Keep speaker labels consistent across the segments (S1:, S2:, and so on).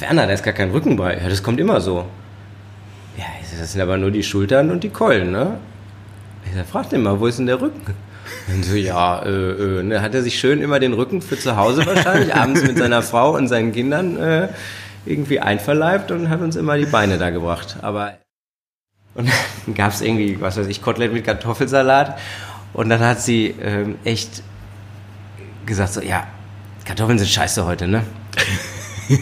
S1: Werner, da ist gar kein Rücken bei. Ja, das kommt immer so. Ja, das sind aber nur die Schultern und die Keulen, ne? Ich sag, frag den mal, wo ist denn der Rücken? Und so, ja, äh, äh, ne, hat er sich schön immer den Rücken für zu Hause wahrscheinlich, abends mit seiner Frau und seinen Kindern äh, irgendwie einverleibt und hat uns immer die Beine da gebracht. Aber und dann gab es irgendwie, was weiß ich, Kotelett mit Kartoffelsalat. Und dann hat sie ähm, echt gesagt so, ja, Kartoffeln sind scheiße heute, ne?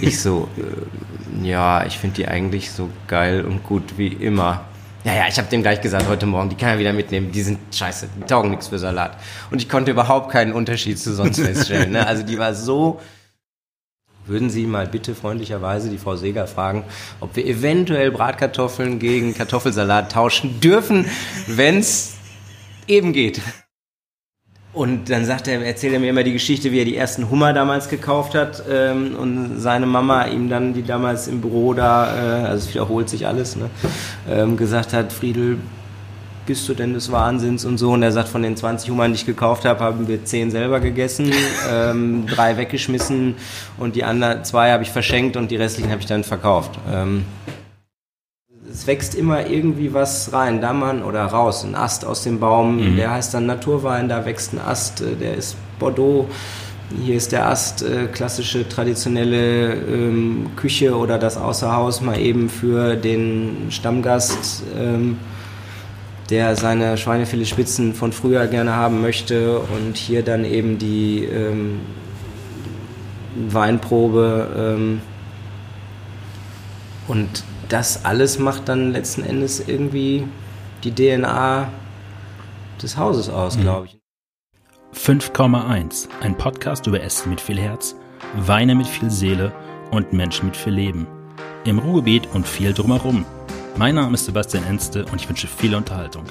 S1: Ich so, äh, ja, ich finde die eigentlich so geil und gut wie immer. Ja, ja, ich habe dem gleich gesagt heute Morgen, die kann er wieder mitnehmen, die sind scheiße, die taugen nichts für Salat. Und ich konnte überhaupt keinen Unterschied zu sonst feststellen. Ne? Also die war so würden Sie mal bitte freundlicherweise die Frau Seger fragen, ob wir eventuell Bratkartoffeln gegen Kartoffelsalat tauschen dürfen, wenn es eben geht. Und dann sagt er, erzählt er mir immer die Geschichte, wie er die ersten Hummer damals gekauft hat ähm, und seine Mama ihm dann, die damals im Büro da, äh, also es wiederholt sich alles, ne, ähm, gesagt hat, Friedel, bist du denn des Wahnsinns und so. Und er sagt, von den 20 Hummern, die ich gekauft habe, haben wir 10 selber gegessen, ähm, drei weggeschmissen und die anderen zwei habe ich verschenkt und die restlichen habe ich dann verkauft. Ähm, es wächst immer irgendwie was rein, da man oder raus, ein Ast aus dem Baum, mhm. der heißt dann Naturwein, da wächst ein Ast, äh, der ist Bordeaux. Hier ist der Ast, äh, klassische traditionelle ähm, Küche oder das Außerhaus mal eben für den Stammgast. Ähm, der seine Schweinefiletspitzen von früher gerne haben möchte und hier dann eben die ähm, Weinprobe ähm, und das alles macht dann letzten Endes irgendwie die DNA des Hauses aus, mhm. glaube ich.
S2: 5,1, ein Podcast über Essen mit viel Herz, Weine mit viel Seele und Menschen mit viel Leben. Im Ruhrgebiet und viel drumherum. Mein Name ist Sebastian Enste und ich wünsche viel Unterhaltung.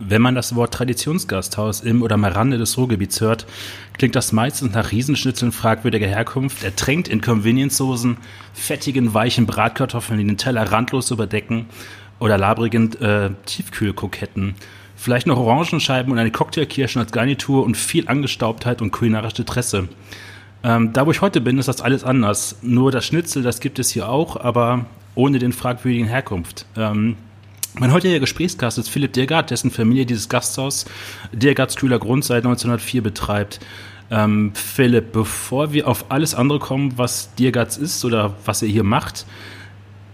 S2: Wenn man das Wort Traditionsgasthaus im oder am Rande des Ruhrgebiets hört, klingt das meistens nach Riesenschnitzeln fragwürdiger Herkunft, ertränkt in Convenience-Soßen, fettigen, weichen Bratkartoffeln, die den Teller randlos überdecken oder labrigen äh, Tiefkühlkoketten. Vielleicht noch Orangenscheiben und eine Cocktailkirschen als Garnitur und viel Angestaubtheit und kulinarische Tresse. Ähm, da, wo ich heute bin, ist das alles anders. Nur das Schnitzel, das gibt es hier auch, aber ohne den fragwürdigen Herkunft. Ähm, mein heutiger Gesprächsgast ist Philipp Dirgard, dessen Familie dieses Gasthaus Dirgards Kühler Grund seit 1904 betreibt. Ähm, Philipp, bevor wir auf alles andere kommen, was Dirgards ist oder was er hier macht,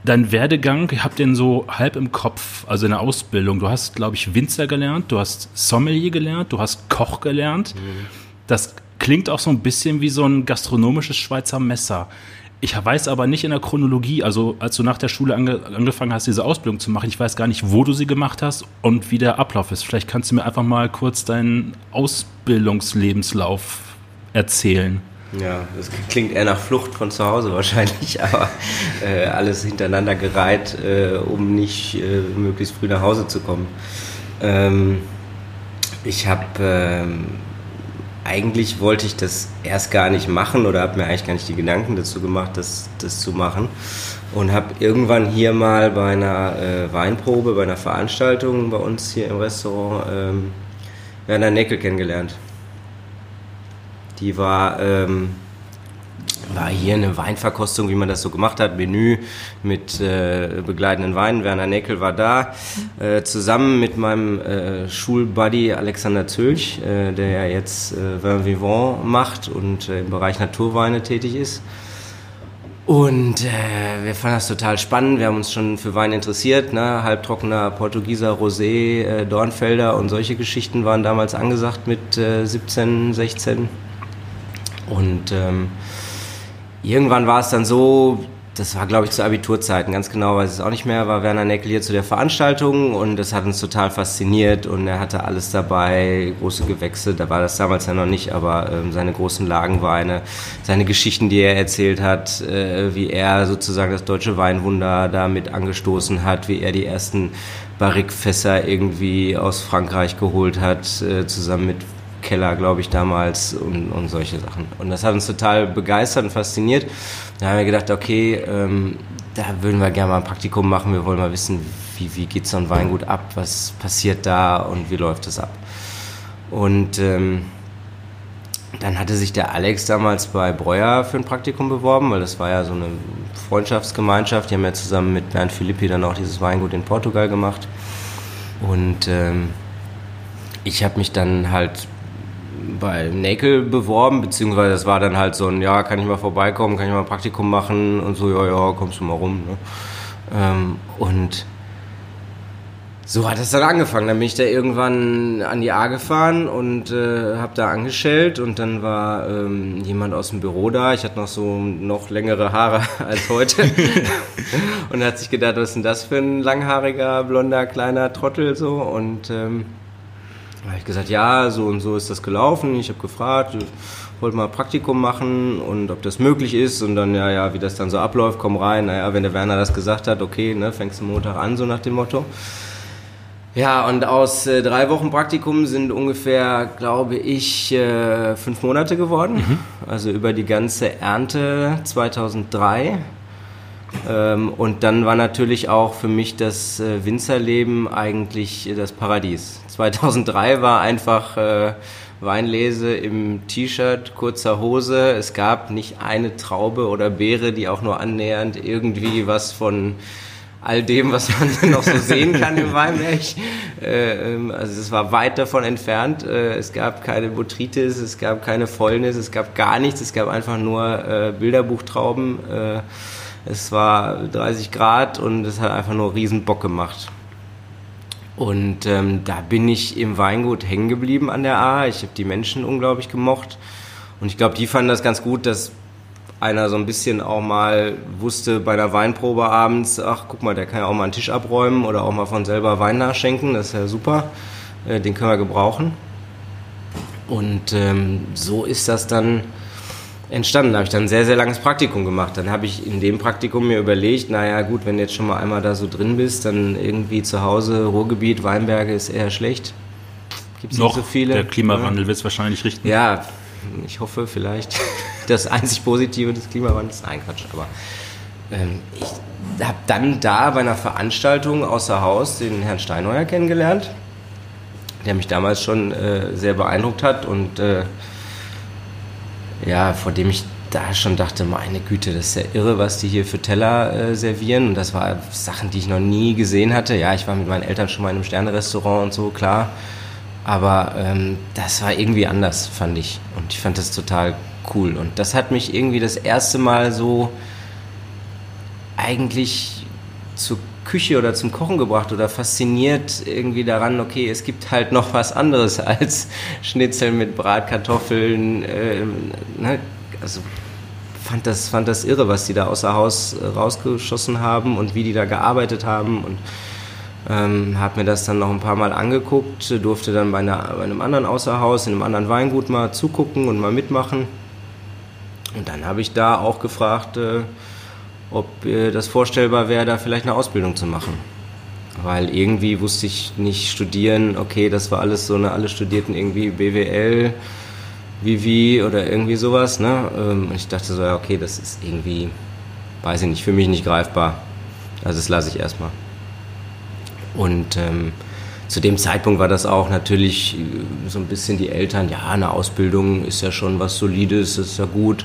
S2: Dein Werdegang, ich habe den so halb im Kopf, also in der Ausbildung. Du hast, glaube ich, Winzer gelernt, du hast Sommelier gelernt, du hast Koch gelernt. Mhm. Das klingt auch so ein bisschen wie so ein gastronomisches Schweizer Messer. Ich weiß aber nicht in der Chronologie, also als du nach der Schule ange angefangen hast, diese Ausbildung zu machen, ich weiß gar nicht, wo du sie gemacht hast und wie der Ablauf ist. Vielleicht kannst du mir einfach mal kurz deinen Ausbildungslebenslauf erzählen.
S1: Ja, das klingt eher nach Flucht von zu Hause wahrscheinlich, aber äh, alles hintereinander gereiht, äh, um nicht äh, möglichst früh nach Hause zu kommen. Ähm, ich habe ähm, eigentlich wollte ich das erst gar nicht machen oder habe mir eigentlich gar nicht die Gedanken dazu gemacht, das, das zu machen. Und habe irgendwann hier mal bei einer äh, Weinprobe, bei einer Veranstaltung bei uns hier im Restaurant ähm, Werner Neckel kennengelernt. Die war, ähm, war hier eine Weinverkostung, wie man das so gemacht hat, Menü mit äh, begleitenden Weinen. Werner Neckel war da, äh, zusammen mit meinem äh, Schulbuddy Alexander Zölch, äh, der ja jetzt äh, Vin Vivant macht und äh, im Bereich Naturweine tätig ist. Und wir fanden das total spannend. Wir haben uns schon für Wein interessiert. Ne? Halbtrockener Portugieser Rosé, Dornfelder und solche Geschichten waren damals angesagt mit äh, 17, 16. Und ähm, irgendwann war es dann so, das war glaube ich zu Abiturzeiten, ganz genau weiß ich es auch nicht mehr, war Werner Neckel hier zu der Veranstaltung und das hat uns total fasziniert und er hatte alles dabei, große Gewächse, da war das damals ja noch nicht, aber ähm, seine großen Lagenweine, seine Geschichten, die er erzählt hat, äh, wie er sozusagen das deutsche Weinwunder damit angestoßen hat, wie er die ersten Barrique-Fässer irgendwie aus Frankreich geholt hat, äh, zusammen mit Keller, glaube ich, damals und, und solche Sachen. Und das hat uns total begeistert und fasziniert. Da haben wir gedacht, okay, ähm, da würden wir gerne mal ein Praktikum machen. Wir wollen mal wissen, wie, wie geht so ein Weingut ab, was passiert da und wie läuft es ab. Und ähm, dann hatte sich der Alex damals bei Breuer für ein Praktikum beworben, weil das war ja so eine Freundschaftsgemeinschaft. Die haben ja zusammen mit Bernd Philippi dann auch dieses Weingut in Portugal gemacht. Und ähm, ich habe mich dann halt bei Näkel beworben, beziehungsweise das war dann halt so ein, ja, kann ich mal vorbeikommen, kann ich mal ein Praktikum machen und so, ja, ja, kommst du mal rum. Ne? Ähm, und so hat es dann angefangen. Dann bin ich da irgendwann an die A gefahren und äh, habe da angestellt und dann war ähm, jemand aus dem Büro da. Ich hatte noch so noch längere Haare als heute und hat sich gedacht, was ist denn das für ein langhaariger, blonder, kleiner Trottel so und ähm, habe ich gesagt, ja, so und so ist das gelaufen. Ich habe gefragt, wollte mal Praktikum machen und ob das möglich ist und dann, ja, ja, wie das dann so abläuft, komm rein. Naja, wenn der Werner das gesagt hat, okay, ne, fängst du Montag an, so nach dem Motto. Ja, und aus äh, drei Wochen Praktikum sind ungefähr, glaube ich, äh, fünf Monate geworden. Mhm. Also über die ganze Ernte 2003. Ähm, und dann war natürlich auch für mich das äh, Winzerleben eigentlich das Paradies. 2003 war einfach äh, Weinlese im T-Shirt, kurzer Hose. Es gab nicht eine Traube oder Beere, die auch nur annähernd irgendwie was von all dem, was man noch so sehen kann im Weinberg. Äh, ähm, also es war weit davon entfernt. Äh, es gab keine Botrytis, es gab keine Fäulnis, es gab gar nichts. Es gab einfach nur äh, Bilderbuchtrauben. Es war 30 Grad und es hat einfach nur riesen Bock gemacht. Und ähm, da bin ich im Weingut hängen geblieben an der A. Ich habe die Menschen unglaublich gemocht. Und ich glaube, die fanden das ganz gut, dass einer so ein bisschen auch mal wusste bei einer Weinprobe abends, ach guck mal, der kann ja auch mal einen Tisch abräumen oder auch mal von selber Wein nachschenken, das ist ja super, äh, den können wir gebrauchen. Und ähm, so ist das dann entstanden. Da habe ich dann ein sehr, sehr langes Praktikum gemacht. Dann habe ich in dem Praktikum mir überlegt, naja gut, wenn du jetzt schon mal einmal da so drin bist, dann irgendwie zu Hause, Ruhrgebiet, Weinberge ist eher schlecht.
S2: Gibt es nicht so viele. Der Klimawandel ja. wird es wahrscheinlich richten.
S1: Ja, ich hoffe vielleicht das einzig Positive des Klimawandels. Nein, Quatsch, aber ähm, ich habe dann da bei einer Veranstaltung außer Haus den Herrn Steinheuer kennengelernt, der mich damals schon äh, sehr beeindruckt hat und äh, ja, vor dem ich da schon dachte, meine Güte, das ist ja irre, was die hier für Teller äh, servieren. Und das war Sachen, die ich noch nie gesehen hatte. Ja, ich war mit meinen Eltern schon mal in einem Sternerestaurant und so, klar. Aber ähm, das war irgendwie anders, fand ich. Und ich fand das total cool. Und das hat mich irgendwie das erste Mal so eigentlich zur Küche oder zum Kochen gebracht oder fasziniert irgendwie daran, okay, es gibt halt noch was anderes als Schnitzel mit Bratkartoffeln. Äh, ne? Also fand das, fand das irre, was die da außer Haus rausgeschossen haben und wie die da gearbeitet haben und ähm, habe mir das dann noch ein paar Mal angeguckt, durfte dann bei, einer, bei einem anderen Außerhaus, in einem anderen Weingut mal zugucken und mal mitmachen. Und dann habe ich da auch gefragt, äh, ob äh, das vorstellbar wäre, da vielleicht eine Ausbildung zu machen. Weil irgendwie wusste ich nicht studieren, okay, das war alles so, ne, alle studierten irgendwie BWL, Vivi oder irgendwie sowas, ne? Ähm, und ich dachte so, ja, okay, das ist irgendwie, weiß ich nicht, für mich nicht greifbar. Also das lasse ich erstmal. Und ähm, zu dem Zeitpunkt war das auch natürlich äh, so ein bisschen die Eltern, ja, eine Ausbildung ist ja schon was Solides, ist ja gut.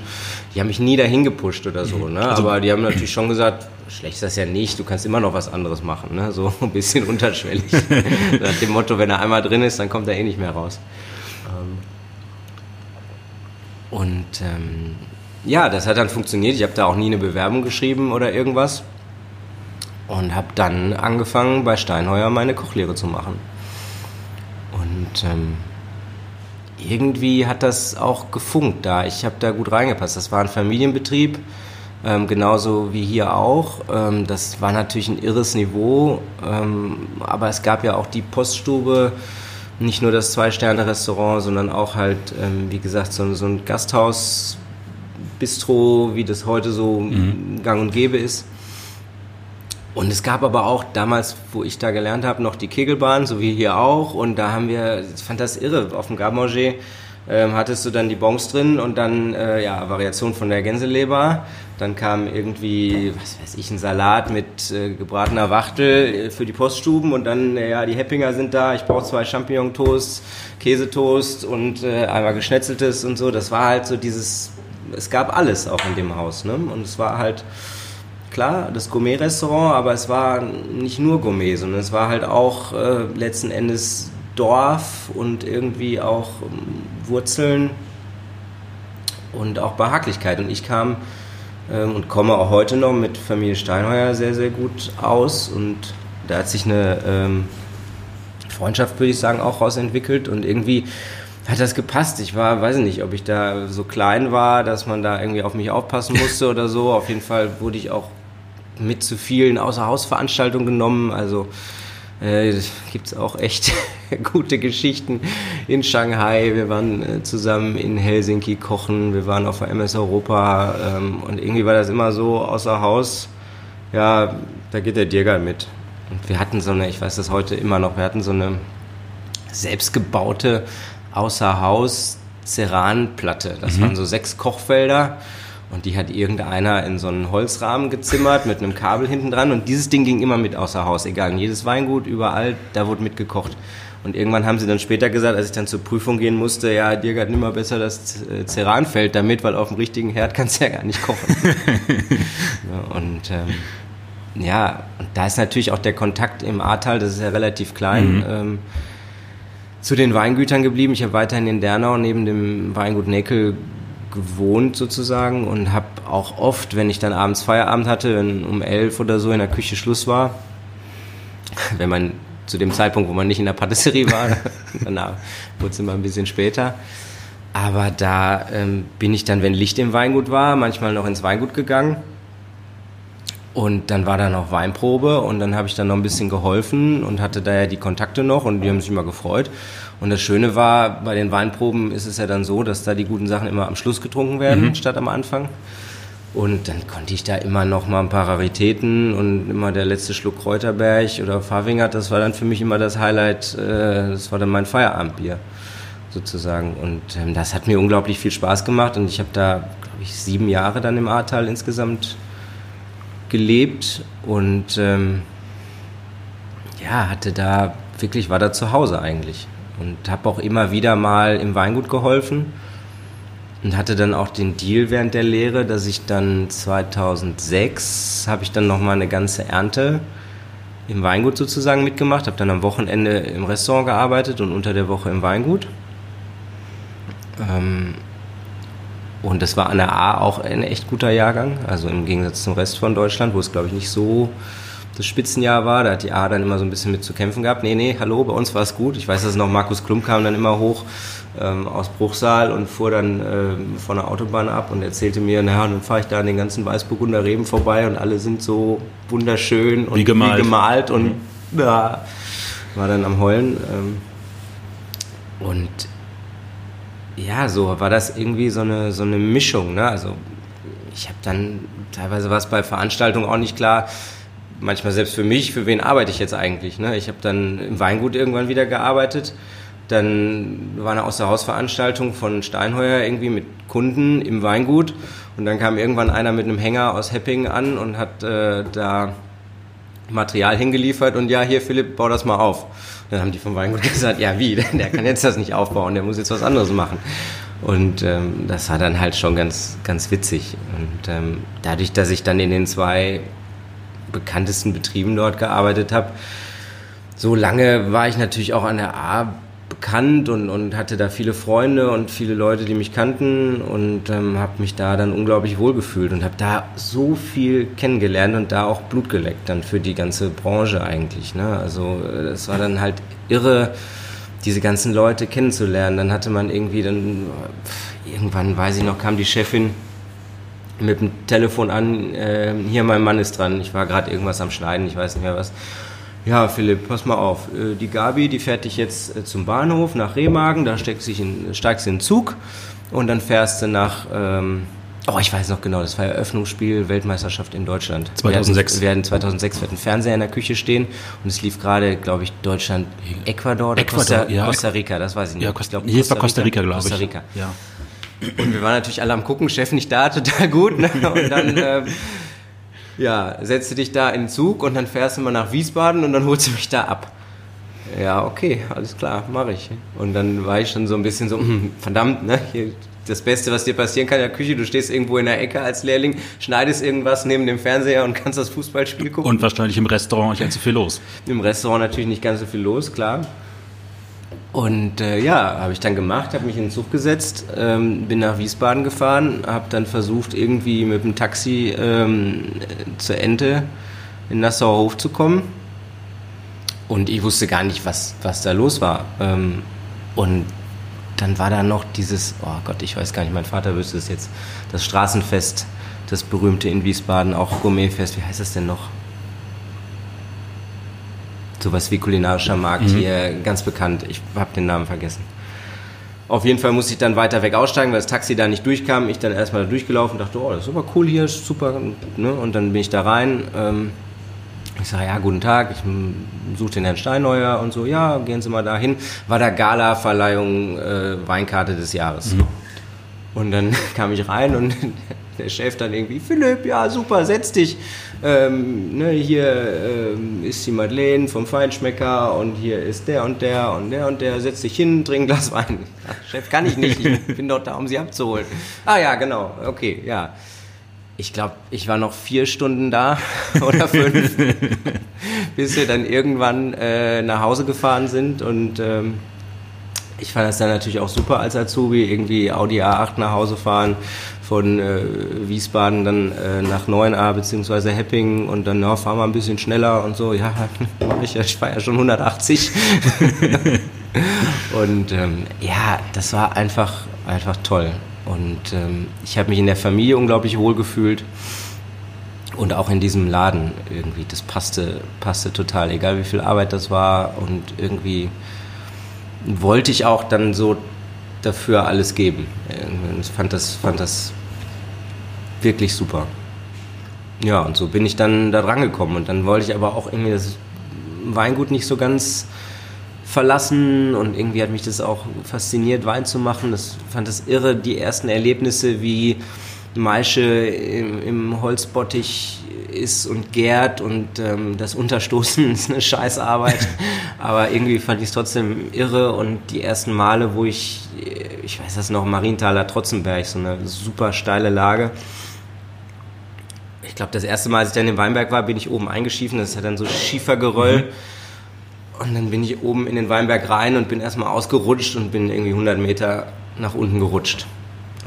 S1: Die haben mich nie dahin gepusht oder so, ne? Also aber die haben natürlich schon gesagt, schlecht ist das ja nicht, du kannst immer noch was anderes machen, ne? So ein bisschen unterschwellig. Nach dem Motto, wenn er einmal drin ist, dann kommt er eh nicht mehr raus. Ähm, und ähm, ja, das hat dann funktioniert. Ich habe da auch nie eine Bewerbung geschrieben oder irgendwas und habe dann angefangen bei Steinheuer meine Kochlehre zu machen. Und ähm, irgendwie hat das auch gefunkt da. Ich habe da gut reingepasst. Das war ein Familienbetrieb, ähm, genauso wie hier auch. Ähm, das war natürlich ein irres Niveau, ähm, aber es gab ja auch die Poststube, nicht nur das Zwei-Sterne-Restaurant, sondern auch halt, ähm, wie gesagt, so, so, ein Gasthaus, Bistro, wie das heute so mhm. gang und gäbe ist. Und es gab aber auch damals, wo ich da gelernt habe, noch die Kegelbahn, so wie hier auch. Und da haben wir, ich fand das irre, auf dem Garmanger ähm, hattest du dann die Bons drin und dann äh, ja Variation von der Gänseleber. Dann kam irgendwie, was weiß ich, ein Salat mit äh, gebratener Wachtel äh, für die Poststuben und dann, äh, ja, die Heppinger sind da, ich brauche zwei Champignon-Toast, Käsetoast und äh, einmal geschnetzeltes und so. Das war halt so dieses, es gab alles auch in dem Haus. Ne? Und es war halt, klar, das Gourmet-Restaurant, aber es war nicht nur Gourmet, sondern es war halt auch äh, letzten Endes Dorf und irgendwie auch ähm, Wurzeln und auch Behaglichkeit. Und ich kam ähm, und komme auch heute noch mit Familie Steinheuer sehr, sehr gut aus. Und da hat sich eine ähm, Freundschaft, würde ich sagen, auch rausentwickelt. Und irgendwie hat das gepasst. Ich war, weiß nicht, ob ich da so klein war, dass man da irgendwie auf mich aufpassen musste oder so. Auf jeden Fall wurde ich auch mit zu vielen Außerhausveranstaltungen genommen. Also äh, gibt es auch echt gute Geschichten in Shanghai. Wir waren äh, zusammen in Helsinki kochen, wir waren auf der MS Europa ähm, und irgendwie war das immer so außer Haus. Ja, da geht der Dirgal mit. Und wir hatten so eine, ich weiß das heute immer noch, wir hatten so eine selbstgebaute außer Haus Ceranplatte. Das mhm. waren so sechs Kochfelder und die hat irgendeiner in so einen Holzrahmen gezimmert mit einem Kabel hinten dran. Und dieses Ding ging immer mit außer Haus, egal. In jedes Weingut, überall, da wurde mitgekocht. Und irgendwann haben sie dann später gesagt, als ich dann zur Prüfung gehen musste, ja, dir geht nimmer besser das Ceranfeld damit, weil auf dem richtigen Herd kannst du ja gar nicht kochen. ja, und ähm, ja, und da ist natürlich auch der Kontakt im Ahrtal, das ist ja relativ klein, mhm. ähm, zu den Weingütern geblieben. Ich habe weiterhin in Dernau neben dem Weingut Neckel gewohnt sozusagen und habe auch oft, wenn ich dann abends Feierabend hatte, wenn um elf oder so in der Küche Schluss war, wenn man zu dem Zeitpunkt, wo man nicht in der Patisserie war, danach wurde es immer ein bisschen später. Aber da ähm, bin ich dann, wenn Licht im Weingut war, manchmal noch ins Weingut gegangen. Und dann war da noch Weinprobe und dann habe ich dann noch ein bisschen geholfen und hatte da ja die Kontakte noch und die haben sich immer gefreut. Und das Schöne war, bei den Weinproben ist es ja dann so, dass da die guten Sachen immer am Schluss getrunken werden, mhm. statt am Anfang. Und dann konnte ich da immer noch mal ein paar Raritäten und immer der letzte Schluck Kräuterberg oder Farwingert, das war dann für mich immer das Highlight, äh, das war dann mein Feierabendbier sozusagen. Und ähm, das hat mir unglaublich viel Spaß gemacht und ich habe da, glaube ich, sieben Jahre dann im Ahrtal insgesamt gelebt und ähm, ja, hatte da wirklich, war da zu Hause eigentlich und habe auch immer wieder mal im Weingut geholfen und hatte dann auch den Deal während der Lehre, dass ich dann 2006 habe ich dann noch mal eine ganze Ernte im Weingut sozusagen mitgemacht, habe dann am Wochenende im Restaurant gearbeitet und unter der Woche im Weingut. Ähm, und das war an der A auch ein echt guter Jahrgang, also im Gegensatz zum Rest von Deutschland, wo es glaube ich nicht so das Spitzenjahr war. Da hat die A dann immer so ein bisschen mit zu kämpfen gehabt. Nee, nee, hallo, bei uns war es gut. Ich weiß, dass noch Markus Klum kam dann immer hoch ähm, aus Bruchsal und fuhr dann äh, von der Autobahn ab und erzählte mir, naja, dann fahre ich da an den ganzen Weißburgunder Reben vorbei und alle sind so wunderschön und
S2: wie gemalt,
S1: wie gemalt und mhm. ja, war dann am Heulen. Ähm, und ja, so war das irgendwie so eine, so eine Mischung. Ne? Also ich habe dann, teilweise war es bei Veranstaltungen auch nicht klar, manchmal selbst für mich, für wen arbeite ich jetzt eigentlich? Ne? Ich habe dann im Weingut irgendwann wieder gearbeitet. Dann war eine Außerhausveranstaltung von Steinheuer irgendwie mit Kunden im Weingut. Und dann kam irgendwann einer mit einem Hänger aus Hepping an und hat äh, da Material hingeliefert und ja, hier Philipp, bau das mal auf. Dann haben die vom Weingut gesagt, ja wie, der kann jetzt das nicht aufbauen, der muss jetzt was anderes machen. Und ähm, das war dann halt schon ganz, ganz witzig. Und ähm, dadurch, dass ich dann in den zwei bekanntesten Betrieben dort gearbeitet habe. So lange war ich natürlich auch an der A bekannt und, und hatte da viele Freunde und viele Leute, die mich kannten und ähm, habe mich da dann unglaublich wohlgefühlt und habe da so viel kennengelernt und da auch Blut geleckt dann für die ganze Branche eigentlich. Ne? Also das war dann halt irre, diese ganzen Leute kennenzulernen. Dann hatte man irgendwie dann, irgendwann weiß ich noch, kam die Chefin mit dem Telefon an, äh, hier mein Mann ist dran, ich war gerade irgendwas am Schneiden, ich weiß nicht mehr was. Ja, Philipp, pass mal auf. Äh, die Gabi, die fährt dich jetzt äh, zum Bahnhof nach Remagen, da steigst du in, steigst in den Zug und dann fährst du nach ähm, Oh, ich weiß noch genau, das war Eröffnungsspiel Weltmeisterschaft in Deutschland.
S2: 2006.
S1: Wir hatten, 2006, wir hatten Fernseher in der Küche stehen und es lief gerade, glaube ich, Deutschland, Ecuador oder
S2: Ecuador,
S1: Costa,
S2: ja.
S1: Costa Rica, das weiß ich nicht.
S2: Ja,
S1: ich
S2: Costa,
S1: glaub,
S2: hier war Costa Rica, glaube ich.
S1: Costa Rica.
S2: Ja.
S1: Und wir waren natürlich alle am gucken, Chef nicht da, total gut. Ne? Und dann ähm, ja, setzt du dich da in den Zug und dann fährst du mal nach Wiesbaden und dann holst du mich da ab. Ja, okay, alles klar, mache ich. Und dann war ich schon so ein bisschen so, hm, verdammt, ne? Hier, das Beste, was dir passieren kann in der Küche, du stehst irgendwo in der Ecke als Lehrling, schneidest irgendwas neben dem Fernseher und kannst das Fußballspiel gucken.
S2: Und wahrscheinlich im Restaurant nicht allzu viel los.
S1: Im Restaurant natürlich nicht ganz so viel los, klar. Und äh, ja, habe ich dann gemacht, habe mich in den Zug gesetzt, ähm, bin nach Wiesbaden gefahren, habe dann versucht, irgendwie mit dem Taxi ähm, zur Ente in Nassauer Hof zu kommen. Und ich wusste gar nicht, was, was da los war. Ähm, und dann war da noch dieses, oh Gott, ich weiß gar nicht, mein Vater wüsste es jetzt, das Straßenfest, das berühmte in Wiesbaden, auch Gourmetfest, wie heißt das denn noch? Sowas wie kulinarischer Markt hier, ganz bekannt. Ich habe den Namen vergessen. Auf jeden Fall musste ich dann weiter weg aussteigen, weil das Taxi da nicht durchkam. Ich dann erstmal da durchgelaufen und dachte, oh, das ist aber cool hier, ist super. Ne? Und dann bin ich da rein. Ähm, ich sage, ja, guten Tag, ich suche den Herrn Steineuer und so, ja, gehen Sie mal dahin. War da Gala-Verleihung äh, Weinkarte des Jahres. Und dann kam ich rein und der Chef dann irgendwie, Philipp, ja, super, setz dich. Ähm, ne, hier ähm, ist die Madeleine vom Feinschmecker und hier ist der und der und der und der, setz dich hin, trink ein Glas Wein. Ach, Chef, kann ich nicht, ich bin doch da, um sie abzuholen. Ah ja, genau, okay, ja. Ich glaube, ich war noch vier Stunden da oder fünf, bis wir dann irgendwann äh, nach Hause gefahren sind und ähm, ich fand das dann natürlich auch super als Azubi, irgendwie Audi A8 nach Hause fahren, von äh, Wiesbaden dann äh, nach 9a beziehungsweise Heppingen und dann ja, fahren wir ein bisschen schneller und so. Ja, mach ich ich war ja schon 180. und ähm, ja, das war einfach, einfach toll. Und ähm, ich habe mich in der Familie unglaublich wohl gefühlt. Und auch in diesem Laden irgendwie, das passte, passte total, egal wie viel Arbeit das war. Und irgendwie wollte ich auch dann so dafür alles geben. Ich fand das, fand das wirklich super. Ja, und so bin ich dann da dran gekommen. Und dann wollte ich aber auch irgendwie das Weingut nicht so ganz verlassen und irgendwie hat mich das auch fasziniert, Wein zu machen. Das fand das irre, die ersten Erlebnisse, wie Maische im, im Holzbottich ist und gärt und ähm, das Unterstoßen ist eine Scheißarbeit. Aber irgendwie fand ich es trotzdem irre und die ersten Male, wo ich, ich weiß das noch, Marienthaler Trotzenberg, so eine super steile Lage. Ich glaube, das erste Mal, als ich dann im Weinberg war, bin ich oben eingeschiefen. Das hat dann so Schiefergeröll. Und dann bin ich oben in den Weinberg rein und bin erstmal ausgerutscht und bin irgendwie 100 Meter nach unten gerutscht.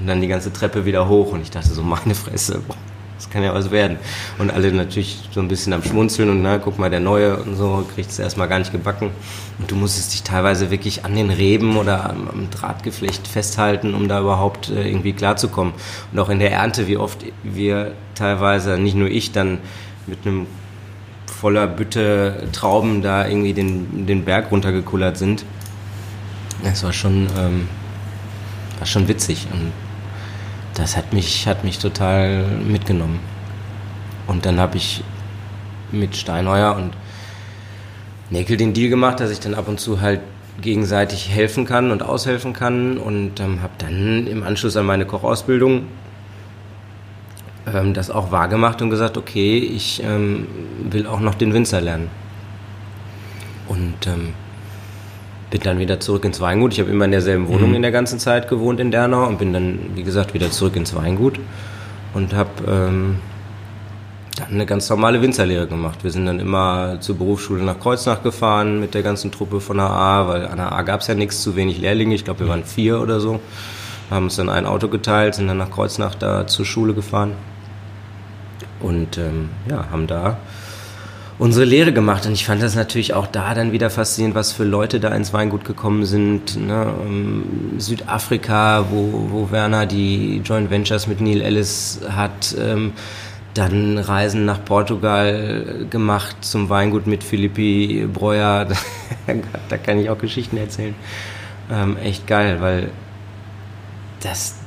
S1: Und dann die ganze Treppe wieder hoch und ich dachte so, meine Fresse, boah, das kann ja was werden. Und alle natürlich so ein bisschen am Schmunzeln und na, guck mal, der Neue und so, kriegt es erstmal gar nicht gebacken. Und du musstest dich teilweise wirklich an den Reben oder am, am Drahtgeflecht festhalten, um da überhaupt äh, irgendwie klarzukommen. Und auch in der Ernte, wie oft wir teilweise, nicht nur ich, dann mit einem voller Bütte Trauben da irgendwie den, den Berg runtergekullert sind. Das war schon, ähm, war schon witzig und das hat mich, hat mich total mitgenommen. Und dann habe ich mit Steinheuer und Neckel den Deal gemacht, dass ich dann ab und zu halt gegenseitig helfen kann und aushelfen kann und ähm, habe dann im Anschluss an meine Kochausbildung ähm, das auch wahrgemacht und gesagt, okay, ich ähm, will auch noch den Winzer lernen. Und ähm, bin dann wieder zurück ins Weingut. Ich habe immer in derselben Wohnung
S2: Mhm.
S1: in der ganzen Zeit gewohnt in Dernau und bin dann, wie gesagt, wieder zurück ins Weingut und habe ähm, dann eine ganz normale Winzerlehre gemacht. Wir sind dann immer zur Berufsschule nach Kreuznach gefahren mit der ganzen Truppe von der A, weil an der A gab es ja nichts, zu wenig Lehrlinge. Ich glaube, wir waren vier oder so. Haben uns dann ein Auto geteilt, sind dann nach Kreuznach da zur Schule gefahren und ähm, ja, haben da unsere Lehre gemacht. Und ich fand das natürlich auch da dann wieder faszinierend, was für Leute da ins Weingut gekommen sind. Ne? Ähm, Südafrika, wo, wo Werner die Joint Ventures mit Neil Ellis hat. Ähm, dann Reisen nach Portugal gemacht zum Weingut mit Philippi Breuer. da kann ich auch Geschichten erzählen. Ähm, echt geil, weil das,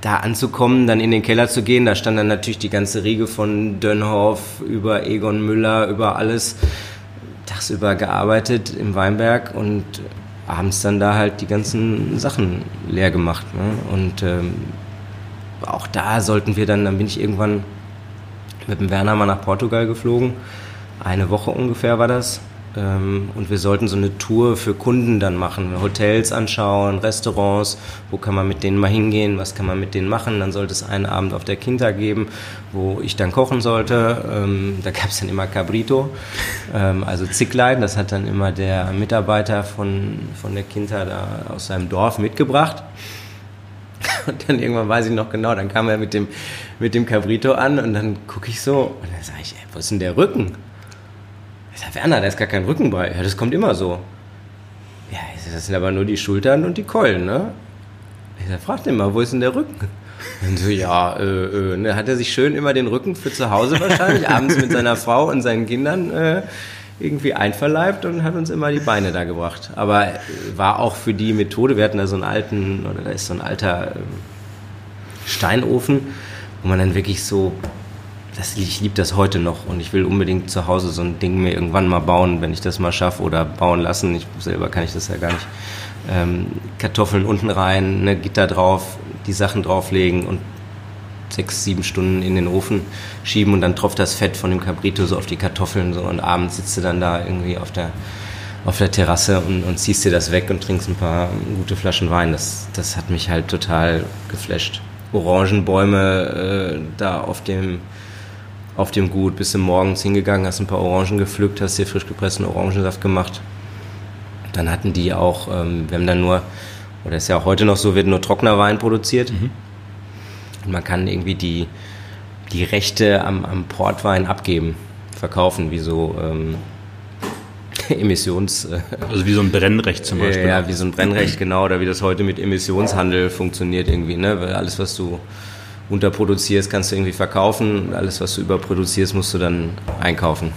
S1: da anzukommen, dann in den Keller zu gehen, da stand dann natürlich die ganze Riege von Dönhoff über Egon Müller, über alles tagsüber gearbeitet im Weinberg und abends dann da halt die ganzen Sachen leer gemacht. Ne? Und ähm, auch da sollten wir dann, dann bin ich irgendwann mit dem Werner mal nach Portugal geflogen. Eine Woche ungefähr war das. Ähm, und wir sollten so eine Tour für Kunden dann machen, Hotels anschauen, Restaurants, wo kann man mit denen mal hingehen, was kann man mit denen machen. Dann sollte es einen Abend auf der Quinta geben, wo ich dann kochen sollte. Ähm, da gab es dann immer Cabrito, ähm, also Zicklein, das hat dann immer der Mitarbeiter von, von der Quinta da aus seinem Dorf mitgebracht. Und dann irgendwann weiß ich noch genau, dann kam er mit dem, mit dem Cabrito an und dann gucke ich so und dann sage ich, ey, wo ist denn der Rücken? Ich sage, Werner, da ist gar kein Rücken bei. Ja, das kommt immer so. Ja, das sind aber nur die Schultern und die Keulen, ne? Ich sage, frag den mal, wo ist denn der Rücken? Und so, ja, äh, äh, ne, hat er sich schön immer den Rücken für zu Hause wahrscheinlich, abends mit seiner Frau und seinen Kindern äh, irgendwie einverleibt und hat uns immer die Beine da gebracht. Aber war auch für die Methode, wir hatten da so einen alten, oder da ist so ein alter äh, Steinofen, wo man dann wirklich so das, ich liebe das heute noch und ich will unbedingt zu Hause so ein Ding mir irgendwann mal bauen, wenn ich das mal schaffe oder bauen lassen. Ich selber kann ich das ja gar nicht. Ähm, Kartoffeln unten rein, ne, Gitter drauf, die Sachen drauflegen und sechs, sieben Stunden in den Ofen schieben und dann tropft das Fett von dem Cabrito so auf die Kartoffeln so und abends sitzt du dann da irgendwie auf der auf der Terrasse und, und ziehst dir das weg und trinkst ein paar gute Flaschen Wein. Das, das hat mich halt total geflasht. Orangenbäume äh, da auf dem auf dem Gut, bist du morgens hingegangen, hast ein paar Orangen gepflückt, hast dir frisch gepressten Orangensaft gemacht. Dann hatten die auch, ähm, wir haben dann nur, oder ist ja auch heute noch so, wird nur trockener Wein produziert. Mhm. Und man kann irgendwie die, die Rechte am, am Portwein abgeben, verkaufen, wie so ähm, Emissions...
S2: Äh, also wie so ein Brennrecht zum Beispiel.
S1: Ja, wie so ein Brennrecht, genau, oder wie das heute mit Emissionshandel funktioniert irgendwie, ne? Weil alles, was du unterproduzierst, kannst du irgendwie verkaufen. Alles, was du überproduzierst, musst du dann einkaufen.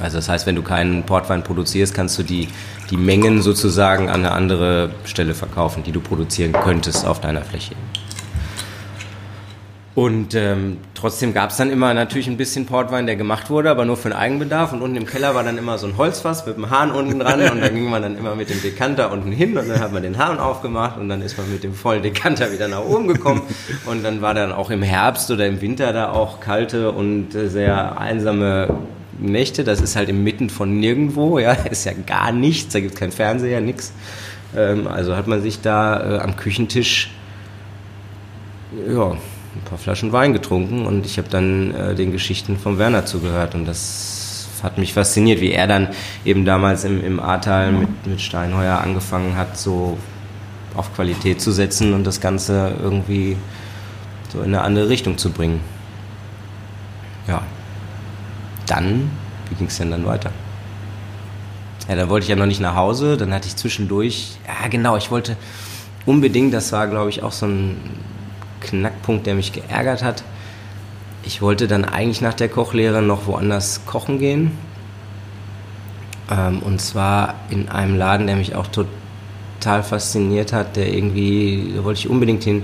S1: Also das heißt, wenn du keinen Portwein produzierst, kannst du die, die Mengen sozusagen an eine andere Stelle verkaufen, die du produzieren könntest auf deiner Fläche. Und ähm, trotzdem gab es dann immer natürlich ein bisschen Portwein, der gemacht wurde, aber nur für den Eigenbedarf. Und unten im Keller war dann immer so ein Holzfass mit einem Hahn unten dran. Und dann ging man dann immer mit dem Dekanter unten hin und dann hat man den Hahn aufgemacht und dann ist man mit dem vollen Dekanter wieder nach oben gekommen. Und dann war dann auch im Herbst oder im Winter da auch kalte und äh, sehr einsame Nächte. Das ist halt inmitten von nirgendwo, ja, ist ja gar nichts, da gibt es kein Fernseher, nichts. Ähm, also hat man sich da äh, am Küchentisch ja, ein paar Flaschen Wein getrunken und ich habe dann äh, den Geschichten von Werner zugehört und das hat mich fasziniert, wie er dann eben damals im, im Ahrtal mit, mit Steinheuer angefangen hat, so auf Qualität zu setzen und das Ganze irgendwie so in eine andere Richtung zu bringen. Ja. Dann, wie ging es denn dann weiter? Ja, dann wollte ich ja noch nicht nach Hause, dann hatte ich zwischendurch, ja genau, ich wollte unbedingt, das war glaube ich auch so ein Knackpunkt, der mich geärgert hat. Ich wollte dann eigentlich nach der Kochlehre noch woanders kochen gehen. Ähm, und zwar in einem Laden, der mich auch total fasziniert hat, der irgendwie, da wollte ich unbedingt hin,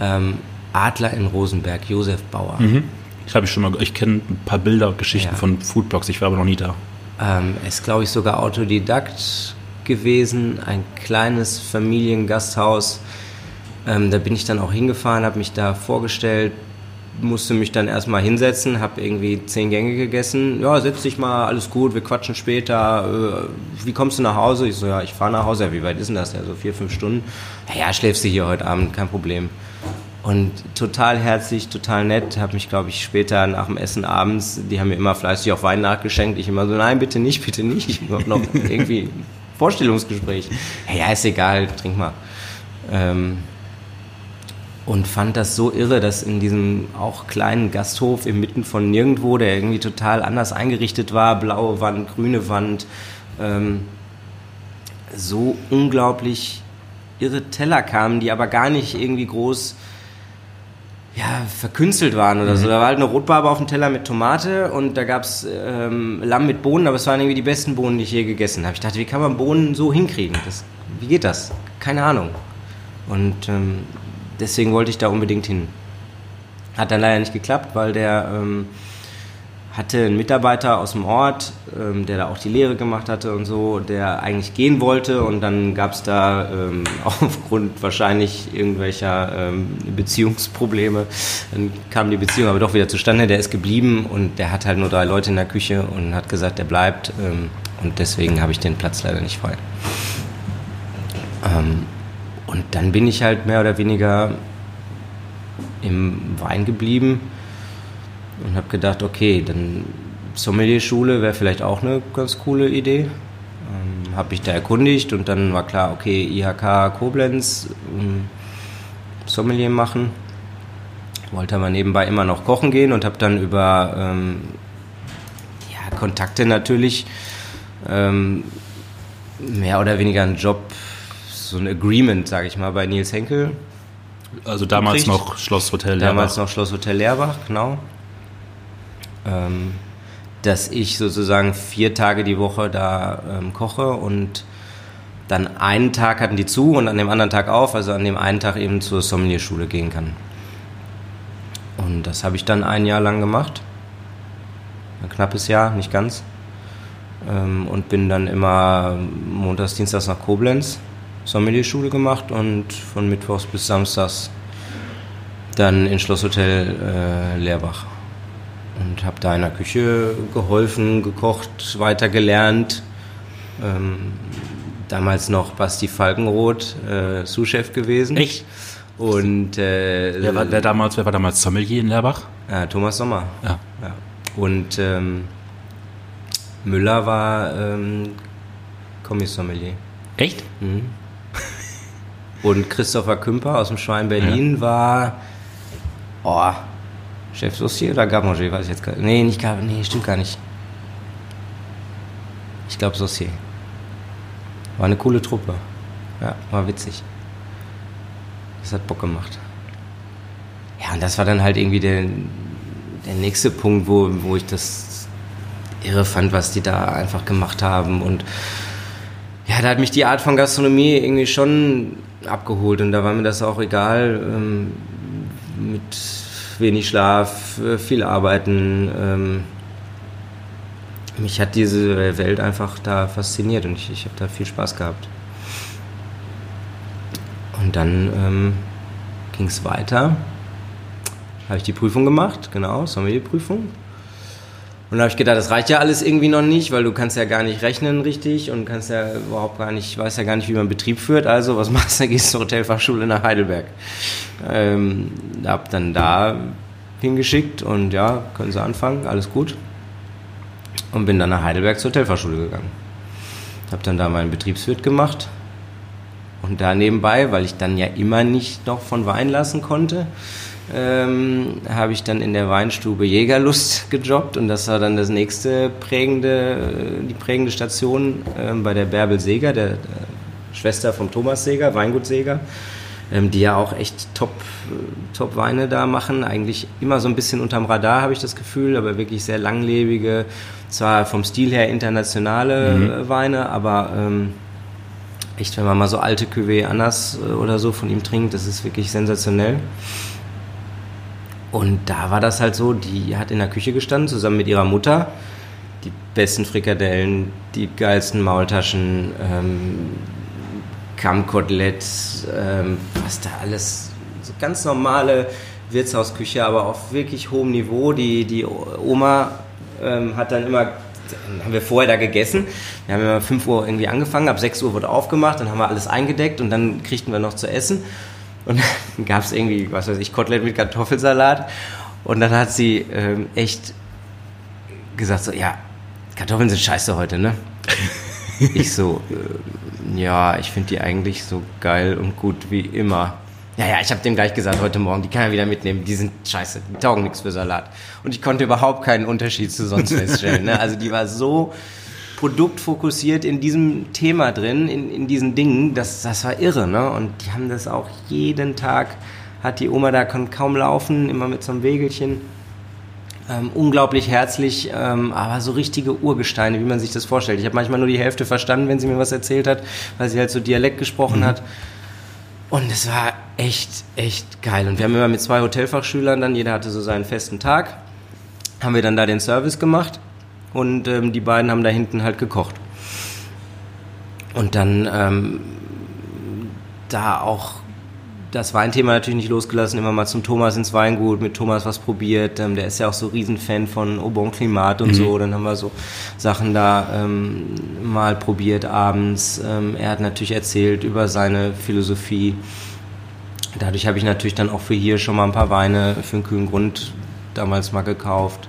S1: ähm, Adler in Rosenberg, Josef Bauer. Mhm.
S2: Ich habe schon mal, ich kenne ein paar Bilder, Geschichten ja. von Foodblocks, ich war aber noch nie da.
S1: Ähm, ist, glaube ich, sogar Autodidakt gewesen, ein kleines Familiengasthaus ähm, da bin ich dann auch hingefahren, habe mich da vorgestellt, musste mich dann erstmal hinsetzen, habe irgendwie zehn Gänge gegessen. Ja, setz dich mal, alles gut, wir quatschen später. Äh, wie kommst du nach Hause? Ich so, ja, ich fahre nach Hause. Ja, wie weit ist denn das? Ja, so vier, fünf Stunden. Ja, ja, schläfst du hier heute Abend, kein Problem. Und total herzlich, total nett. Habe mich, glaube ich, später nach dem Essen abends, die haben mir immer fleißig auf Wein nachgeschenkt. Ich immer so, nein, bitte nicht, bitte nicht. Ich habe noch irgendwie Vorstellungsgespräch. Ja, ist egal, trink mal. Ähm, und fand das so irre, dass in diesem auch kleinen Gasthof inmitten von nirgendwo, der irgendwie total anders eingerichtet war, blaue Wand, grüne Wand, ähm, so unglaublich irre Teller kamen, die aber gar nicht irgendwie groß ja, verkünstelt waren oder mhm. so. Da war halt eine Rotbarbe auf dem Teller mit Tomate und da gab es ähm, Lamm mit Bohnen, aber es waren irgendwie die besten Bohnen, die ich je gegessen habe. Ich dachte, wie kann man Bohnen so hinkriegen? Das, wie geht das? Keine Ahnung. Und ähm, deswegen wollte ich da unbedingt hin. Hat dann leider nicht geklappt, weil der ähm, hatte einen Mitarbeiter aus dem Ort, ähm, der da auch die Lehre gemacht hatte und so, der eigentlich gehen wollte und dann gab es da ähm, aufgrund wahrscheinlich irgendwelcher ähm, Beziehungsprobleme, dann kam die Beziehung aber doch wieder zustande, der ist geblieben und der hat halt nur drei Leute in der Küche und hat gesagt, der bleibt ähm, und deswegen habe ich den Platz leider nicht frei. Und dann bin ich halt mehr oder weniger im Wein geblieben und habe gedacht, okay, dann Sommelier-Schule wäre vielleicht auch eine ganz coole Idee. Ähm, habe ich da erkundigt und dann war klar, okay, IHK Koblenz, ähm, Sommelier machen. Wollte aber nebenbei immer noch kochen gehen und habe dann über ähm, ja, Kontakte natürlich ähm, mehr oder weniger einen Job, so ein Agreement, sage ich mal, bei Nils Henkel.
S2: Also damals
S1: gekriegt.
S2: noch Schlosshotel Leerbach.
S1: Damals noch Schlosshotel Leerbach, genau. Ähm, dass ich sozusagen vier Tage die Woche da ähm, koche und dann einen Tag hatten die zu und an dem anderen Tag auf, also an dem einen Tag eben zur Sommelierschule gehen kann. Und das habe ich dann ein Jahr lang gemacht. Ein knappes Jahr, nicht ganz. Ähm, und bin dann immer montags, dienstags nach Koblenz Sommelierschule gemacht und von mittwochs bis samstags dann in Schlosshotel äh, Leerbach und habe da in der Küche geholfen, gekocht, weitergelernt. Ähm, damals noch Basti Falkenroth, äh, Sous-Chef gewesen.
S2: Echt?
S1: Und äh,
S2: Wer war, wer, damals, wer war damals Sommelier in Leerbach?
S1: äh, Thomas Sommer.
S2: Ja.
S1: Ja. Und ähm, Müller war ähm, Kommissommelier.
S2: Echt?
S1: Mhm. Und Christopher Kümper aus dem Schwein Berlin war oh, Chef Saucier oder Garmanger, weiß ich jetzt gar nicht. Nee, nicht Gar nee, stimmt gar nicht. Ich glaube Saucier. War eine coole Truppe. Ja, war witzig. Das hat Bock gemacht. Ja, und das war dann halt irgendwie der, der nächste Punkt, wo, wo ich das irre fand, was die da einfach gemacht haben. Und ja, da hat mich die Art von Gastronomie irgendwie schon abgeholt und da war mir das auch egal, ähm, mit wenig Schlaf, äh, viel arbeiten. Ähm, mich hat diese Welt einfach da fasziniert und ich, ich habe da viel Spaß gehabt. Und dann ähm, ging es weiter. Habe ich die Prüfung gemacht, genau, Sommelier-Prüfung. Und da habe ich gedacht, das reicht ja alles irgendwie noch nicht, weil du kannst ja gar nicht rechnen richtig und kannst ja überhaupt gar nicht, weißt ja gar nicht, wie man Betrieb führt. Also was machst du? Gehst zur Hotelfachschule nach Heidelberg. Ähm, hab dann da hingeschickt und ja, können Sie anfangen, alles gut. Und bin dann nach Heidelberg zur Hotelfachschule gegangen. Habe dann da meinen Betriebswirt gemacht. Und da nebenbei, weil ich dann ja immer nicht noch von Wein lassen konnte, ähm, habe ich dann in der Weinstube Jägerlust gejobbt und das war dann das nächste prägende, die prägende Station ähm, bei der Bärbel Seeger, der, der, Schwester von Thomas Seeger, Weingut Seeger, ähm, die ja auch echt top, top Weine da machen. Eigentlich immer so ein bisschen unterm Radar, habe ich das Gefühl, aber wirklich sehr langlebige, zwar vom Stil her internationale mhm. Weine, aber ähm, echt, wenn man mal so alte Cuvée Annas oder so von ihm trinkt, das ist wirklich sensationell. Und da war das halt so, die hat in der Küche gestanden, zusammen mit ihrer Mutter. Die besten Frikadellen, die geilsten Maultaschen, ähm, Kammkotelett, ähm, was da alles, so ganz normale Wirtshausküche, aber auf wirklich hohem Niveau. Die, die Oma ähm, hat dann immer, dann haben wir vorher da gegessen. Wir haben immer 5 Uhr irgendwie angefangen, ab 6 Uhr wurde aufgemacht, dann haben wir alles eingedeckt und dann kriegten wir noch zu essen. Und dann gab es irgendwie, was weiß ich, Kotelett mit Kartoffelsalat. Und dann hat sie ähm, echt gesagt so, ja, Kartoffeln sind scheiße heute, ne? ich so, äh, ja, ich finde die eigentlich so geil und gut wie immer. Ja, ja, ich habe dem gleich gesagt heute Morgen, die kann er wieder mitnehmen, die sind scheiße, die taugen nichts für Salat. Und ich konnte überhaupt keinen Unterschied zu sonst feststellen. Ne? Also die war so produktfokussiert in diesem Thema drin, in, in diesen Dingen, das, das war irre, ne? Und die haben das auch jeden Tag, hat die Oma da konnte kaum laufen, immer mit so einem Wegelchen. Ähm, unglaublich herzlich, ähm, aber so richtige Urgesteine, wie man sich das vorstellt. Ich habe manchmal nur die Hälfte verstanden, wenn sie mir was erzählt hat, weil sie halt so Dialekt gesprochen mhm. hat. Und es war echt, echt geil. Und wir haben immer mit zwei Hotelfachschülern dann, jeder hatte so seinen festen Tag, haben wir dann da den Service gemacht und ähm, die beiden haben da hinten halt gekocht. Und dann ähm, da auch das Weinthema natürlich nicht losgelassen, immer mal zum Thomas ins Weingut, mit Thomas was probiert. Ähm, der ist ja auch so Riesenfan von Au Bon Climat und mhm. so. Dann haben wir so Sachen da ähm, mal probiert abends. Ähm, er hat natürlich erzählt über seine Philosophie. Dadurch habe ich natürlich dann auch für hier schon mal ein paar Weine für einen kühlen Grund damals mal gekauft.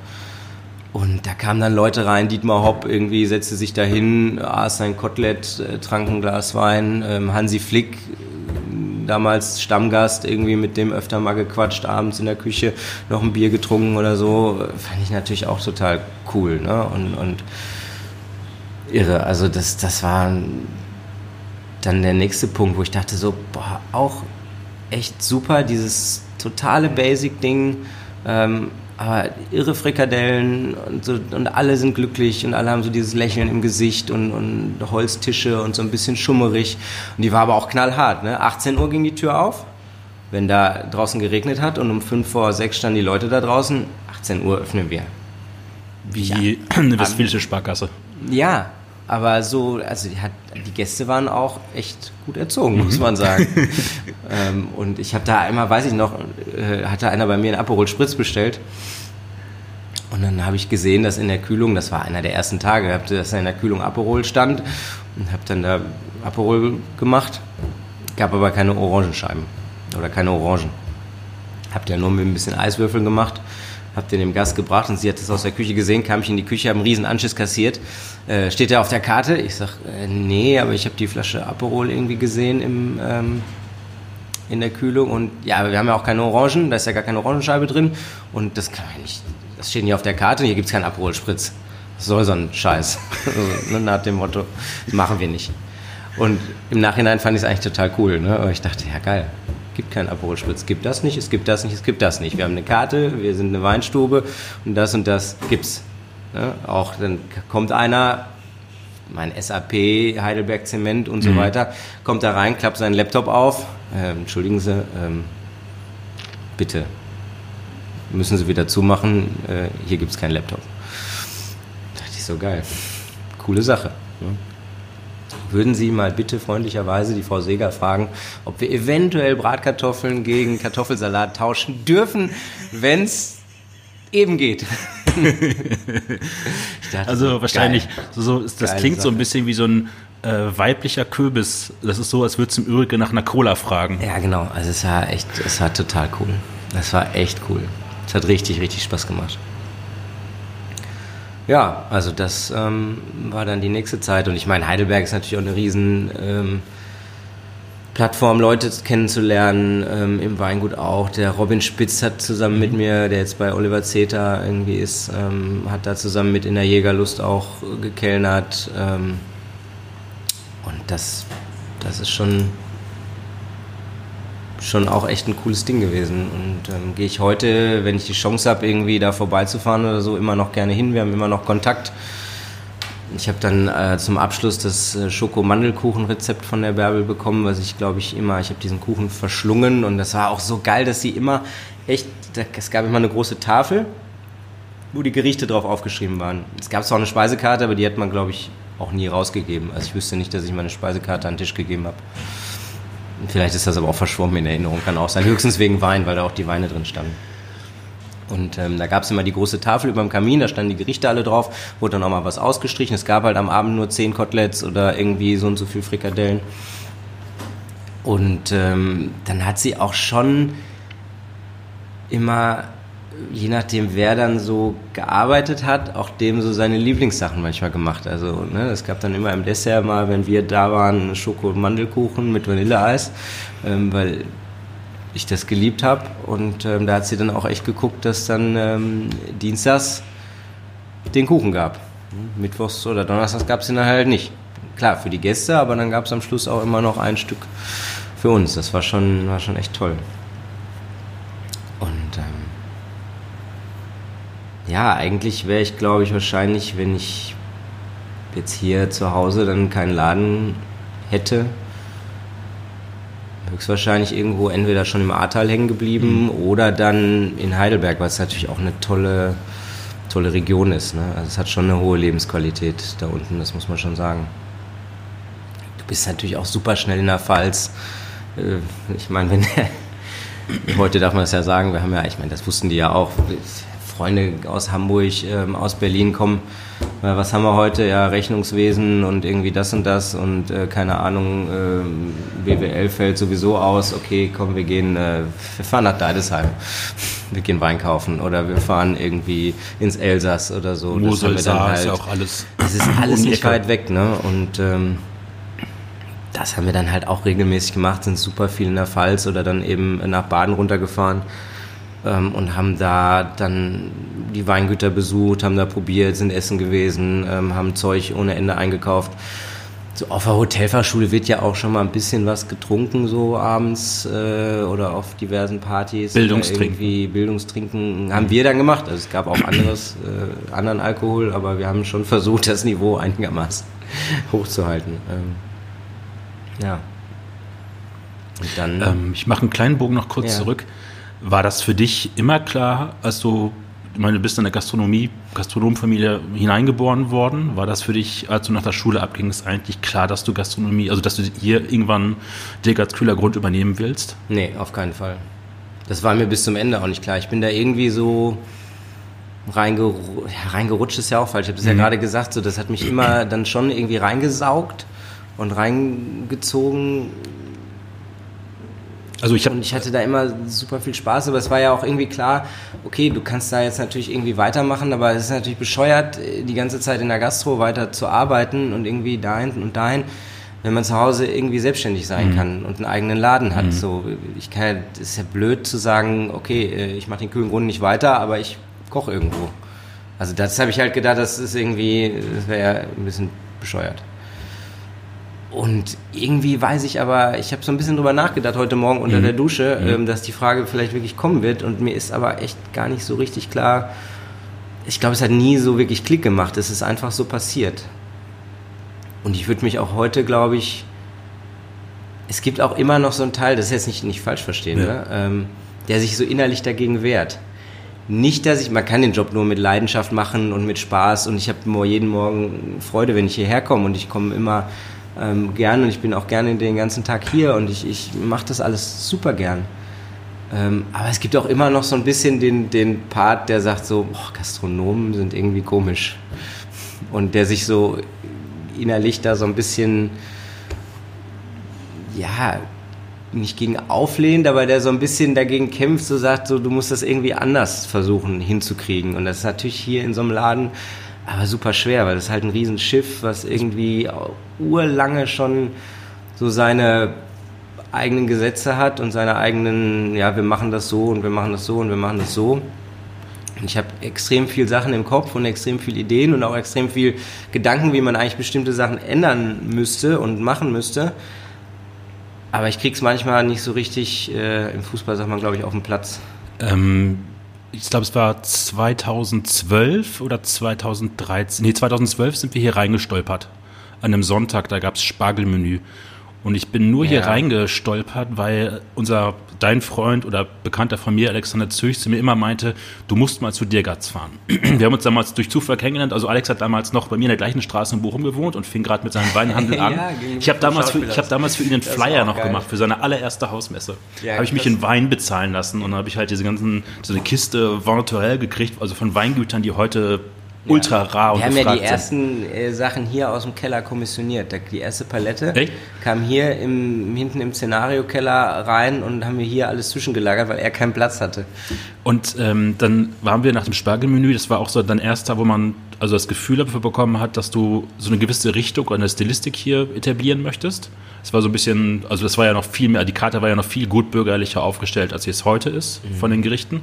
S1: Und da kamen dann Leute rein, Dietmar Hopp irgendwie setzte sich dahin, aß sein Kotelett, äh, trank ein Glas Wein. Ähm, Hansi Flick damals Stammgast, irgendwie mit dem öfter mal gequatscht, abends in der Küche noch ein Bier getrunken oder so. Fand ich natürlich auch total cool. Ne? Und, und irre. Also das, das war dann der nächste Punkt, wo ich dachte so, boah, auch echt super, dieses totale Basic-Ding. Ähm, aber irre Frikadellen und, so, und alle sind glücklich und alle haben so dieses Lächeln im Gesicht und, und Holztische und so ein bisschen schummerig. Und die war aber auch knallhart. Ne? 18 Uhr ging die Tür auf, wenn da draußen geregnet hat und um 5 vor 6 standen die Leute da draußen. 18 Uhr öffnen wir.
S2: Wie ja. eine westfälische Sparkasse.
S1: Ja, aber so, also die, hat, die Gäste waren auch echt gut erzogen, muss mhm. man sagen. ähm, und ich habe da einmal, weiß ich noch, äh, hatte einer bei mir einen Aperol Spritz bestellt. Und dann habe ich gesehen, dass in der Kühlung, das war einer der ersten Tage, dass in der Kühlung Aperol stand und habe dann da Aperol gemacht. Gab aber keine Orangenscheiben oder keine Orangen. Habt ja nur mit ein bisschen Eiswürfeln gemacht hab den dem Gast gebracht und sie hat es aus der Küche gesehen, kam ich in die Küche, habe einen riesen Anschiss kassiert. Äh, steht der auf der Karte? Ich sag, äh, nee, aber ich habe die Flasche Aperol irgendwie gesehen im, ähm, in der Kühlung und ja, wir haben ja auch keine Orangen, da ist ja gar keine Orangenscheibe drin und das kann man nicht, das steht nicht auf der Karte, hier gibt es keinen Aperol-Spritz. Was soll so ein Scheiß? ne, nach dem Motto, das machen wir nicht. Und im Nachhinein fand ich es eigentlich total cool. Ne? Aber ich dachte, ja geil, gibt keinen Aperol Spritz, gibt das nicht, es gibt das nicht, es gibt das nicht. Wir haben eine Karte, wir sind eine Weinstube und das und das gibt's. Ja, auch dann kommt einer, mein SAP, Heidelberg Zement und so mhm. weiter, kommt da rein, klappt seinen Laptop auf. Äh, entschuldigen Sie, ähm, bitte müssen Sie wieder zumachen, äh, hier gibt es keinen Laptop. Da dachte ich so geil. Coole Sache. Ne? Würden Sie mal bitte freundlicherweise die Frau Seger fragen, ob wir eventuell Bratkartoffeln gegen Kartoffelsalat tauschen dürfen, wenn es eben geht.
S2: dachte, also wahrscheinlich, so, so das Geile klingt Sache. so ein bisschen wie so ein äh, weiblicher Kürbis. Das ist so, als würde es im Übrigen nach einer Cola fragen.
S1: Ja, genau. Also es war echt, es war total cool. Das war echt cool. Es hat richtig, richtig Spaß gemacht. Ja, also das ähm, war dann die nächste Zeit. Und ich meine, Heidelberg ist natürlich auch eine riesen ähm, Plattform, Leute kennenzulernen, ähm, im Weingut auch. Der Robin Spitz hat zusammen mhm. mit mir, der jetzt bei Oliver Zeta irgendwie ist, ähm, hat da zusammen mit in der Jägerlust auch gekellnert. Ähm, und das, das ist schon schon auch echt ein cooles Ding gewesen. Und ähm, gehe ich heute, wenn ich die Chance habe, irgendwie da vorbeizufahren oder so, immer noch gerne hin. Wir haben immer noch Kontakt. Ich habe dann äh, zum Abschluss das äh, Schoko-Mandelkuchen-Rezept von der Bärbel bekommen, was ich glaube ich immer, ich habe diesen Kuchen verschlungen und das war auch so geil, dass sie immer echt, es gab immer eine große Tafel, wo die Gerichte drauf aufgeschrieben waren. Es gab zwar eine Speisekarte, aber die hat man glaube ich auch nie rausgegeben. Also ich wüsste nicht, dass ich meine Speisekarte an den Tisch gegeben habe. Vielleicht ist das aber auch verschwommen in Erinnerung, kann auch sein. Höchstens wegen Wein, weil da auch die Weine drin standen. Und ähm, da gab es immer die große Tafel über dem Kamin, da standen die Gerichte alle drauf, wurde dann auch mal was ausgestrichen. Es gab halt am Abend nur zehn Koteletts oder irgendwie so und so viel Frikadellen. Und ähm, dann hat sie auch schon immer je nachdem, wer dann so gearbeitet hat, auch dem so seine Lieblingssachen manchmal gemacht. Also ne, es gab dann immer im Dessert mal, wenn wir da waren, Schoko- und Mandelkuchen mit Vanilleeis, ähm, weil ich das geliebt habe. Und ähm, da hat sie dann auch echt geguckt, dass dann ähm, dienstags den Kuchen gab. Mittwochs oder Donnerstags gab es den dann halt nicht. Klar, für die Gäste, aber dann gab es am Schluss auch immer noch ein Stück für uns. Das war schon, war schon echt toll. Ja, eigentlich wäre ich, glaube ich, wahrscheinlich, wenn ich jetzt hier zu Hause dann keinen Laden hätte, höchstwahrscheinlich irgendwo entweder schon im Ahrtal hängen geblieben mhm. oder dann in Heidelberg, was natürlich auch eine tolle, tolle Region ist. Ne? Also es hat schon eine hohe Lebensqualität da unten, das muss man schon sagen. Du bist natürlich auch super schnell in der Pfalz. Äh, ich meine, wenn heute darf man das ja sagen, wir haben ja, ich meine, das wussten die ja auch, Freunde aus Hamburg, ähm, aus Berlin kommen. Äh, was haben wir heute? Ja, Rechnungswesen und irgendwie das und das und äh, keine Ahnung, äh, BWL fällt sowieso aus. Okay, komm, wir gehen, äh, wir fahren nach Deidesheim. Wir gehen Wein kaufen oder wir fahren irgendwie ins Elsass oder so.
S2: Mosel, das dann halt, ist ja auch alles.
S1: Das ist alles nicht weit weg, ne? Und ähm, das haben wir dann halt auch regelmäßig gemacht, sind super viel in der Pfalz oder dann eben nach Baden runtergefahren ähm, und haben da dann die Weingüter besucht, haben da probiert, sind essen gewesen, ähm, haben Zeug ohne Ende eingekauft. So auf der Hotelfachschule wird ja auch schon mal ein bisschen was getrunken, so abends äh, oder auf diversen Partys.
S2: Bildungstrinken.
S1: Irgendwie Bildungstrinken haben wir dann gemacht. Also es gab auch anderes, äh, anderen Alkohol, aber wir haben schon versucht, das Niveau einigermaßen hochzuhalten. Ähm, ja.
S2: Und dann. Ähm, ich mache einen kleinen Bogen noch kurz ja. zurück. War das für dich immer klar, als du, ich meine, du bist in der Gastronomie, Gastronomfamilie hineingeboren worden, war das für dich, als du nach der Schule abgingst, eigentlich klar, dass du Gastronomie, also dass du hier irgendwann dir als kühler Grund übernehmen willst?
S1: Nee, auf keinen Fall. Das war mir bis zum Ende auch nicht klar. Ich bin da irgendwie so reingerutscht, ja, reingerutscht ist ja auch falsch. Ich habe es mhm. ja gerade gesagt, so, das hat mich immer dann schon irgendwie reingesaugt und reingezogen also ich, hab, und ich hatte da immer super viel Spaß, aber es war ja auch irgendwie klar, okay, du kannst da jetzt natürlich irgendwie weitermachen, aber es ist natürlich bescheuert, die ganze Zeit in der Gastro weiter zu arbeiten und irgendwie dahin und dahin, wenn man zu Hause irgendwie selbstständig sein mhm. kann und einen eigenen Laden hat. Mhm. So, ich kann, es ist ja blöd zu sagen, okay, äh, ich mache den kühlen Grund nicht weiter, aber ich koche irgendwo. Also das habe ich halt gedacht, das ist irgendwie, das wäre ja ein bisschen bescheuert. Und irgendwie weiß ich aber, ich habe so ein bisschen drüber nachgedacht heute Morgen unter mhm. der Dusche, mhm. ähm, dass die Frage vielleicht wirklich kommen wird. Und mir ist aber echt gar nicht so richtig klar. Ich glaube, es hat nie so wirklich Klick gemacht. Es ist einfach so passiert. Und ich würde mich auch heute, glaube ich, es gibt auch immer noch so einen Teil, das ist jetzt nicht, nicht falsch verstehen, ja. ne? ähm, der sich so innerlich dagegen wehrt. Nicht, dass ich, man kann den Job nur mit Leidenschaft machen und mit Spaß und ich habe jeden Morgen Freude, wenn ich hierher komme und ich komme immer ähm, gern und ich bin auch gerne den ganzen Tag hier und ich, ich mache das alles super gern. Ähm, aber es gibt auch immer noch so ein bisschen den, den Part, der sagt so, boah, Gastronomen sind irgendwie komisch. Und der sich so innerlich da so ein bisschen, ja, nicht gegen auflehnt, aber der so ein bisschen dagegen kämpft, so sagt, so du musst das irgendwie anders versuchen hinzukriegen. Und das ist natürlich hier in so einem Laden aber super schwer, weil das ist halt ein Riesenschiff, was irgendwie urlange schon so seine eigenen Gesetze hat und seine eigenen, ja, wir machen das so und wir machen das so und wir machen das so. Und ich habe extrem viel Sachen im Kopf und extrem viel Ideen und auch extrem viel Gedanken, wie man eigentlich bestimmte Sachen ändern müsste und machen müsste. Aber ich krieg's manchmal nicht so richtig, äh, im Fußball sagt man, glaube ich, auf den Platz.
S2: Ähm, ich glaube, es war 2012 oder 2013. Nee, 2012 sind wir hier reingestolpert. An einem Sonntag, da gab es Spargelmenü. Und ich bin nur ja. hier reingestolpert, weil unser, dein Freund oder Bekannter von mir, Alexander Zürich, zu mir immer meinte, du musst mal zu Dirgatz fahren. Wir haben uns damals durch Zufall kennengelernt. Also Alex hat damals noch bei mir in der gleichen Straße in Bochum gewohnt und fing gerade mit seinem Weinhandel an. ja, ich habe damals, für, ich hab damals für ihn einen Flyer noch geil. gemacht, für seine allererste Hausmesse. Ja, habe ich mich in Wein bezahlen lassen und dann habe ich halt diese ganzen, so eine Kiste Venturell gekriegt, also von Weingütern, die heute ultra rar
S1: und Wir haben ja die ersten äh, Sachen hier aus dem Keller kommissioniert. Die erste Palette Echt? kam hier im, hinten im Szenario-Keller rein und haben wir hier alles zwischengelagert, weil er keinen Platz hatte.
S2: Und ähm, dann waren wir nach dem Spargelmenü, das war auch so dein erster, wo man also das Gefühl dafür bekommen hat, dass du so eine gewisse Richtung oder eine Stilistik hier etablieren möchtest. Es war so ein bisschen, also das war ja noch viel mehr, die Karte war ja noch viel gutbürgerlicher aufgestellt, als sie es heute ist mhm. von den Gerichten.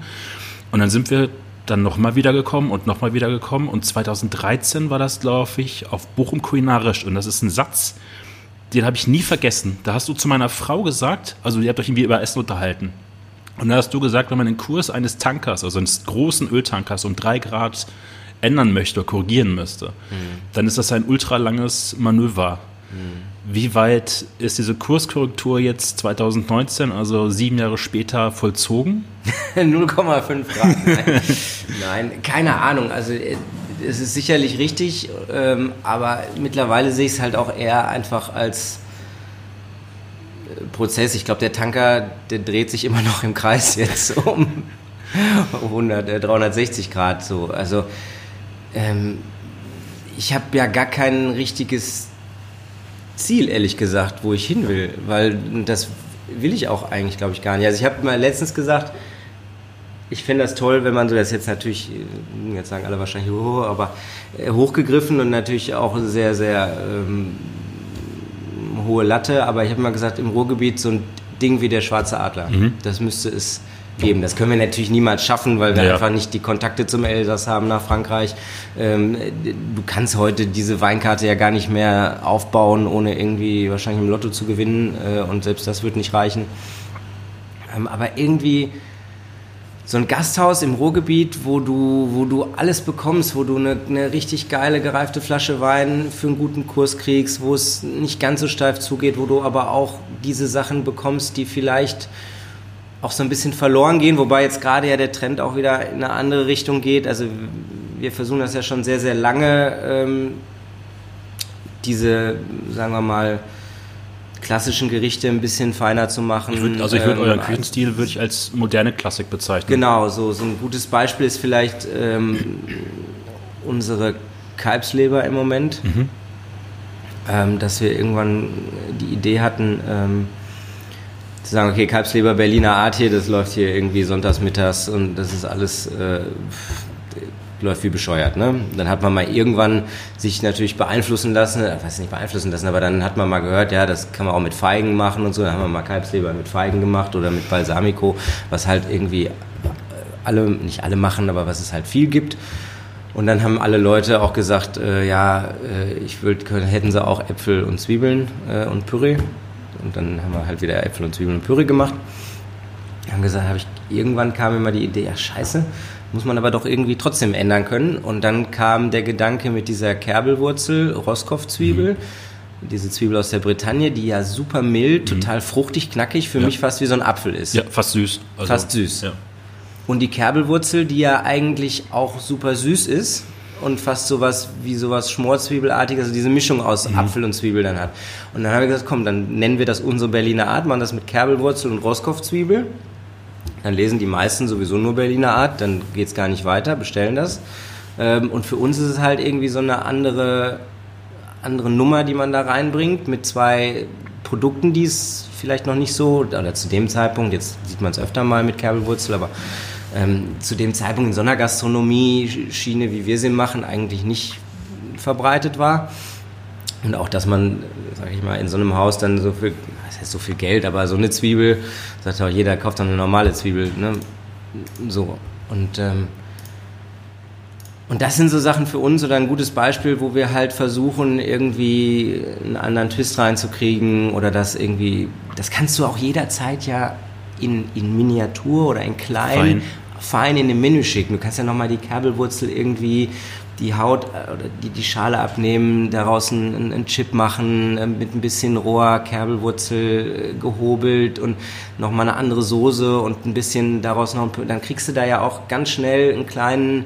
S2: Und dann sind wir dann nochmal wiedergekommen und nochmal wiedergekommen. Und 2013 war das, glaube ich, auf Bochum Kulinarisch. Und das ist ein Satz, den habe ich nie vergessen. Da hast du zu meiner Frau gesagt, also ihr habt euch irgendwie über Essen unterhalten. Und da hast du gesagt, wenn man den Kurs eines Tankers, also eines großen Öltankers um drei Grad ändern möchte oder korrigieren müsste, mhm. dann ist das ein ultralanges Manöver. Mhm. Wie weit ist diese Kurskorrektur jetzt 2019, also sieben Jahre später, vollzogen?
S1: 0,5 Grad. Nein. Nein, keine Ahnung. Also äh, es ist sicherlich richtig, ähm, aber mittlerweile sehe ich es halt auch eher einfach als äh, Prozess. Ich glaube, der Tanker, der dreht sich immer noch im Kreis jetzt um 100, äh, 360 Grad so. Also ähm, ich habe ja gar kein richtiges Ziel, ehrlich gesagt, wo ich hin will, weil das will ich auch eigentlich, glaube ich, gar nicht. Also ich habe mal letztens gesagt, ich finde das toll, wenn man so, das jetzt natürlich, jetzt sagen alle wahrscheinlich, oh, aber äh, hochgegriffen und natürlich auch sehr, sehr ähm, hohe Latte, aber ich habe mal gesagt, im Ruhrgebiet so ein Ding wie der Schwarze Adler, mhm. das müsste es geben. Das können wir natürlich niemals schaffen, weil wir ja. einfach nicht die Kontakte zum Elsass haben nach Frankreich. Ähm, du kannst heute diese Weinkarte ja gar nicht mehr aufbauen, ohne irgendwie wahrscheinlich im Lotto zu gewinnen äh, und selbst das wird nicht reichen. Ähm, aber irgendwie so ein Gasthaus im Ruhrgebiet, wo du, wo du alles bekommst, wo du eine, eine, richtig geile gereifte Flasche Wein für einen guten Kurs kriegst, wo es nicht ganz so steif zugeht, wo du aber auch diese Sachen bekommst, die vielleicht auch so ein bisschen verloren gehen, wobei jetzt gerade ja der Trend auch wieder in eine andere Richtung geht. Also wir versuchen das ja schon sehr, sehr lange, ähm, diese, sagen wir mal, klassischen Gerichte ein bisschen feiner zu machen.
S2: Ich würd, also ich würde ähm, euren Küchenstil würde ich als moderne Klassik bezeichnen.
S1: Genau, so, so ein gutes Beispiel ist vielleicht ähm, unsere Kalbsleber im Moment, mhm. ähm, dass wir irgendwann die Idee hatten, ähm, zu sagen, okay, Kalbsleber Berliner Art hier, das läuft hier irgendwie sonntags mittags und das ist alles äh, läuft wie bescheuert. Ne? Dann hat man mal irgendwann sich natürlich beeinflussen lassen, ich äh, weiß nicht beeinflussen lassen, aber dann hat man mal gehört, ja, das kann man auch mit Feigen machen und so. Dann haben wir mal Kalbsleber mit Feigen gemacht oder mit Balsamico, was halt irgendwie alle, nicht alle machen, aber was es halt viel gibt. Und dann haben alle Leute auch gesagt, äh, ja, äh, ich würd, hätten sie auch Äpfel und Zwiebeln äh, und Püree. Und dann haben wir halt wieder Äpfel und Zwiebeln und Püree gemacht. Haben gesagt, habe ich irgendwann kam immer die Idee, ja scheiße, muss man aber doch irgendwie trotzdem ändern können. Und dann kam der Gedanke mit dieser Kerbelwurzel, Roscoff-Zwiebel. Mhm. Diese Zwiebel aus der Bretagne, die ja super mild, mhm. total fruchtig, knackig, für ja. mich fast wie so ein Apfel ist.
S2: Ja, fast süß.
S1: Also, fast süß. Ja. Und die Kerbelwurzel, die ja eigentlich auch super süß ist, und fast sowas wie sowas Schmorzwiebelartiges, also diese Mischung aus mhm. Apfel und Zwiebel dann hat. Und dann haben wir gesagt, komm, dann nennen wir das unsere Berliner Art, machen das mit Kerbelwurzel und Roscoff-Zwiebel. Dann lesen die meisten sowieso nur Berliner Art, dann geht es gar nicht weiter, bestellen das. Ähm, und für uns ist es halt irgendwie so eine andere, andere Nummer, die man da reinbringt, mit zwei Produkten, die es vielleicht noch nicht so, oder zu dem Zeitpunkt, jetzt sieht man es öfter mal mit Kerbelwurzel, aber ähm, zu dem Zeitpunkt in so einer Gastronomie-Schiene, wie wir sie machen, eigentlich nicht verbreitet war. Und auch, dass man, sag ich mal, in so einem Haus dann so viel, das heißt so viel Geld, aber so eine Zwiebel, sagt auch jeder, kauft dann eine normale Zwiebel, ne? So. Und, ähm, und das sind so Sachen für uns oder ein gutes Beispiel, wo wir halt versuchen, irgendwie einen anderen Twist reinzukriegen oder das irgendwie, das kannst du auch jederzeit ja in, in Miniatur oder in klein, fein, fein in dem Menü schicken. Du kannst ja nochmal die Kerbelwurzel irgendwie die Haut äh, oder die, die Schale abnehmen, daraus einen, einen Chip machen, äh, mit ein bisschen roher Kerbelwurzel äh, gehobelt und nochmal eine andere Soße und ein bisschen daraus noch, dann kriegst du da ja auch ganz schnell einen kleinen,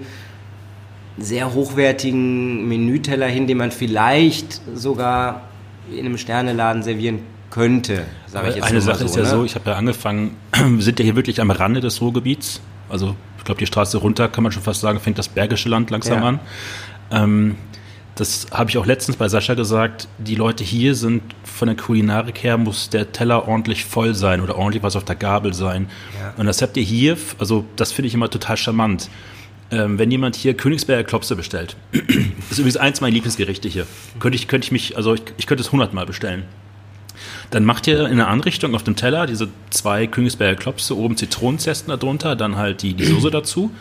S1: sehr hochwertigen Menüteller hin, den man vielleicht sogar in einem Sterneladen servieren könnte,
S2: sage ich jetzt Eine Sache so, ist ja ne? so, ich habe ja angefangen, wir sind ja hier wirklich am Rande des Ruhrgebiets, also ich glaube, die Straße runter, kann man schon fast sagen, fängt das Bergische Land langsam ja. an. Ähm, das habe ich auch letztens bei Sascha gesagt. Die Leute hier sind von der Kulinarik her, muss der Teller ordentlich voll sein oder ordentlich was auf der Gabel sein. Ja. Und das habt ihr hier, also das finde ich immer total charmant. Ähm, wenn jemand hier Königsberger Klopse bestellt, ist übrigens eins meiner Lieblingsgerichte hier. Könnte ich, könnte ich mich, also ich, ich könnte es hundertmal bestellen. Dann macht ihr in der Anrichtung auf dem Teller diese zwei Königsberger Klopse, oben Zitronenzesten darunter, dann halt die, die Soße dazu.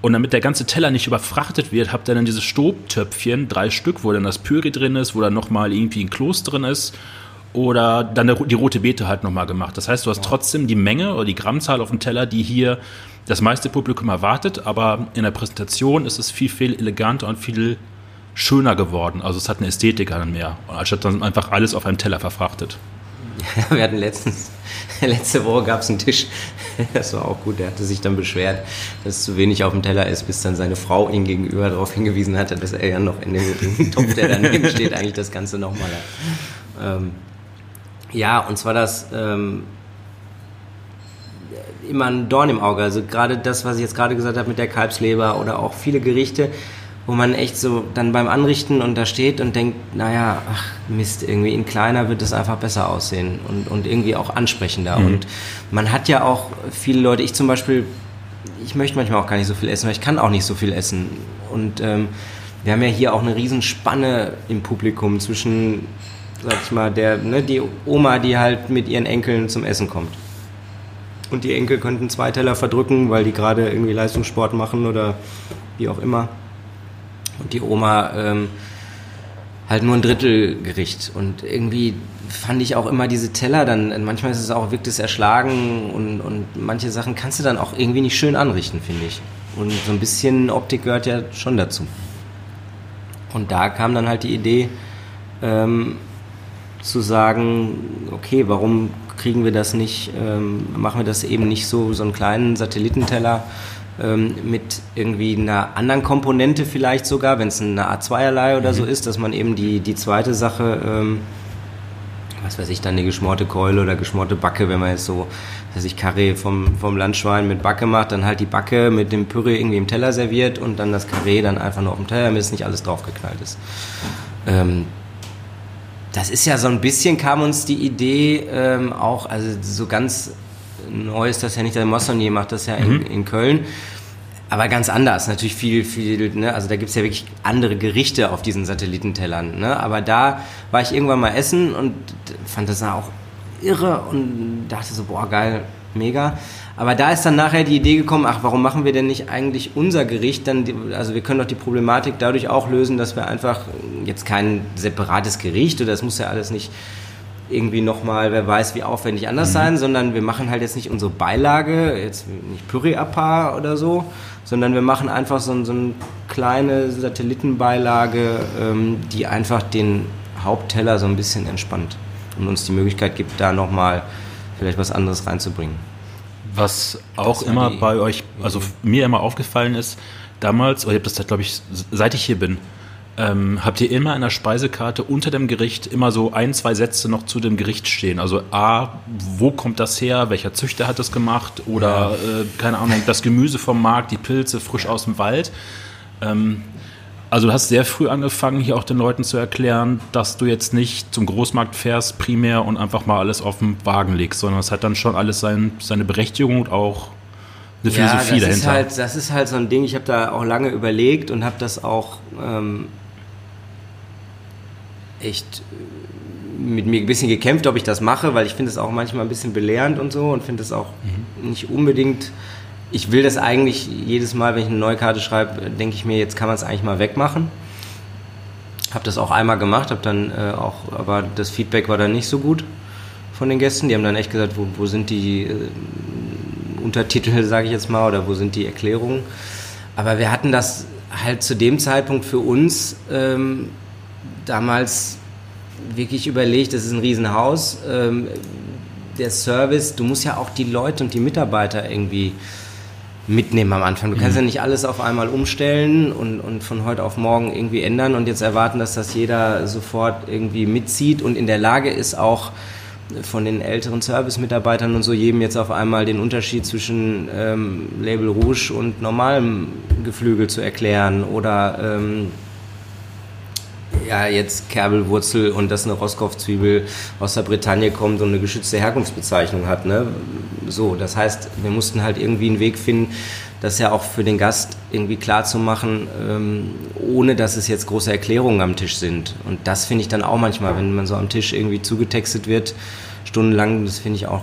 S2: Und damit der ganze Teller nicht überfrachtet wird, habt ihr dann diese Stobtöpfchen, drei Stück, wo dann das Püree drin ist, wo dann nochmal irgendwie ein Kloß drin ist oder dann die rote Beete halt nochmal gemacht. Das heißt, du hast trotzdem die Menge oder die Grammzahl auf dem Teller, die hier das meiste Publikum erwartet, aber in der Präsentation ist es viel, viel eleganter und viel schöner geworden. Also es hat eine Ästhetik an mehr, anstatt dann einfach alles auf einem Teller verfrachtet.
S1: Ja, wir hatten letztens, letzte Woche gab es einen Tisch, das war auch gut, der hatte sich dann beschwert, dass zu wenig auf dem Teller ist, bis dann seine Frau ihm gegenüber darauf hingewiesen hatte, dass er ja noch in dem Topf, der daneben steht, eigentlich das Ganze nochmal hat. Ähm, ja, und zwar das ähm, immer ein Dorn im Auge. Also gerade das, was ich jetzt gerade gesagt habe mit der Kalbsleber oder auch viele Gerichte, wo man echt so dann beim Anrichten und da steht und denkt, naja, ach Mist, irgendwie in kleiner wird es einfach besser aussehen und, und irgendwie auch ansprechender. Mhm. Und man hat ja auch viele Leute, ich zum Beispiel, ich möchte manchmal auch gar nicht so viel essen, weil ich kann auch nicht so viel essen. Und ähm, wir haben ja hier auch eine Riesenspanne im Publikum zwischen, sag ich mal, der, ne, die Oma, die halt mit ihren Enkeln zum Essen kommt. Und die Enkel könnten zwei Teller verdrücken, weil die gerade irgendwie Leistungssport machen oder wie auch immer und die Oma ähm, halt nur ein Drittel Gericht. Und irgendwie fand ich auch immer diese Teller dann, manchmal ist es auch, wirkt es erschlagen und, und manche Sachen kannst du dann auch irgendwie nicht schön anrichten, finde ich. Und so ein bisschen Optik gehört ja schon dazu. Und da kam dann halt die Idee, ähm, zu sagen, okay, warum kriegen wir das nicht, ähm, machen wir das eben nicht so, so einen kleinen Satellitenteller, ähm, mit irgendwie einer anderen Komponente vielleicht sogar, wenn es eine Art Zweierlei oder mhm. so ist, dass man eben die, die zweite Sache, ähm, was weiß ich, dann eine geschmorte Keule oder geschmorte Backe, wenn man jetzt so, dass ich Karree vom, vom Landschwein mit Backe macht, dann halt die Backe mit dem Püree irgendwie im Teller serviert und dann das Karree dann einfach nur auf dem Teller, damit es nicht alles draufgeknallt ist. Ähm, das ist ja so ein bisschen, kam uns die Idee ähm, auch, also so ganz neu ist das ja nicht, der Mossonier macht das ja in, mhm. in Köln. Aber ganz anders, natürlich viel, viel, ne? also da gibt es ja wirklich andere Gerichte auf diesen Satellitentellern. Ne? Aber da war ich irgendwann mal essen und fand das auch irre und dachte so, boah, geil, mega. Aber da ist dann nachher die Idee gekommen, ach, warum machen wir denn nicht eigentlich unser Gericht dann, also wir können doch die Problematik dadurch auch lösen, dass wir einfach jetzt kein separates Gericht oder das muss ja alles nicht irgendwie nochmal, wer weiß wie aufwendig anders mhm. sein, sondern wir machen halt jetzt nicht unsere Beilage, jetzt nicht Püree à oder so, sondern wir machen einfach so, so eine kleine Satellitenbeilage, ähm, die einfach den Hauptteller so ein bisschen entspannt und uns die Möglichkeit gibt, da nochmal vielleicht was anderes reinzubringen.
S2: Was auch immer bei euch, also mir immer aufgefallen ist, damals, oder ich habe das, glaube ich, seit ich hier bin, ähm, habt ihr immer in der Speisekarte unter dem Gericht immer so ein, zwei Sätze noch zu dem Gericht stehen. Also A, wo kommt das her, welcher Züchter hat das gemacht oder ja. äh, keine Ahnung, das Gemüse vom Markt, die Pilze frisch aus dem Wald. Ähm, also du hast sehr früh angefangen, hier auch den Leuten zu erklären, dass du jetzt nicht zum Großmarkt fährst primär und einfach mal alles auf den Wagen legst, sondern es hat dann schon alles sein, seine Berechtigung und auch eine Philosophie
S1: ja, das
S2: dahinter.
S1: Ist halt, das ist halt so ein Ding, ich habe da auch lange überlegt und habe das auch ähm, echt äh, mit mir ein bisschen gekämpft, ob ich das mache, weil ich finde es auch manchmal ein bisschen belehrend und so und finde es auch mhm. nicht unbedingt. Ich will das eigentlich jedes Mal, wenn ich eine neue Karte schreibe, denke ich mir, jetzt kann man es eigentlich mal wegmachen. Habe das auch einmal gemacht, habe dann äh, auch, aber das Feedback war dann nicht so gut von den Gästen. Die haben dann echt gesagt, wo, wo sind die äh, Untertitel, sage ich jetzt mal, oder wo sind die Erklärungen. Aber wir hatten das halt zu dem Zeitpunkt für uns ähm, damals wirklich überlegt, das ist ein Riesenhaus. Ähm, der Service, du musst ja auch die Leute und die Mitarbeiter irgendwie mitnehmen am Anfang. Du kannst mhm. ja nicht alles auf einmal umstellen und, und von heute auf morgen irgendwie ändern und jetzt erwarten, dass das jeder sofort irgendwie mitzieht und in der Lage ist auch von den älteren Service-Mitarbeitern und so jedem jetzt auf einmal den Unterschied zwischen ähm, Label Rouge und normalem Geflügel zu erklären oder ähm, ja, jetzt Kerbelwurzel und dass eine Roscoff-Zwiebel aus der Bretagne kommt und eine geschützte Herkunftsbezeichnung hat. Ne? So, das heißt, wir mussten halt irgendwie einen Weg finden, das ja auch für den Gast irgendwie klar zu machen, ähm, ohne dass es jetzt große Erklärungen am Tisch sind. Und das finde ich dann auch manchmal, wenn man so am Tisch irgendwie zugetextet wird, stundenlang, das finde ich auch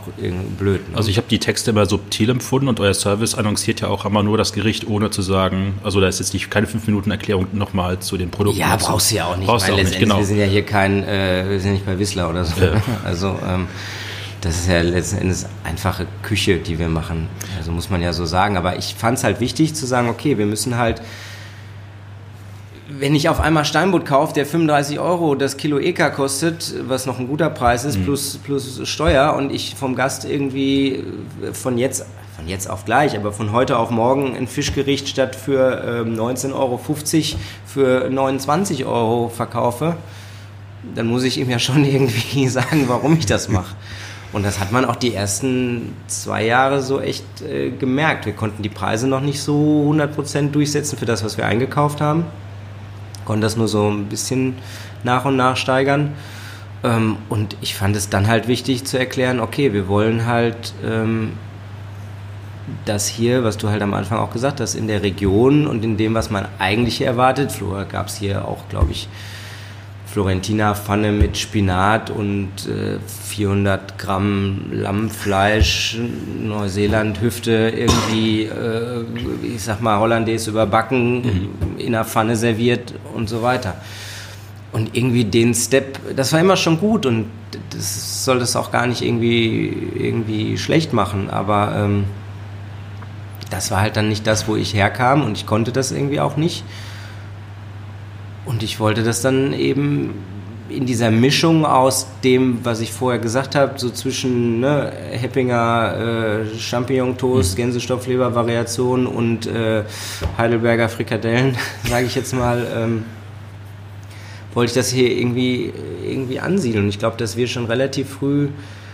S1: blöd.
S2: Ne? Also ich habe die Texte immer subtil empfunden und euer Service annonciert ja auch immer nur das Gericht, ohne zu sagen, also da ist jetzt nicht keine fünf Minuten Erklärung nochmal zu den Produkten.
S1: Ja, brauchst du ja auch nicht, brauchst weil auch nicht, genau. wir sind ja hier kein, äh, wir sind nicht bei Whistler oder so. Ja. Also ähm, das ist ja letzten Endes einfache Küche, die wir machen. Also muss man ja so sagen. Aber ich fand es halt wichtig zu sagen, okay, wir müssen halt wenn ich auf einmal Steinbutt kaufe, der 35 Euro das Kilo EK kostet, was noch ein guter Preis ist, mhm. plus, plus Steuer und ich vom Gast irgendwie von jetzt, von jetzt auf gleich, aber von heute auf morgen ein Fischgericht statt für ähm, 19,50 Euro für 29 Euro verkaufe, dann muss ich ihm ja schon irgendwie sagen, warum ich das mache. Und das hat man auch die ersten zwei Jahre so echt äh, gemerkt. Wir konnten die Preise noch nicht so 100% durchsetzen für das, was wir eingekauft haben konnte das nur so ein bisschen nach und nach steigern. Ähm, und ich fand es dann halt wichtig zu erklären, okay, wir wollen halt ähm, das hier, was du halt am Anfang auch gesagt hast, in der Region und in dem, was man eigentlich erwartet. Früher gab es hier auch, glaube ich, Florentina-Pfanne mit Spinat und äh, 400 Gramm Lammfleisch, Neuseeland-Hüfte irgendwie, äh, ich sag mal, Hollandaise überbacken, mhm. in der Pfanne serviert und so weiter. Und irgendwie den Step, das war immer schon gut und das soll das auch gar nicht irgendwie, irgendwie schlecht machen, aber ähm, das war halt dann nicht das, wo ich herkam und ich konnte das irgendwie auch nicht. Und ich wollte das dann eben in dieser Mischung aus dem, was ich vorher gesagt habe, so zwischen ne, Heppinger äh, Champignon-Toast, mhm. Gänsestoffleber-Variation und äh, Heidelberger Frikadellen, sage ich jetzt mal, ähm, wollte ich das hier irgendwie, irgendwie ansiedeln. Und ich glaube, dass wir schon relativ früh,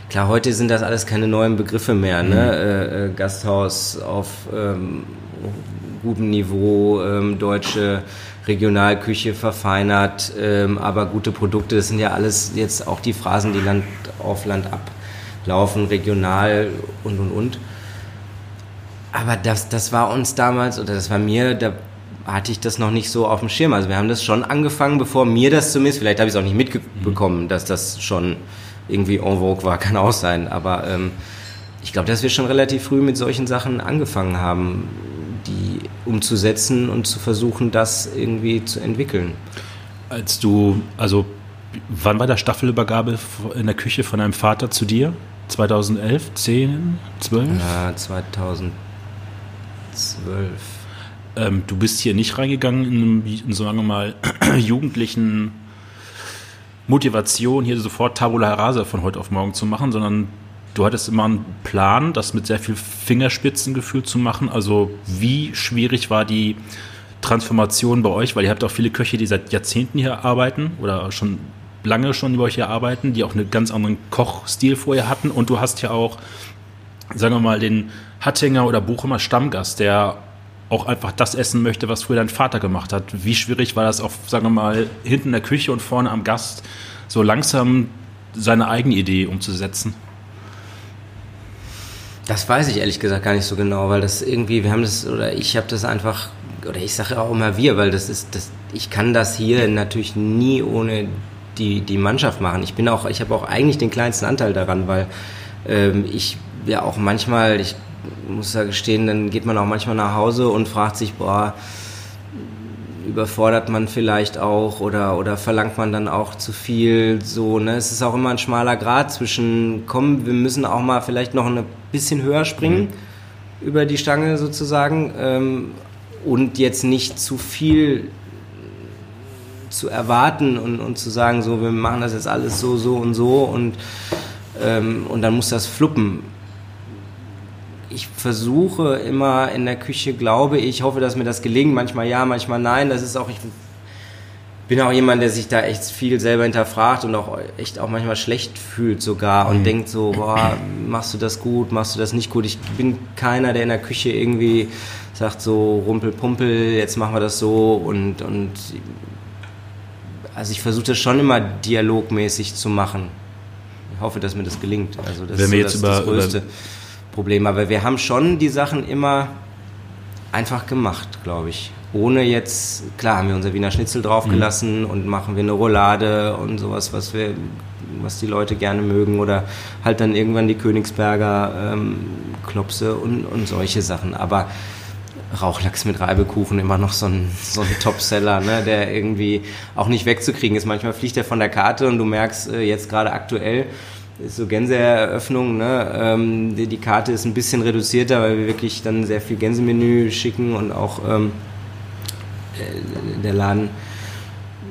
S1: klar, heute sind das alles keine neuen Begriffe mehr, ne? mhm. ne? äh, Gasthaus auf ähm, gutem Niveau, ähm, deutsche Regionalküche verfeinert, ähm, aber gute Produkte, das sind ja alles jetzt auch die Phrasen, die Land auf Land ablaufen, regional und und und. Aber das, das war uns damals, oder das war mir, da hatte ich das noch nicht so auf dem Schirm. Also wir haben das schon angefangen, bevor mir das zumindest, vielleicht habe ich es auch nicht mitbekommen, dass das schon irgendwie en vogue war, kann auch sein. Aber ähm, ich glaube, dass wir schon relativ früh mit solchen Sachen angefangen haben umzusetzen und zu versuchen, das irgendwie zu entwickeln.
S2: Als du, also wann war der Staffelübergabe in der Küche von deinem Vater zu dir? 2011, 10, 12?
S1: Ja, 2012.
S2: Ähm, du bist hier nicht reingegangen in, in sagen wir mal, jugendlichen Motivation, hier sofort Tabula Rasa von heute auf morgen zu machen, sondern du hattest immer einen Plan, das mit sehr viel Fingerspitzengefühl zu machen. Also wie schwierig war die Transformation bei euch? Weil ihr habt auch viele Köche, die seit Jahrzehnten hier arbeiten oder schon lange schon über euch hier arbeiten, die auch einen ganz anderen Kochstil vorher hatten. Und du hast ja auch, sagen wir mal, den Hattinger oder Buchemer Stammgast, der auch einfach das essen möchte, was früher dein Vater gemacht hat. Wie schwierig war das auch, sagen wir mal, hinten in der Küche und vorne am Gast, so langsam seine eigene Idee umzusetzen?
S1: Das weiß ich ehrlich gesagt gar nicht so genau, weil das irgendwie, wir haben das, oder ich habe das einfach, oder ich sage auch immer wir, weil das ist, das, ich kann das hier natürlich nie ohne die, die Mannschaft machen. Ich bin auch, ich habe auch eigentlich den kleinsten Anteil daran, weil ähm, ich ja auch manchmal, ich muss da gestehen, dann geht man auch manchmal nach Hause und fragt sich, boah, überfordert man vielleicht auch oder, oder verlangt man dann auch zu viel. So, ne? Es ist auch immer ein schmaler Grad zwischen, komm, wir müssen auch mal vielleicht noch ein bisschen höher springen mhm. über die Stange sozusagen ähm, und jetzt nicht zu viel zu erwarten und, und zu sagen, so, wir machen das jetzt alles so, so und so und, ähm, und dann muss das fluppen ich versuche immer in der Küche, glaube ich, hoffe, dass mir das gelingt. Manchmal ja, manchmal nein. Das ist auch, ich bin auch jemand, der sich da echt viel selber hinterfragt und auch echt auch manchmal schlecht fühlt sogar und mhm. denkt so, boah, machst du das gut, machst du das nicht gut. Ich bin keiner, der in der Küche irgendwie sagt so, rumpel, jetzt machen wir das so und, und also ich versuche das schon immer dialogmäßig zu machen. Ich hoffe, dass mir das gelingt. Also das
S2: Wenn
S1: ist
S2: so das, über, das
S1: Größte. Problem. Aber wir haben schon die Sachen immer einfach gemacht, glaube ich. Ohne jetzt, klar, haben wir unser Wiener Schnitzel draufgelassen mhm. und machen wir eine Roulade und sowas, was wir, was die Leute gerne mögen. Oder halt dann irgendwann die Königsberger ähm, Klopse und, und solche Sachen. Aber Rauchlachs mit Reibekuchen immer noch so ein, so ein Topseller, ne, der irgendwie auch nicht wegzukriegen ist. Manchmal fliegt er von der Karte und du merkst äh, jetzt gerade aktuell, ist so Gänseeröffnung. Ne? Ähm, die, die, Karte ist ein bisschen reduzierter, weil wir wirklich dann sehr viel Gänsemenü schicken und auch ähm, äh, der Laden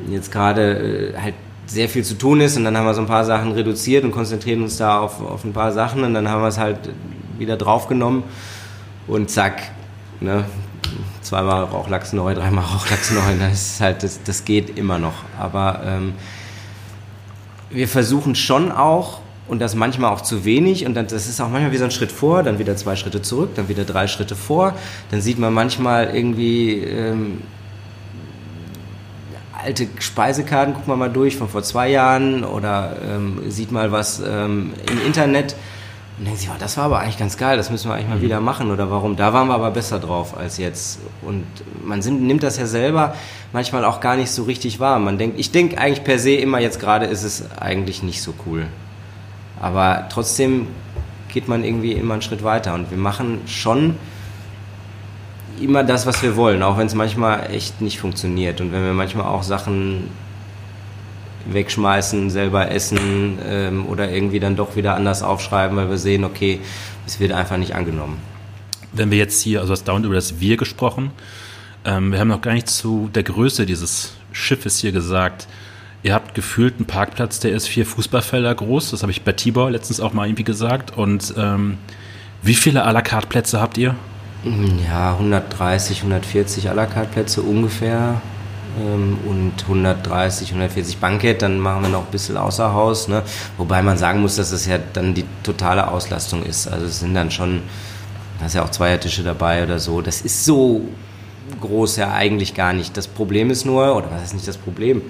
S1: jetzt gerade äh, halt sehr viel zu tun ist. Und dann haben wir so ein paar Sachen reduziert und konzentrieren uns da auf, auf ein paar Sachen. Und dann haben wir es halt wieder draufgenommen. Und zack, ne, zweimal Rauchlachs neu, dreimal Rauchlachs neu, das ist halt, das, das geht immer noch. Aber ähm, wir versuchen schon auch, und das manchmal auch zu wenig, und dann, das ist auch manchmal wie so ein Schritt vor, dann wieder zwei Schritte zurück, dann wieder drei Schritte vor, dann sieht man manchmal irgendwie ähm, alte Speisekarten, guckt man mal durch von vor zwei Jahren oder ähm, sieht mal was ähm, im Internet und denken sich, oh, das war aber eigentlich ganz geil, das müssen wir eigentlich mal mhm. wieder machen oder warum? Da waren wir aber besser drauf als jetzt. Und man nimmt das ja selber manchmal auch gar nicht so richtig wahr. Man denkt, ich denke eigentlich per se immer, jetzt gerade ist es eigentlich nicht so cool. Aber trotzdem geht man irgendwie immer einen Schritt weiter und wir machen schon immer das, was wir wollen, auch wenn es manchmal echt nicht funktioniert und wenn wir manchmal auch Sachen wegschmeißen, selber essen ähm, oder irgendwie dann doch wieder anders aufschreiben, weil wir sehen, okay, es wird einfach nicht angenommen.
S2: Wenn wir jetzt hier, also hast dauernd über das Wir gesprochen, ähm, wir haben noch gar nicht zu der Größe dieses Schiffes hier gesagt. Ihr habt gefühlt einen Parkplatz, der ist vier Fußballfelder groß. Das habe ich bei Tibor letztens auch mal irgendwie gesagt. Und ähm, wie viele à la carte Plätze habt ihr?
S1: Ja, 130, 140 à la carte Plätze ungefähr ähm, und 130, 140 Bankett, dann machen wir noch ein bisschen außer Haus, ne? wobei man sagen muss, dass das ja dann die totale Auslastung ist. Also es sind dann schon, da ist ja auch Zweiertische dabei oder so. Das ist so groß ja eigentlich gar nicht. Das Problem ist nur, oder was ist nicht das Problem?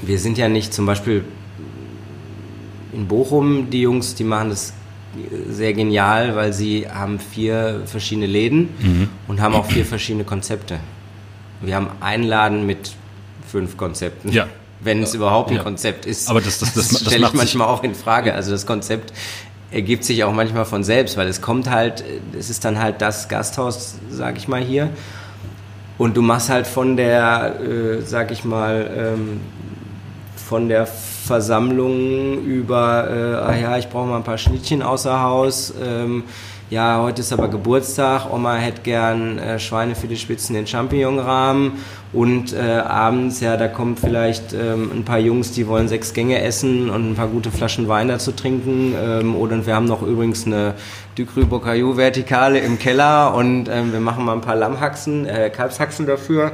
S1: Wir sind ja nicht zum Beispiel in Bochum, die Jungs, die machen das sehr genial, weil sie haben vier verschiedene Läden mhm. und haben auch vier verschiedene Konzepte. Wir haben einen Laden mit fünf Konzepten.
S2: Ja.
S1: Wenn es überhaupt ein ja. Konzept ist.
S2: Aber das, das, das,
S1: das stelle ich manchmal auch in Frage. Also das Konzept ergibt sich auch manchmal von selbst, weil es kommt halt, es ist dann halt das Gasthaus, sag ich mal hier. Und du machst halt von der, äh, sag ich mal, ähm, von der Versammlung über, äh, ah ja, ich brauche mal ein paar Schnittchen außer Haus, ähm, ja, heute ist aber Geburtstag, Oma hätte gern äh, Schweinefiletspitzen in Champignonrahmen. Und äh, abends, ja, da kommen vielleicht ähm, ein paar Jungs, die wollen sechs Gänge essen und ein paar gute Flaschen Wein dazu trinken. Ähm, oder wir haben noch übrigens eine Ducru Bocayou Vertikale im Keller. Und ähm, wir machen mal ein paar Lammhaxen, äh, Kalbshaxen dafür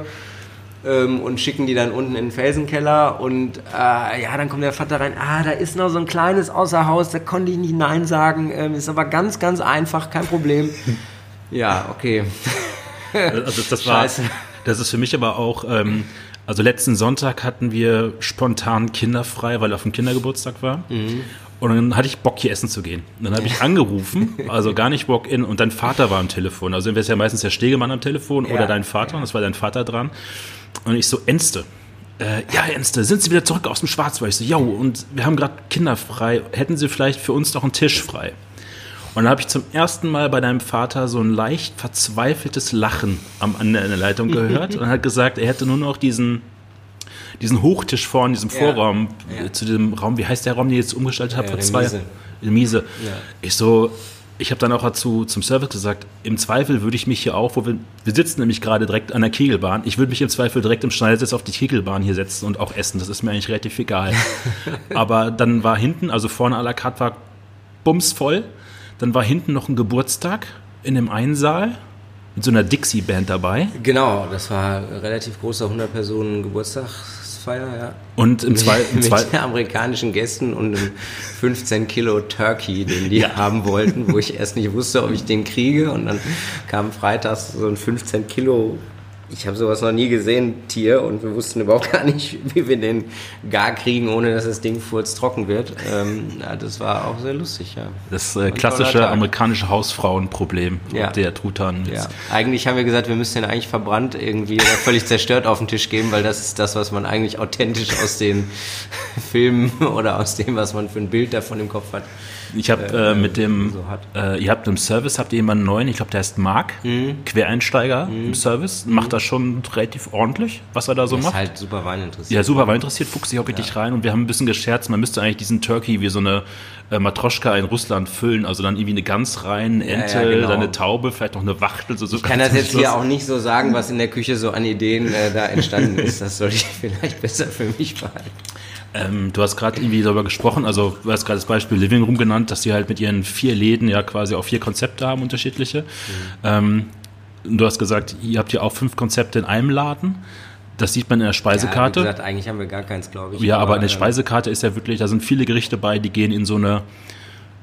S1: ähm, und schicken die dann unten in den Felsenkeller und äh, ja, dann kommt der Vater rein, ah, da ist noch so ein kleines Außerhaus, da konnte ich nicht Nein sagen, ähm, ist aber ganz, ganz einfach, kein Problem. ja, okay.
S2: also das war, Scheiße. das ist für mich aber auch, ähm, also letzten Sonntag hatten wir spontan kinderfrei, weil auf dem Kindergeburtstag war. Mhm. Und dann hatte ich Bock, hier essen zu gehen. Und dann habe ich angerufen, also gar nicht Bock in, und dein Vater war am Telefon. Also wäre es ja meistens der Stegemann am Telefon ja. oder dein Vater, und das war dein Vater dran. Und ich so, Enste. Äh, ja, Enste, sind Sie wieder zurück aus dem Schwarzwald? Ich so, ja, und wir haben gerade Kinder frei. Hätten Sie vielleicht für uns noch einen Tisch frei? Und dann habe ich zum ersten Mal bei deinem Vater so ein leicht verzweifeltes Lachen am, an der Leitung gehört und hat gesagt, er hätte nur noch diesen, diesen Hochtisch vor in diesem Vorraum, ja. Ja. zu dem Raum, wie heißt der Raum, den ich jetzt umgestaltet habe, ja, vor zwei Jahren? Miese. Ich so, ich habe dann auch dazu zum Service gesagt, im Zweifel würde ich mich hier auch, wo wir, wir sitzen nämlich gerade direkt an der Kegelbahn, ich würde mich im Zweifel direkt im Schneidersitz auf die Kegelbahn hier setzen und auch essen. Das ist mir eigentlich relativ egal. Aber dann war hinten, also vorne à la carte war bumsvoll. Dann war hinten noch ein Geburtstag in dem einen Saal mit so einer Dixie-Band dabei.
S1: Genau, das war relativ großer 100 Personen Geburtstag Weihnachtsfeier, ja.
S2: Und im zweiten
S1: mit, zwei mit amerikanischen Gästen und einem 15 Kilo Turkey, den die ja. haben wollten, wo ich erst nicht wusste, ob ich den kriege. Und dann kam freitags so ein 15 Kilo ich habe sowas noch nie gesehen, Tier, und wir wussten überhaupt gar nicht, wie wir den gar kriegen, ohne dass das Ding furztrocken wird. Ähm, ja, das war auch sehr lustig, ja.
S2: Das äh, klassische amerikanische Hausfrauenproblem
S1: ja.
S2: der Truthahn.
S1: Ja. Eigentlich haben wir gesagt, wir müssten den eigentlich verbrannt irgendwie oder völlig zerstört auf den Tisch geben, weil das ist das, was man eigentlich authentisch aus den Filmen oder aus dem, was man für ein Bild davon im Kopf hat.
S2: Ich habe äh, äh, mit dem, so äh, ihr habt im Service, habt ihr jemanden neuen, ich glaube, der heißt Marc, mhm. Quereinsteiger mhm. im Service, macht das das schon relativ ordentlich, was er da so
S1: ist
S2: macht.
S1: halt super Wein interessiert.
S2: Ja, super Wein interessiert, fuchst sich auch richtig rein und wir haben ein bisschen gescherzt, man müsste eigentlich diesen Turkey wie so eine äh, Matroschka in Russland füllen, also dann irgendwie eine Gans rein, Ente,
S1: ja, genau.
S2: dann eine Taube, vielleicht noch eine Wachtel. So, so
S1: Ich kann das jetzt hier auch nicht so sagen, was in der Küche so an Ideen äh, da entstanden ist. Das sollte ich vielleicht besser für mich behalten.
S2: Ähm, du hast gerade irgendwie darüber gesprochen, also du hast gerade das Beispiel Living Room genannt, dass sie halt mit ihren vier Läden ja quasi auch vier Konzepte haben, unterschiedliche. Ähm, du hast gesagt, ihr habt ja auch fünf Konzepte in einem Laden. Das sieht man in der
S1: Ja,
S2: Speisekarte.
S1: wie gesagt, eigentlich haben wir gar keins, glaube ich.
S2: Ja, aber in der
S1: ähm,
S2: Speisekarte ist ja wirklich, da sind viele Gerichte bei, die gehen in so eine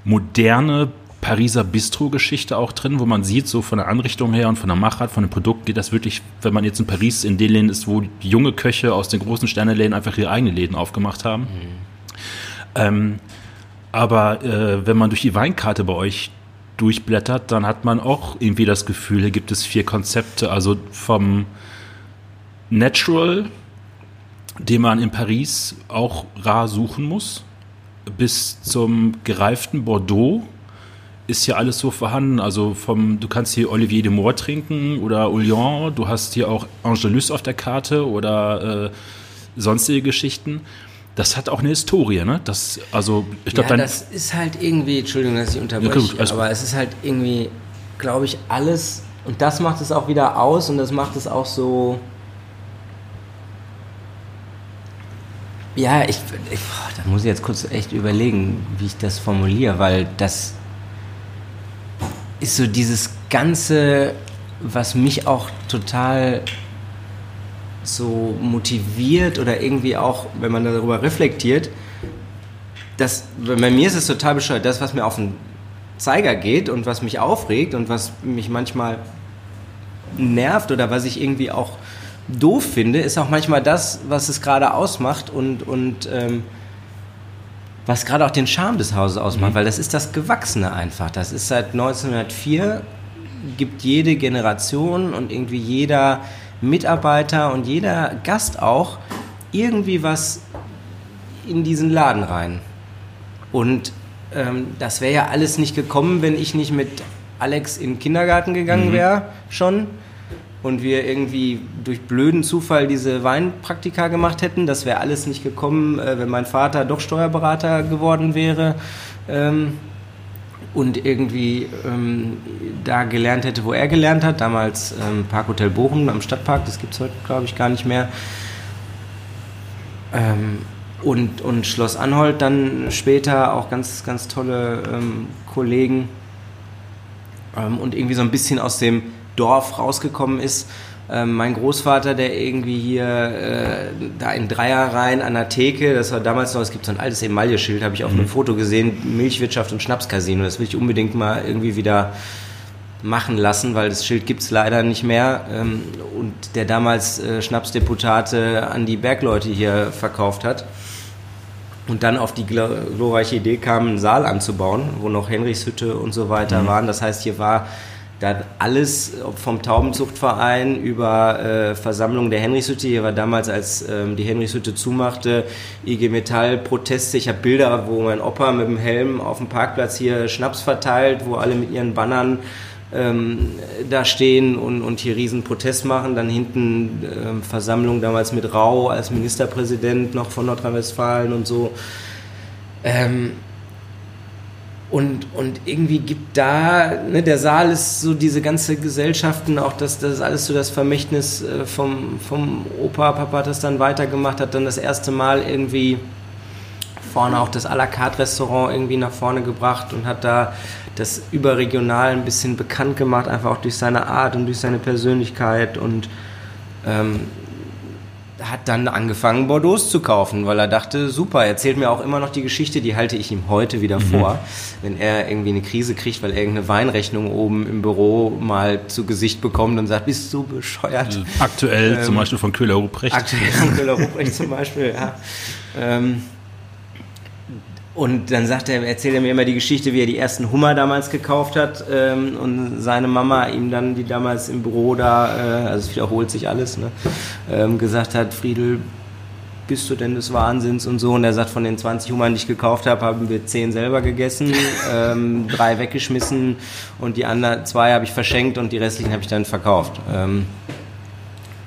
S2: moderne Pariser Bistro-Geschichte auch drin, wo man sieht, so von der Anrichtung her und von der Machart, von dem Produkt geht das wirklich, wenn man jetzt in Paris in den Läden ist, wo junge Köche aus den großen Sterneläden einfach ihre eigenen Läden aufgemacht haben. Ähm, aber äh, wenn man durch die Weinkarte bei euch durchblättert, dann hat man auch irgendwie das Gefühl, hier gibt es vier Konzepte, also vom Natural, den man in Paris auch rar suchen muss, bis zum gereiften Bordeaux ist hier alles so vorhanden. Also vom, du kannst hier Olivier de Moor trinken oder Oulian, du hast hier auch Angelus auf der Karte oder äh, sonstige Geschichten. Das hat auch eine Historie, ne? Das, also, ich glaube,
S1: Ja, das ist halt irgendwie, Entschuldigung, dass ich
S2: Ja,
S1: unterbreche,
S2: gut, alles
S1: aber es ist halt irgendwie, glaube ich, alles, und das macht es auch wieder aus und das macht es auch so. Ja, ich, ich boah, da muss ich jetzt kurz echt überlegen, wie ich das formuliere, weil das ist so dieses Ganze, was mich auch total so motiviert oder irgendwie auch, wenn man darüber reflektiert, das, bei mir ist es total bescheuert, das, was mir auf den Zeiger geht und was mich aufregt und was mich manchmal nervt oder was ich irgendwie auch doof finde, ist auch manchmal das, was es gerade ausmacht und, und ähm, was gerade auch den Charme des Hauses ausmacht, weil das ist das Gewachsene einfach. Das ist seit 1904, gibt jede Generation und irgendwie jeder Mitarbeiter und jeder Gast auch irgendwie was in diesen Laden rein. Und ähm, das wäre ja alles nicht gekommen, wenn ich nicht mit Alex in den Kindergarten gegangen wäre schon und wir irgendwie durch blöden Zufall diese Weinpraktika gemacht hätten. Das wäre alles nicht gekommen, äh, wenn mein Vater doch Steuerberater geworden wäre. Ähm, und irgendwie ähm, da gelernt hätte, wo er gelernt hat. Damals ähm, Parkhotel Bochum am Stadtpark, das gibt es heute, glaube ich, gar nicht mehr. Und, und Schloss Anholt dann später auch ganz, ganz tolle Kollegen. Und irgendwie so ein bisschen aus dem Dorf rausgekommen ist. Ähm, mein Großvater, der irgendwie hier äh, da in Dreierreihen an der Theke, das war damals noch, es gibt so ein altes Emaille-Schild, habe ich auf einem Foto gesehen, Milchwirtschaft und Schnapscasino. Das will ich unbedingt mal irgendwie wieder machen lassen, weil das Schild gibt es leider nicht mehr. Ähm, und der damals äh, Schnapsdeputate an die Bergleute hier verkauft hat. Und dann auf die gl- glorreiche Idee kam, einen Saal anzubauen, wo noch Henrichshütte und so weiter waren. Das heißt, hier war da alles ob vom Taubenzuchtverein über äh, Versammlung der Henrichshütte. Hier war damals, als ähm, die Henrichshütte zumachte, IG Metall Proteste. Ich habe Bilder, wo mein Opa mit dem Helm auf dem Parkplatz hier Schnaps verteilt, wo alle mit ihren Bannern ähm, da stehen und, und hier riesen Protest machen. Dann hinten ähm, Versammlung damals mit Rau als Ministerpräsident noch von Nordrhein-Westfalen und so. Ähm, und, und irgendwie gibt da, ne, der Saal ist so diese ganze Gesellschaften, auch das, das ist alles so das Vermächtnis äh, vom, vom Opa. Papa hat das dann weitergemacht, hat dann das erste Mal irgendwie vorne auch das à la carte Restaurant irgendwie nach vorne gebracht und hat da das überregional ein bisschen bekannt gemacht, einfach auch durch seine Art und durch seine Persönlichkeit und ähm, hat dann angefangen, Bordeaux zu kaufen, weil er dachte, super, er erzählt mir auch immer noch die Geschichte, die halte ich ihm heute wieder vor, wenn er irgendwie eine Krise kriegt, weil er irgendeine Weinrechnung oben im Büro mal zu Gesicht bekommt und sagt, bist du bescheuert?
S2: Aktuell zum Beispiel von Köhler Ruprecht.
S1: Aktuell von Köhler Ruprecht zum Beispiel, ja. Ähm, und dann sagt er, erzählt er mir immer die Geschichte, wie er die ersten Hummer damals gekauft hat ähm, und seine Mama ihm dann, die damals im Büro da, äh, also es wiederholt sich alles, ne, ähm, gesagt hat, Friedel, bist du denn des Wahnsinns und so. Und er sagt, von den 20 Hummern, die ich gekauft habe, haben wir 10 selber gegessen, ähm, drei weggeschmissen und die anderen zwei habe ich verschenkt und die restlichen habe ich dann verkauft. Ähm,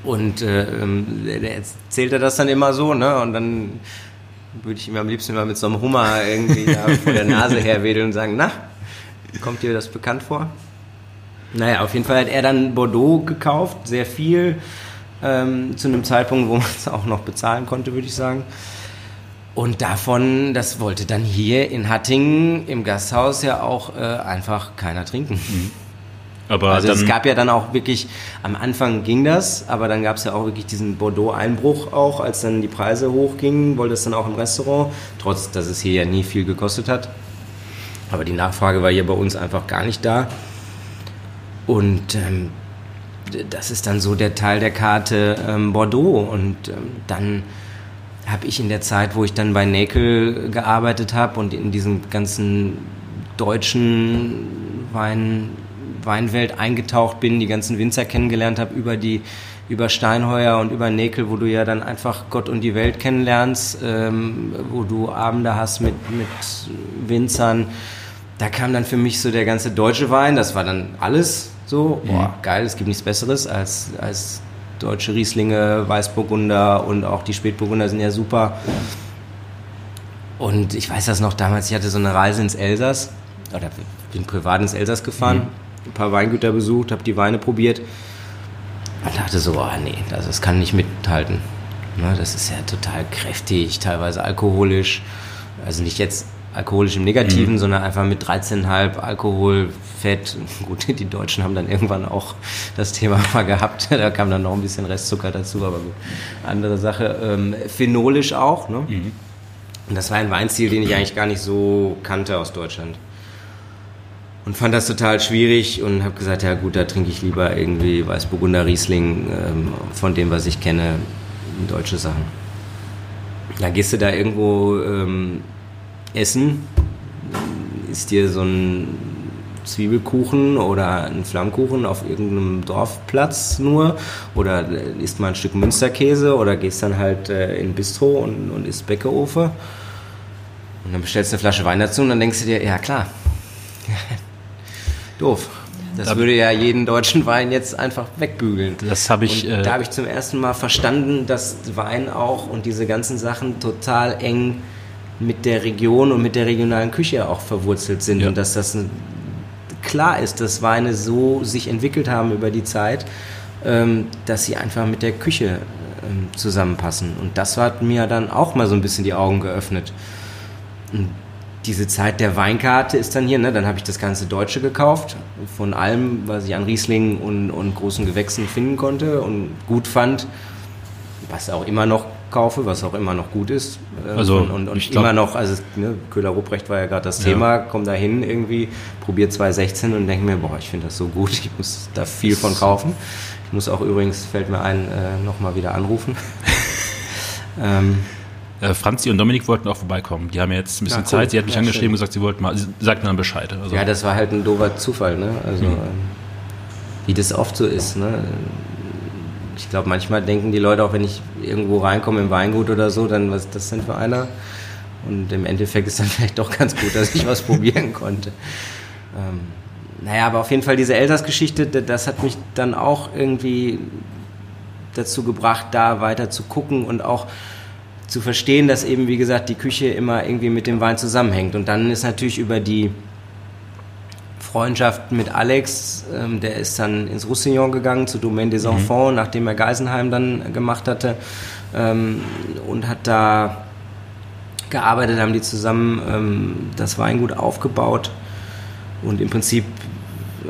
S1: Und äh, ähm, erzählt er das dann immer so, ne? Und dann würde ich ihm am liebsten immer mit so einem Hummer irgendwie da vor der Nase herwedeln und sagen, na, kommt dir das bekannt vor? Naja, auf jeden Fall hat er dann Bordeaux gekauft, sehr viel, ähm, zu einem Zeitpunkt, wo man es auch noch bezahlen konnte, würde ich sagen. Und davon, das wollte dann hier in Hattingen im Gasthaus ja auch äh, einfach keiner trinken. Mhm. Aber also es gab ja dann auch wirklich, am Anfang ging das, aber dann gab es ja auch wirklich diesen Bordeaux-Einbruch auch, als dann die Preise hochgingen, wollte es dann auch im Restaurant, trotz dass es hier ja nie viel gekostet hat. Aber die Nachfrage war hier bei uns einfach gar nicht da. Und ähm, das ist dann so der Teil der Karte ähm, Bordeaux. Und ähm, dann habe ich in der Zeit, wo ich dann bei Näkel gearbeitet habe und in diesem ganzen deutschen Wein Weinwelt eingetaucht bin, die ganzen Winzer kennengelernt habe über die über Steinheuer und über Näkel, wo du ja dann einfach Gott und die Welt kennenlernst, ähm, wo du Abende hast mit, mit Winzern. Da kam dann für mich so der ganze deutsche Wein, das war dann alles so, boah, mhm. geil, es gibt nichts Besseres als, als deutsche Rieslinge, Weißburgunder und auch die Spätburgunder sind ja super. Und ich weiß das noch damals, ich hatte so eine Reise ins Elsass, oder bin privat ins Elsass gefahren. Mhm ein paar Weingüter besucht, habe die Weine probiert und dachte so, oh nee, das, das kann nicht mithalten. Ne, das ist ja total kräftig, teilweise alkoholisch. Also nicht jetzt alkoholisch im Negativen, mhm. sondern einfach mit 13,5 Alkohol, Fett. Gut, die Deutschen haben dann irgendwann auch das Thema mal gehabt. Da kam dann noch ein bisschen Restzucker dazu, aber gut. Andere Sache. Ähm, phenolisch auch. Ne? Mhm. Und das war ein Weinstil, den ich eigentlich gar nicht so kannte aus Deutschland und fand das total schwierig und habe gesagt, ja gut, da trinke ich lieber irgendwie Weißburgunder Riesling ähm, von dem, was ich kenne, deutsche Sachen. Dann gehst du da irgendwo ähm, essen, ist dir so ein Zwiebelkuchen oder ein Flammkuchen auf irgendeinem Dorfplatz nur oder isst mal ein Stück Münsterkäse oder gehst dann halt äh, in Bistro und, und isst Bäckeofe und dann bestellst du eine Flasche Wein dazu und dann denkst du dir, ja klar, doof. Das da würde ja jeden deutschen Wein jetzt einfach wegbügeln.
S2: Das habe ich.
S1: Äh, da habe ich zum ersten Mal verstanden, dass Wein auch und diese ganzen Sachen total eng mit der Region und mit der regionalen Küche auch verwurzelt sind ja. und dass das klar ist, dass Weine so sich entwickelt haben über die Zeit, ähm, dass sie einfach mit der Küche ähm, zusammenpassen. Und das hat mir dann auch mal so ein bisschen die Augen geöffnet. Und diese Zeit der Weinkarte ist dann hier, ne? dann habe ich das ganze Deutsche gekauft, von allem, was ich an Riesling und, und großen Gewächsen finden konnte und gut fand, was auch immer noch kaufe, was auch immer noch gut ist.
S2: Ähm, also
S1: und, und, und immer noch, also ne, Köhler-Ruprecht war ja gerade das Thema, ja. komm da hin irgendwie, probier 216 und denke mir, boah, ich finde das so gut, ich muss da viel von kaufen. Ich muss auch übrigens, fällt mir ein, äh, nochmal wieder anrufen.
S2: ähm, äh, Franzi und Dominik wollten auch vorbeikommen. Die haben jetzt ein bisschen ja, cool. Zeit. Sie hat mich ja, angeschrieben und gesagt, sie wollten mal, sie sagten dann Bescheid.
S1: Also ja, das war halt ein doofer Zufall, ne? Also, mhm. wie das oft so ist, ne? Ich glaube, manchmal denken die Leute auch, wenn ich irgendwo reinkomme im Weingut oder so, dann, was ist das denn für einer? Und im Endeffekt ist dann vielleicht doch ganz gut, dass ich was probieren konnte. Ähm, naja, aber auf jeden Fall diese Elsass-Geschichte, das hat mich dann auch irgendwie dazu gebracht, da weiter zu gucken und auch zu verstehen, dass eben, wie gesagt, die Küche immer irgendwie mit dem Wein zusammenhängt. Und dann ist natürlich über die Freundschaft mit Alex, ähm, der ist dann ins Roussillon gegangen, zu Domaine des mhm. Enfants, mhm. nachdem er Geisenheim dann gemacht hatte ähm, und hat da gearbeitet, haben die zusammen ähm, das Weingut aufgebaut und im Prinzip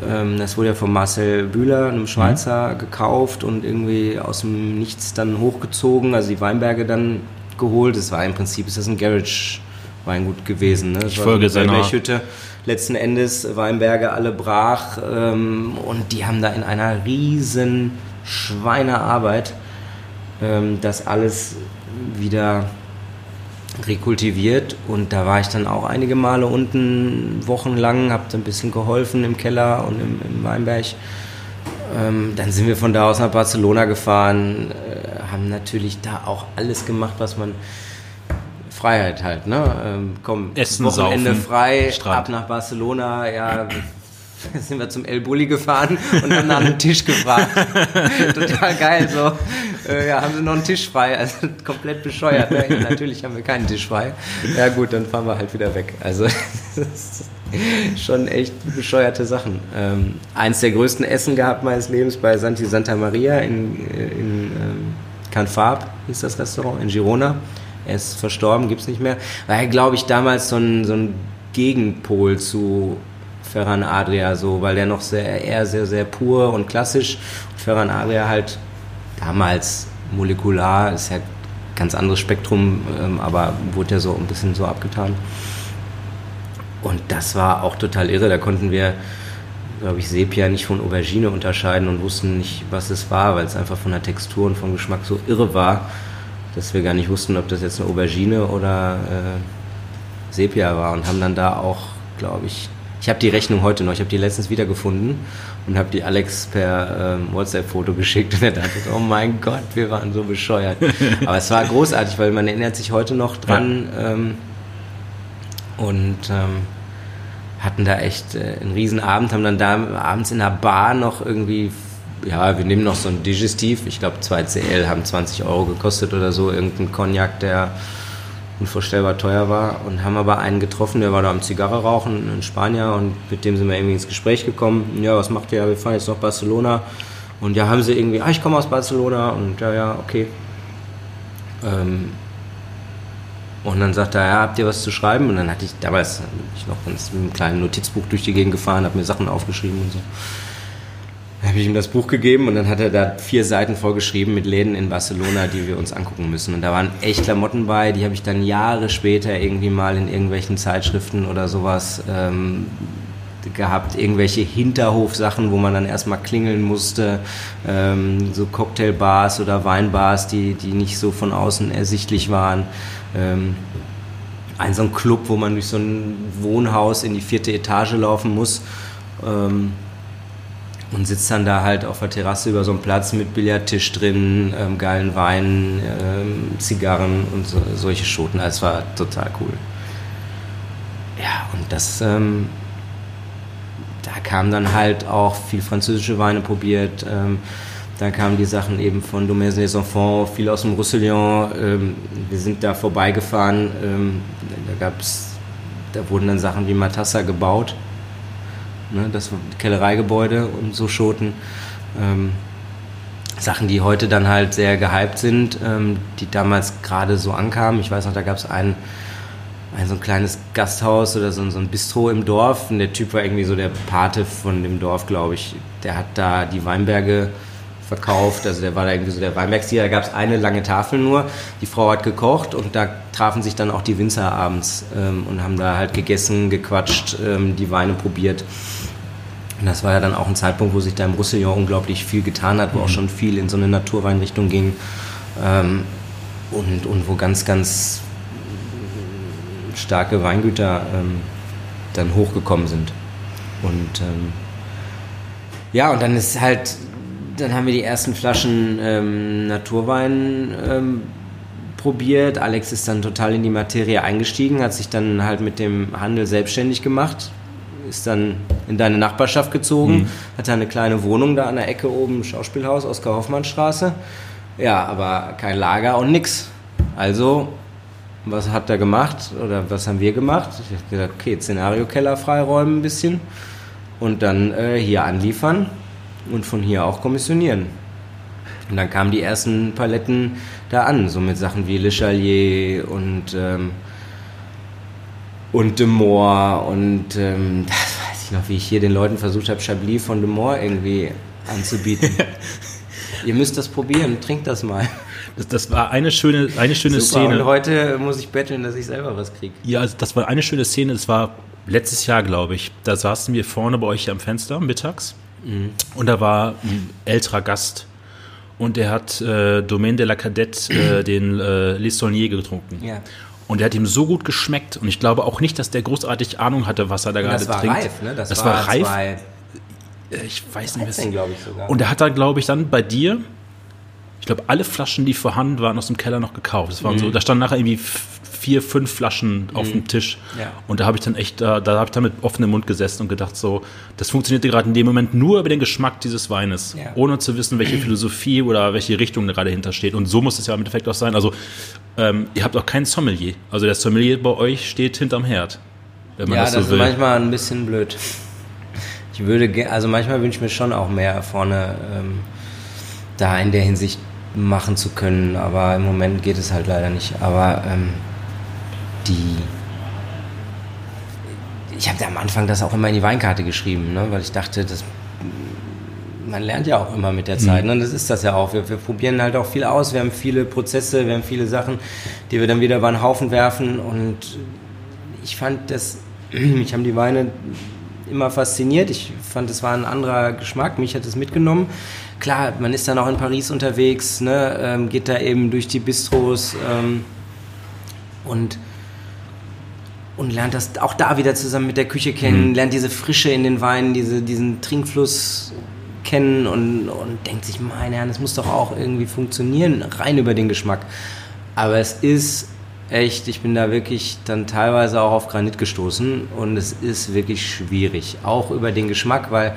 S1: ähm, das wurde ja von Marcel Bühler, einem Schweizer, mhm. gekauft und irgendwie aus dem Nichts dann hochgezogen, also die Weinberge dann geholt. Es war im Prinzip ist das ein Garage Weingut gewesen. Ne?
S2: Das ich folge seiner
S1: Hütte. Letzten Endes Weinberge alle brach ähm, und die haben da in einer riesen Schweinearbeit ähm, das alles wieder rekultiviert und da war ich dann auch einige Male unten wochenlang, habe ein bisschen geholfen im Keller und im, im Weinberg. Ähm, dann sind wir von da aus nach Barcelona gefahren, äh, haben natürlich da auch alles gemacht, was man Freiheit halt, ne? Ähm, komm,
S2: Essen,
S1: Wochenende
S2: saufen,
S1: frei,
S2: Strand.
S1: ab nach Barcelona, ja, sind wir zum El Bulli gefahren und haben nach einem Tisch gefragt. Total geil, so. Äh, ja, haben sie noch einen Tisch frei? Also komplett bescheuert. Ne? Ja, natürlich haben wir keinen Tisch frei. Ja gut, dann fahren wir halt wieder weg. Also schon echt bescheuerte Sachen. Ähm, eins der größten Essen gehabt meines Lebens bei Santi Santa Maria in, in ähm, Canfab, hieß das Restaurant, in Girona. Er ist verstorben, gibt es nicht mehr. War ja, glaube ich, damals so ein, so ein Gegenpol zu Ferran Adria so, weil der noch sehr, eher sehr, sehr pur und klassisch. Und Ferran Adria halt damals molekular, ist ja ganz anderes Spektrum, ähm, aber wurde ja so ein bisschen so abgetan. Und das war auch total irre. Da konnten wir, glaube ich, Sepia nicht von Aubergine unterscheiden und wussten nicht, was es war, weil es einfach von der Textur und vom Geschmack so irre war, dass wir gar nicht wussten, ob das jetzt eine Aubergine oder äh, Sepia war. Und haben dann da auch, glaube ich, ich habe die Rechnung heute noch, ich habe die letztens wiedergefunden und habe die Alex per ähm, WhatsApp-Foto geschickt und er dachte, oh mein Gott, wir waren so bescheuert. Aber es war großartig, weil man erinnert sich heute noch dran ja. ähm, und ähm, hatten da echt äh, einen riesen Abend, haben dann da abends in der Bar noch irgendwie, ja, wir nehmen noch so ein Digestiv, ich glaube 2 CL haben 20 Euro gekostet oder so, irgendein Cognac, der unvorstellbar teuer war und haben aber einen getroffen, der war da am Zigarre rauchen, ein Spanier und mit dem sind wir irgendwie ins Gespräch gekommen. Ja, was macht ihr? Wir fahren jetzt nach Barcelona und ja, haben sie irgendwie, ah, ich komme aus Barcelona und ja, ja, okay. Ähm, und dann sagt er, ja, habt ihr was zu schreiben? Und dann hatte ich damals ich noch ganz mit einem kleinen Notizbuch durch die Gegend gefahren, habe mir Sachen aufgeschrieben und so habe ich ihm das Buch gegeben und dann hat er da vier Seiten vorgeschrieben mit Läden in Barcelona, die wir uns angucken müssen. Und da waren echt Klamotten bei, die habe ich dann Jahre später irgendwie mal in irgendwelchen Zeitschriften oder sowas ähm, gehabt. Irgendwelche Hinterhofsachen, wo man dann erstmal klingeln musste. Ähm, so Cocktailbars oder Weinbars, die, die nicht so von außen ersichtlich waren. Ähm, ein so ein Club, wo man durch so ein Wohnhaus in die vierte Etage laufen muss. Ähm, und sitzt dann da halt auf der Terrasse über so einem Platz mit Billardtisch drin, ähm, geilen Wein, ähm, Zigarren und so, solche Schoten. Also es war total cool. Ja, und das, ähm, da kam dann halt auch viel französische Weine probiert. Ähm, da kamen die Sachen eben von Domaine des Enfants, viel aus dem Roussillon. Ähm, wir sind da vorbeigefahren. Ähm, da gab's, da wurden dann Sachen wie Matassa gebaut ne, das Kellereigebäude und so Schoten. Ähm, Sachen, die heute dann halt sehr gehypt sind, ähm, die damals gerade so ankamen. Ich weiß noch, da gab es ein, ein so ein kleines Gasthaus oder so, so ein Bistro im Dorf. Und der Typ war irgendwie so der Pate von dem Dorf, glaube ich. Der hat da die Weinberge verkauft. Also der war da irgendwie so der Weinbergstier. Da gab es eine lange Tafel nur. Die Frau hat gekocht und da trafen sich dann auch die Winzer abends ähm, und haben da halt gegessen, gequatscht, ähm, die Weine probiert. Und das war ja dann auch ein Zeitpunkt, wo sich da im Roussillon unglaublich viel getan hat, wo mhm. auch schon viel in so eine Naturweinrichtung ging ähm, und, und wo ganz, ganz starke Weingüter ähm, dann hochgekommen sind. Und ähm, ja, und dann ist halt, dann haben wir die ersten Flaschen ähm, Naturwein ähm, probiert. Alex ist dann total in die Materie eingestiegen, hat sich dann halt mit dem Handel selbstständig gemacht ist dann in deine Nachbarschaft gezogen, mhm. hatte eine kleine Wohnung da an der Ecke oben, Schauspielhaus, Oskar-Hoffmann-Straße. Ja, aber kein Lager und nix. Also, was hat er gemacht oder was haben wir gemacht? Ich habe gesagt, okay, Szenario-Keller freiräumen ein bisschen und dann äh, hier anliefern und von hier auch kommissionieren. Und dann kamen die ersten Paletten da an, so mit Sachen wie Le Chalier und ähm, und De Moor und ähm, das weiß ich noch, wie ich hier den Leuten versucht habe, Chablis von De Moor irgendwie anzubieten. Ihr müsst das probieren, trinkt das mal.
S2: Das, das war eine schöne, eine schöne
S1: Super,
S2: Szene.
S1: Und heute muss ich betteln, dass ich selber was kriege.
S2: Ja, also das war eine schöne Szene. Das war letztes Jahr, glaube ich. Da saßen wir vorne bei euch am Fenster mittags mhm. und da war ein älterer Gast und der hat äh, Domaine de la Cadette äh, den äh, Lissonnier getrunken. Ja. Und der hat ihm so gut geschmeckt. Und ich glaube auch nicht, dass der großartig Ahnung hatte, was er da gerade trinkt. Reif, ne? Das, das war, war reif. Äh, ich weiß nicht, was. Und er hat dann, glaube ich, dann bei dir, ich glaube, alle Flaschen, die vorhanden waren, aus dem Keller noch gekauft. Das waren mhm. so, da standen nachher irgendwie vier, fünf Flaschen auf dem Tisch.
S1: Ja.
S2: Und da habe ich dann echt, da, da habe ich dann mit offenem Mund gesessen und gedacht, so, das funktionierte gerade in dem Moment nur über den Geschmack dieses Weines,
S1: Ja.
S2: ohne zu wissen, welche Philosophie oder welche Richtung da gerade hintersteht. Und so muss es ja im Endeffekt auch sein. Also, ähm, ihr habt auch keinen Sommelier. Also der Sommelier bei euch steht hinterm Herd, wenn man
S1: Ja,
S2: das
S1: das,
S2: so will.
S1: ist manchmal ein bisschen blöd. Ich würde, also manchmal wünsche ich mir schon auch mehr vorne ähm, da in der Hinsicht machen zu können, aber im Moment geht es halt leider nicht. Aber ähm, die, ich habe da am Anfang das auch immer in die Weinkarte geschrieben, ne, weil ich dachte, das man lernt ja auch immer mit der Zeit. Ne? Und das ist das ja auch. Wir, wir probieren halt auch viel aus. Wir haben viele Prozesse, wir haben viele Sachen, die wir dann wieder über den Haufen werfen. Und ich fand das, mich haben die Weine immer fasziniert. Ich fand, es war ein anderer Geschmack. Mich hat es mitgenommen. Klar, man ist dann auch in Paris unterwegs, ne? ähm, geht da eben durch die Bistros ähm, und und lernt das auch da wieder zusammen mit der Küche kennen, lernt diese Frische in den Weinen, diese, diesen Trinkfluss kennen und, und denkt sich, meine Herren, das muss doch auch irgendwie funktionieren, rein über den Geschmack. Aber es ist echt, ich bin da wirklich dann teilweise auch auf Granit gestoßen und es ist wirklich schwierig, auch über den Geschmack, weil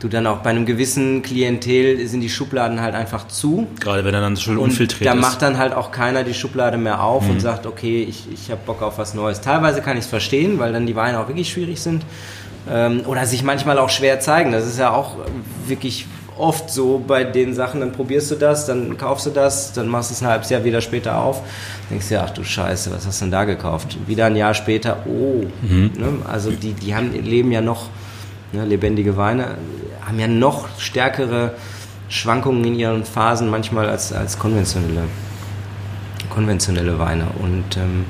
S1: du dann auch bei einem gewissen Klientel sind die Schubladen halt einfach zu.
S2: Gerade wenn er dann schon unfiltriert
S1: da
S2: ist.
S1: macht dann halt auch keiner die Schublade mehr auf
S2: Mhm.
S1: und sagt, okay, ich, ich habe Bock auf was Neues. Teilweise kann ich es verstehen, weil dann die Weine auch wirklich schwierig sind. Ähm, oder sich manchmal auch schwer zeigen. Das ist ja auch wirklich oft so bei den Sachen, dann probierst du das, dann kaufst du das, dann machst du es ein halbes Jahr wieder später auf. Denkst dir, ach du Scheiße, was hast du denn da gekauft? Wieder ein Jahr später, oh.
S2: Mhm.
S1: Ne? Also die, die haben, leben ja noch, ne, lebendige Weine, haben ja noch stärkere Schwankungen in ihren Phasen manchmal als, als konventionelle, konventionelle Weine. Und ähm,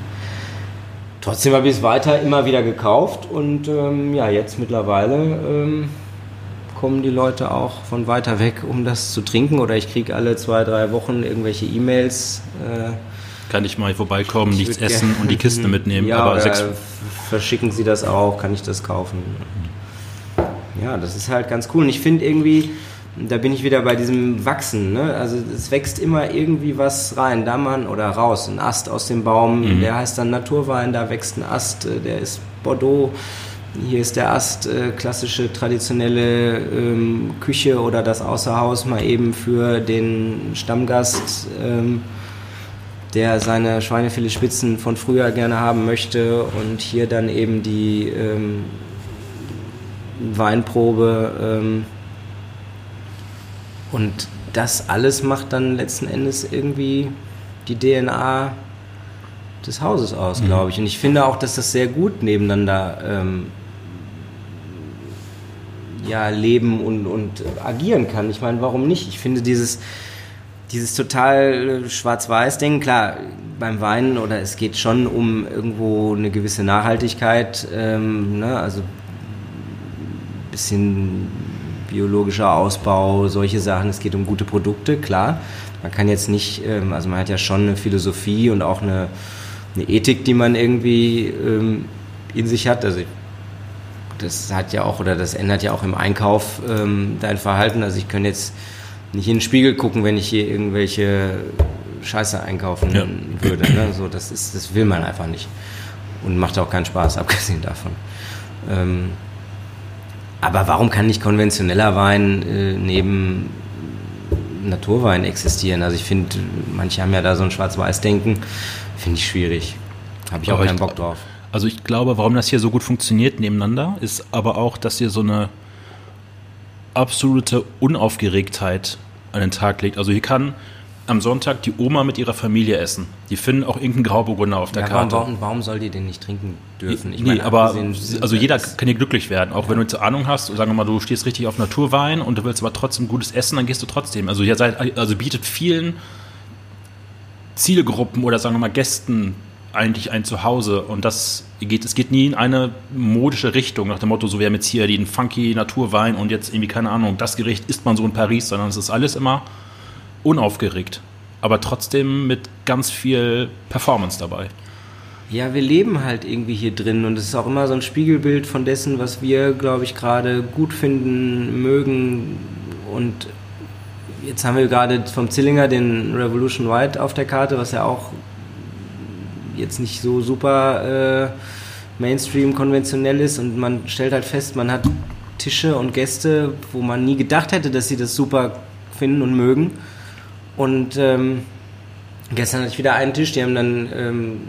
S1: trotzdem habe ich es weiter immer wieder gekauft und ähm, ja, jetzt mittlerweile ähm, kommen die Leute auch von weiter weg, um das zu trinken. Oder ich kriege alle zwei, drei Wochen irgendwelche E-Mails. Äh,
S2: Kann ich mal vorbeikommen,
S1: ich
S2: nichts essen und die Kiste mitnehmen.
S1: Ja,
S2: aber sechs,
S1: verschicken sie das auch, kann ich das kaufen? Ja, das ist halt ganz cool. Und ich finde irgendwie, da bin ich wieder bei diesem Wachsen. Ne? Also es wächst immer irgendwie was rein, da man oder raus. Ein Ast aus dem Baum, der heißt dann Naturwein, da wächst ein Ast, äh, der ist Bordeaux. Hier ist der Ast, äh, klassische traditionelle ähm, Küche oder das Außerhaus mal eben für den Stammgast. Ähm, der seine Schweinefiletspitzen von früher gerne haben möchte und hier dann eben die ähm, Weinprobe ähm, und das alles macht dann letzten Endes irgendwie die DNA des Hauses aus, glaube ich. Und ich finde auch, dass das sehr gut nebeneinander ähm, ja, leben und, und agieren kann. Ich meine, warum nicht? Ich finde dieses, dieses total äh, Schwarz-Weiß-Ding, klar, beim Wein oder es geht schon um irgendwo eine gewisse Nachhaltigkeit, ähm, ne? also bisschen biologischer Ausbau, solche Sachen. Es geht um gute Produkte, klar. Man kann jetzt nicht, ähm, also man hat ja schon eine Philosophie und auch eine, eine Ethik, die man irgendwie ähm, in sich hat. Also das hat ja auch oder das ändert ja auch im Einkauf ähm, dein Verhalten. Also ich kann jetzt nicht in den Spiegel gucken, wenn ich hier irgendwelche Scheiße einkaufen
S2: Ja.
S1: würde. Ne? So, das ist, das will man einfach nicht und macht auch keinen Spaß, abgesehen davon. Ähm, aber warum kann nicht konventioneller Wein äh, neben Naturwein existieren? Also ich finde, manche haben ja da so ein Schwarz-Weiß-Denken, finde ich schwierig. Habe ich auch
S2: Aber
S1: keinen
S2: ich-
S1: Bock drauf.
S2: Also ich glaube, warum das hier so gut funktioniert nebeneinander, ist aber auch, dass ihr so eine absolute Unaufgeregtheit an den Tag legt. Also hier kann am Sonntag die Oma mit ihrer Familie essen. Die finden auch irgendeinen Grauburgunder auf der
S1: Ja,
S2: Karte.
S1: warum, warum soll die den nicht trinken dürfen? Ich
S2: nee,
S1: meine,
S2: aber also jeder kann hier glücklich werden. Auch wenn du jetzt Ahnung hast, sagen wir mal, du stehst richtig auf Naturwein und du willst aber trotzdem gutes Essen, dann gehst du trotzdem. Also ihr seid, also bietet vielen Zielgruppen oder sagen wir mal Gästen eigentlich ein Zuhause und das geht, es geht nie in eine modische Richtung nach dem Motto, so wir haben jetzt hier den funky Naturwein und jetzt irgendwie keine Ahnung, das Gericht isst man so in Paris, sondern es ist alles immer unaufgeregt, aber trotzdem mit ganz viel Performance dabei.
S1: Ja, wir leben halt irgendwie hier drin und es ist auch immer so ein Spiegelbild von dessen, was wir, glaube ich, gerade gut finden, mögen. Und jetzt haben wir gerade vom Zillinger den Revolution White auf der Karte, was ja auch jetzt nicht so super äh, Mainstream konventionell ist und man stellt halt fest, man hat Tische und Gäste, wo man nie gedacht hätte, dass sie das super finden und mögen. Und ähm, gestern hatte ich wieder einen Tisch, die haben dann ähm,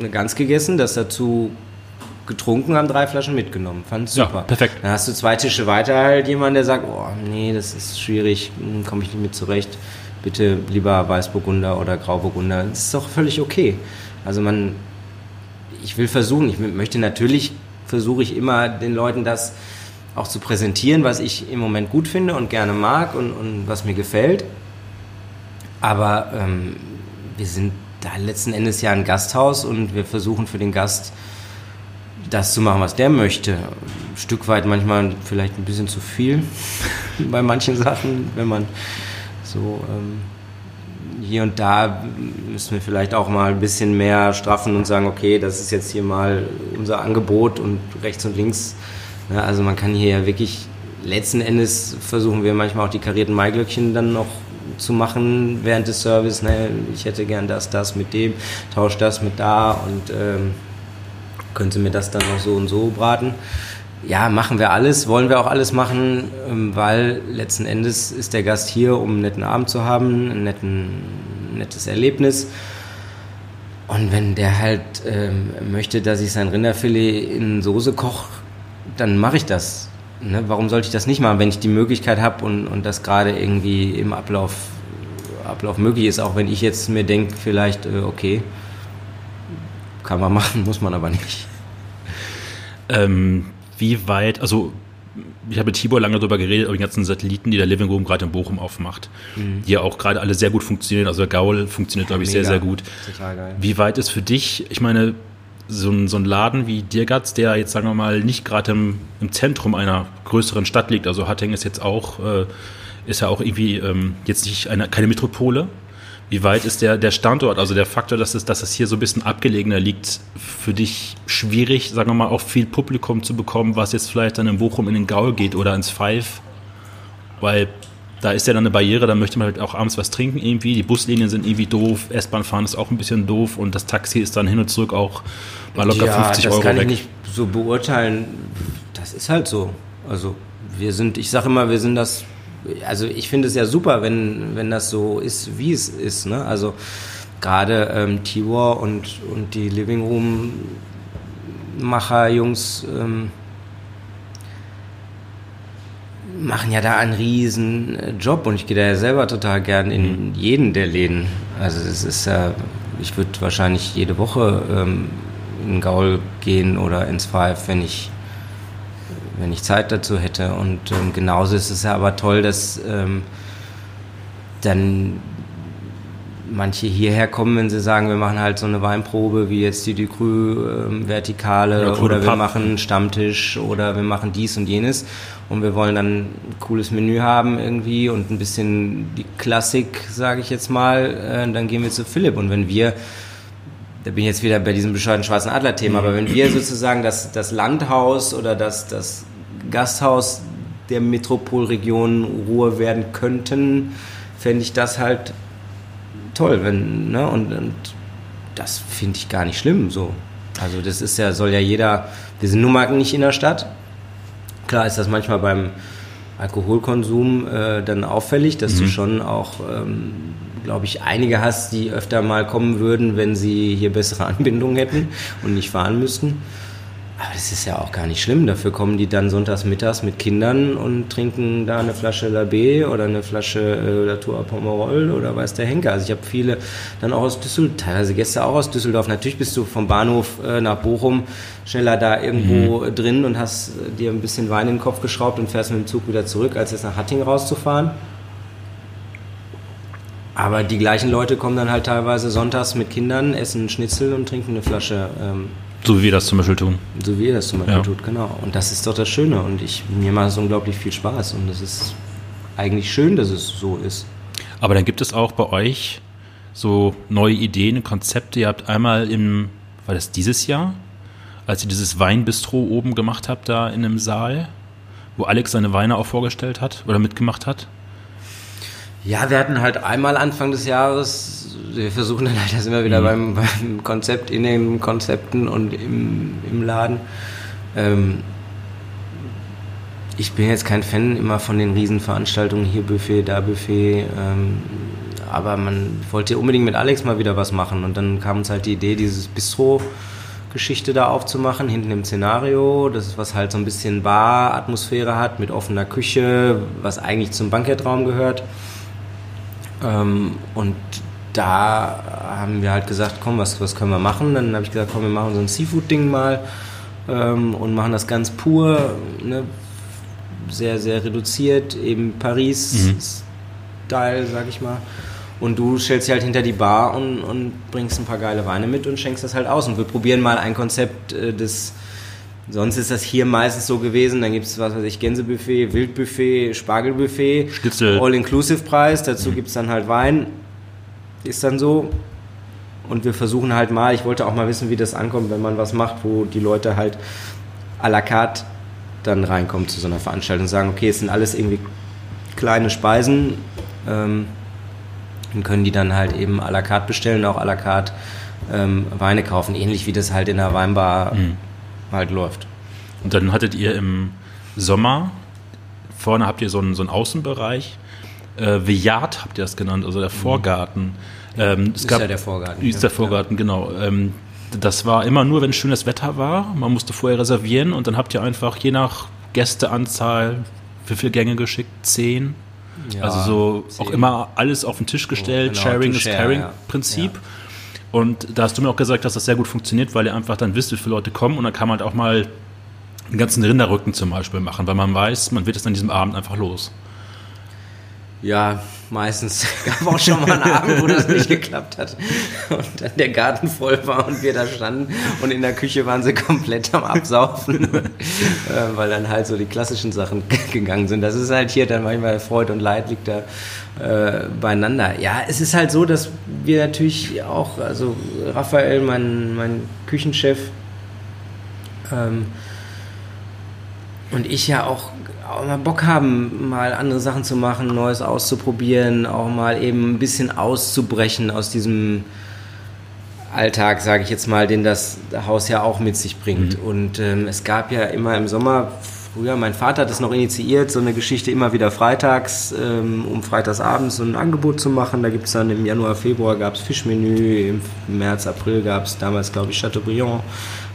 S1: eine Gans gegessen, das dazu getrunken, haben drei Flaschen mitgenommen. Fand super.
S2: Ja, perfekt.
S1: Dann hast du zwei Tische weiter halt jemand, der sagt, oh nee, das ist schwierig, hm, komme ich nicht mit zurecht. Bitte lieber Weißburgunder oder Grauburgunder. Das ist doch völlig okay. Also man, ich will versuchen, ich möchte natürlich, versuche ich immer den Leuten das auch zu präsentieren, was ich im Moment gut finde und gerne mag und, und was mir gefällt. Aber ähm, wir sind da letzten Endes ja ein Gasthaus und wir versuchen für den Gast das zu machen, was der möchte. Ein Stück weit manchmal vielleicht ein bisschen zu viel bei manchen Sachen, wenn man so ähm, hier und da müssen wir vielleicht auch mal ein bisschen mehr straffen und sagen, okay, das ist jetzt hier mal unser Angebot und rechts und links. Ja, also man kann hier ja wirklich, letzten Endes versuchen wir manchmal auch die karierten Maiglöckchen dann noch zu machen während des Service. Ne, ich hätte gern das, das mit dem, tausche das mit da und ähm, könnte mir das dann noch so und so braten. Ja, machen wir alles, wollen wir auch alles machen, ähm, weil letzten Endes ist der Gast hier, um einen netten Abend zu haben, ein netten, nettes Erlebnis. Und wenn der halt ähm, möchte, dass ich sein Rinderfilet in Soße koche, dann mache ich das. Ne? Warum sollte ich das nicht machen, wenn ich die Möglichkeit habe und, und das gerade irgendwie im Ablauf, Ablauf möglich ist, auch wenn ich jetzt mir denke, vielleicht, äh, okay, kann man machen, muss man aber nicht.
S2: Ähm, wie weit, also ich habe mit Tibor lange darüber geredet, über die ganzen Satelliten, die der Living Room gerade in Bochum aufmacht, mhm. die ja auch gerade alle sehr gut funktionieren. Also der Gaul funktioniert, glaube ich, Mega. sehr, sehr gut. Total geil. Wie weit ist für dich, ich meine, so ein, so ein Laden wie Dirgatz, der jetzt, sagen wir mal, nicht gerade im, im Zentrum einer größeren Stadt liegt, also Hattingen ist jetzt auch, äh, ist ja auch irgendwie ähm, jetzt nicht eine, keine Metropole, wie weit ist der, der Standort, also der Faktor, dass es, dass es hier so ein bisschen abgelegener liegt, für dich schwierig, sagen wir mal, auch viel Publikum zu bekommen, was jetzt vielleicht dann in Bochum in den Gaul geht oder ins Five? Weil da ist ja dann eine Barriere, da möchte man halt auch abends was trinken irgendwie. Die Buslinien sind irgendwie doof, S-Bahn fahren ist auch ein bisschen doof und das Taxi ist dann hin und zurück auch mal locker ja, 50 Euro weg.
S1: Das kann ich nicht so beurteilen. Das ist halt so. Also wir sind, ich sage immer, wir sind das also ich finde es ja super, wenn, wenn das so ist, wie es ist. Ne? Also gerade ähm, Tibor und, und die Living Room Macher, Jungs, ähm, machen ja da einen riesen äh, Job und ich gehe da ja selber total gern in mhm. jeden der Läden. Also es ist ja, ich würde wahrscheinlich jede Woche ähm, in Gaul gehen oder ins Five, wenn ich wenn ich Zeit dazu hätte. Und ähm, genauso ist es ja aber toll, dass ähm, dann manche hierher kommen, wenn sie sagen, wir machen halt so eine Weinprobe, wie jetzt die Ducru ähm, Vertikale ja, oder wir machen Stammtisch oder wir machen dies und jenes und wir wollen dann ein cooles Menü haben irgendwie und ein bisschen die Klassik, sage ich jetzt mal, äh, dann gehen wir zu Philipp und wenn wir da bin ich jetzt wieder bei diesem bescheuerten schwarzen Adler-Thema, aber wenn wir sozusagen das, das Landhaus oder das, das Gasthaus der Metropolregion Ruhr werden könnten, fände ich das halt toll, wenn, ne, und, und das finde ich gar nicht schlimm, so. Also das ist ja, soll ja jeder, wir sind nun mal nicht in der Stadt. Klar ist das manchmal beim Alkoholkonsum äh, dann auffällig, dass mhm. du schon auch ähm, glaube ich, einige hast, die öfter mal kommen würden, wenn sie hier bessere Anbindungen hätten und nicht fahren müssten. Aber das ist ja auch gar nicht schlimm. Dafür kommen die dann sonntags mittags mit Kindern und trinken da eine Flasche Labé oder eine Flasche äh, Latour Pomerol oder weiß der Henker. Also ich habe viele dann auch aus Düsseldorf, teilweise Gäste auch aus Düsseldorf. Natürlich bist du vom Bahnhof äh, nach Bochum schneller da irgendwo mhm. drin und hast äh, dir ein bisschen Wein in den Kopf geschraubt und fährst mit dem Zug wieder zurück, als jetzt nach Hattingen rauszufahren. Aber die gleichen Leute kommen dann halt teilweise sonntags mit Kindern, essen Schnitzel und trinken eine Flasche. Ähm,
S2: so wie wir das zum Beispiel tun.
S1: So wie ihr das zum Beispiel ja. tut, genau. Und das ist doch das Schöne. Und ich, mir macht es unglaublich viel Spaß. Und es ist eigentlich schön, dass es so ist.
S2: Aber dann gibt es auch bei euch so neue Ideen, Konzepte. Ihr habt einmal im, war das dieses Jahr, als ihr dieses Weinbistro oben gemacht habt, da in einem Saal, wo Alex seine Weine auch vorgestellt hat oder mitgemacht hat?
S1: Ja, wir hatten halt einmal Anfang des Jahres wir versuchen dann halt, da sind wir wieder beim, beim Konzept, in den Konzepten und im, im Laden. Ähm, ich bin jetzt kein Fan immer von den Riesenveranstaltungen, hier Buffet, da Buffet. Ähm, aber man wollte unbedingt mit Alex mal wieder was machen. Und dann kam uns halt die Idee, dieses Bistro-Geschichte da aufzumachen, hinten im Szenario. Das ist, was halt so ein bisschen Bar-Atmosphäre hat, mit offener Küche, was eigentlich zum Bankettraum gehört. Ähm, und da haben wir halt gesagt, komm, was, was können wir machen? Dann habe ich gesagt, komm, wir machen so ein Seafood-Ding mal ähm, und machen das ganz pur, ne? sehr, sehr reduziert, eben Paris-Style, sag ich mal. Und du stellst dich halt hinter die Bar und, und bringst ein paar geile Weine mit und schenkst das halt aus. Und wir probieren mal ein Konzept äh, des. Sonst ist das hier meistens so gewesen, dann gibt es, was weiß ich, Gänsebuffet, Wildbuffet, Spargelbuffet,
S2: Schnitzel.
S1: All-Inclusive-Preis, dazu gibt es dann halt Wein, ist dann so. Und wir versuchen halt mal, ich wollte auch mal wissen, wie das ankommt, wenn man was macht, wo die Leute halt à la carte dann reinkommen zu so einer Veranstaltung und sagen, okay, es sind alles irgendwie kleine Speisen, ähm, und können die dann halt eben à la carte bestellen, auch à la carte ähm, Weine kaufen, ähnlich wie das halt in der Weinbar
S2: Mhm.
S1: halt läuft.
S2: Und dann hattet ihr im Sommer, vorne habt ihr so einen, so einen Außenbereich, äh, Villard habt ihr das genannt, also der Vorgarten. Ähm, es
S1: Ist
S2: gab,
S1: ja der Vorgarten.
S2: Ist der Vorgarten, genau. Ähm, das war immer nur, wenn schönes Wetter war. Man musste vorher reservieren und dann habt ihr einfach je nach Gästeanzahl, wie viele Gänge geschickt? Zehn?
S1: Ja,
S2: also so
S1: zehn.
S2: auch immer alles auf den Tisch gestellt,
S1: genau,
S2: Sharing is
S1: share,
S2: Caring
S1: ja.
S2: Prinzip.
S1: Ja.
S2: Und da hast du mir auch gesagt, dass das sehr gut funktioniert, weil ihr einfach dann wisst, wie viele Leute kommen und dann kann man halt auch mal einen ganzen Rinderrücken zum Beispiel machen, weil man weiß, man wird es an diesem Abend einfach los.
S1: Ja, meistens gab auch schon mal einen Abend, wo das nicht geklappt hat. Und dann der Garten voll war und wir da standen und in der Küche waren sie komplett am Absaufen, äh, weil dann halt so die klassischen Sachen gegangen sind. Das ist halt hier dann manchmal Freude und Leid liegt da äh, beieinander. Ja, es ist halt so, dass wir natürlich auch, also Raphael, mein, mein Küchenchef, ähm, und ich ja auch, auch mal Bock haben, mal andere Sachen zu machen, Neues auszuprobieren, auch mal eben ein bisschen auszubrechen aus diesem Alltag, sage ich jetzt mal, den das Haus ja auch mit sich bringt. Und ähm, es gab ja immer im Sommer, früher, mein Vater hat das noch initiiert, so eine Geschichte immer wieder freitags, ähm, um freitagsabends so ein Angebot zu machen. Da gibt es dann im Januar, Februar gab es Fischmenü, im März, April gab es damals, glaube ich, Chateaubriand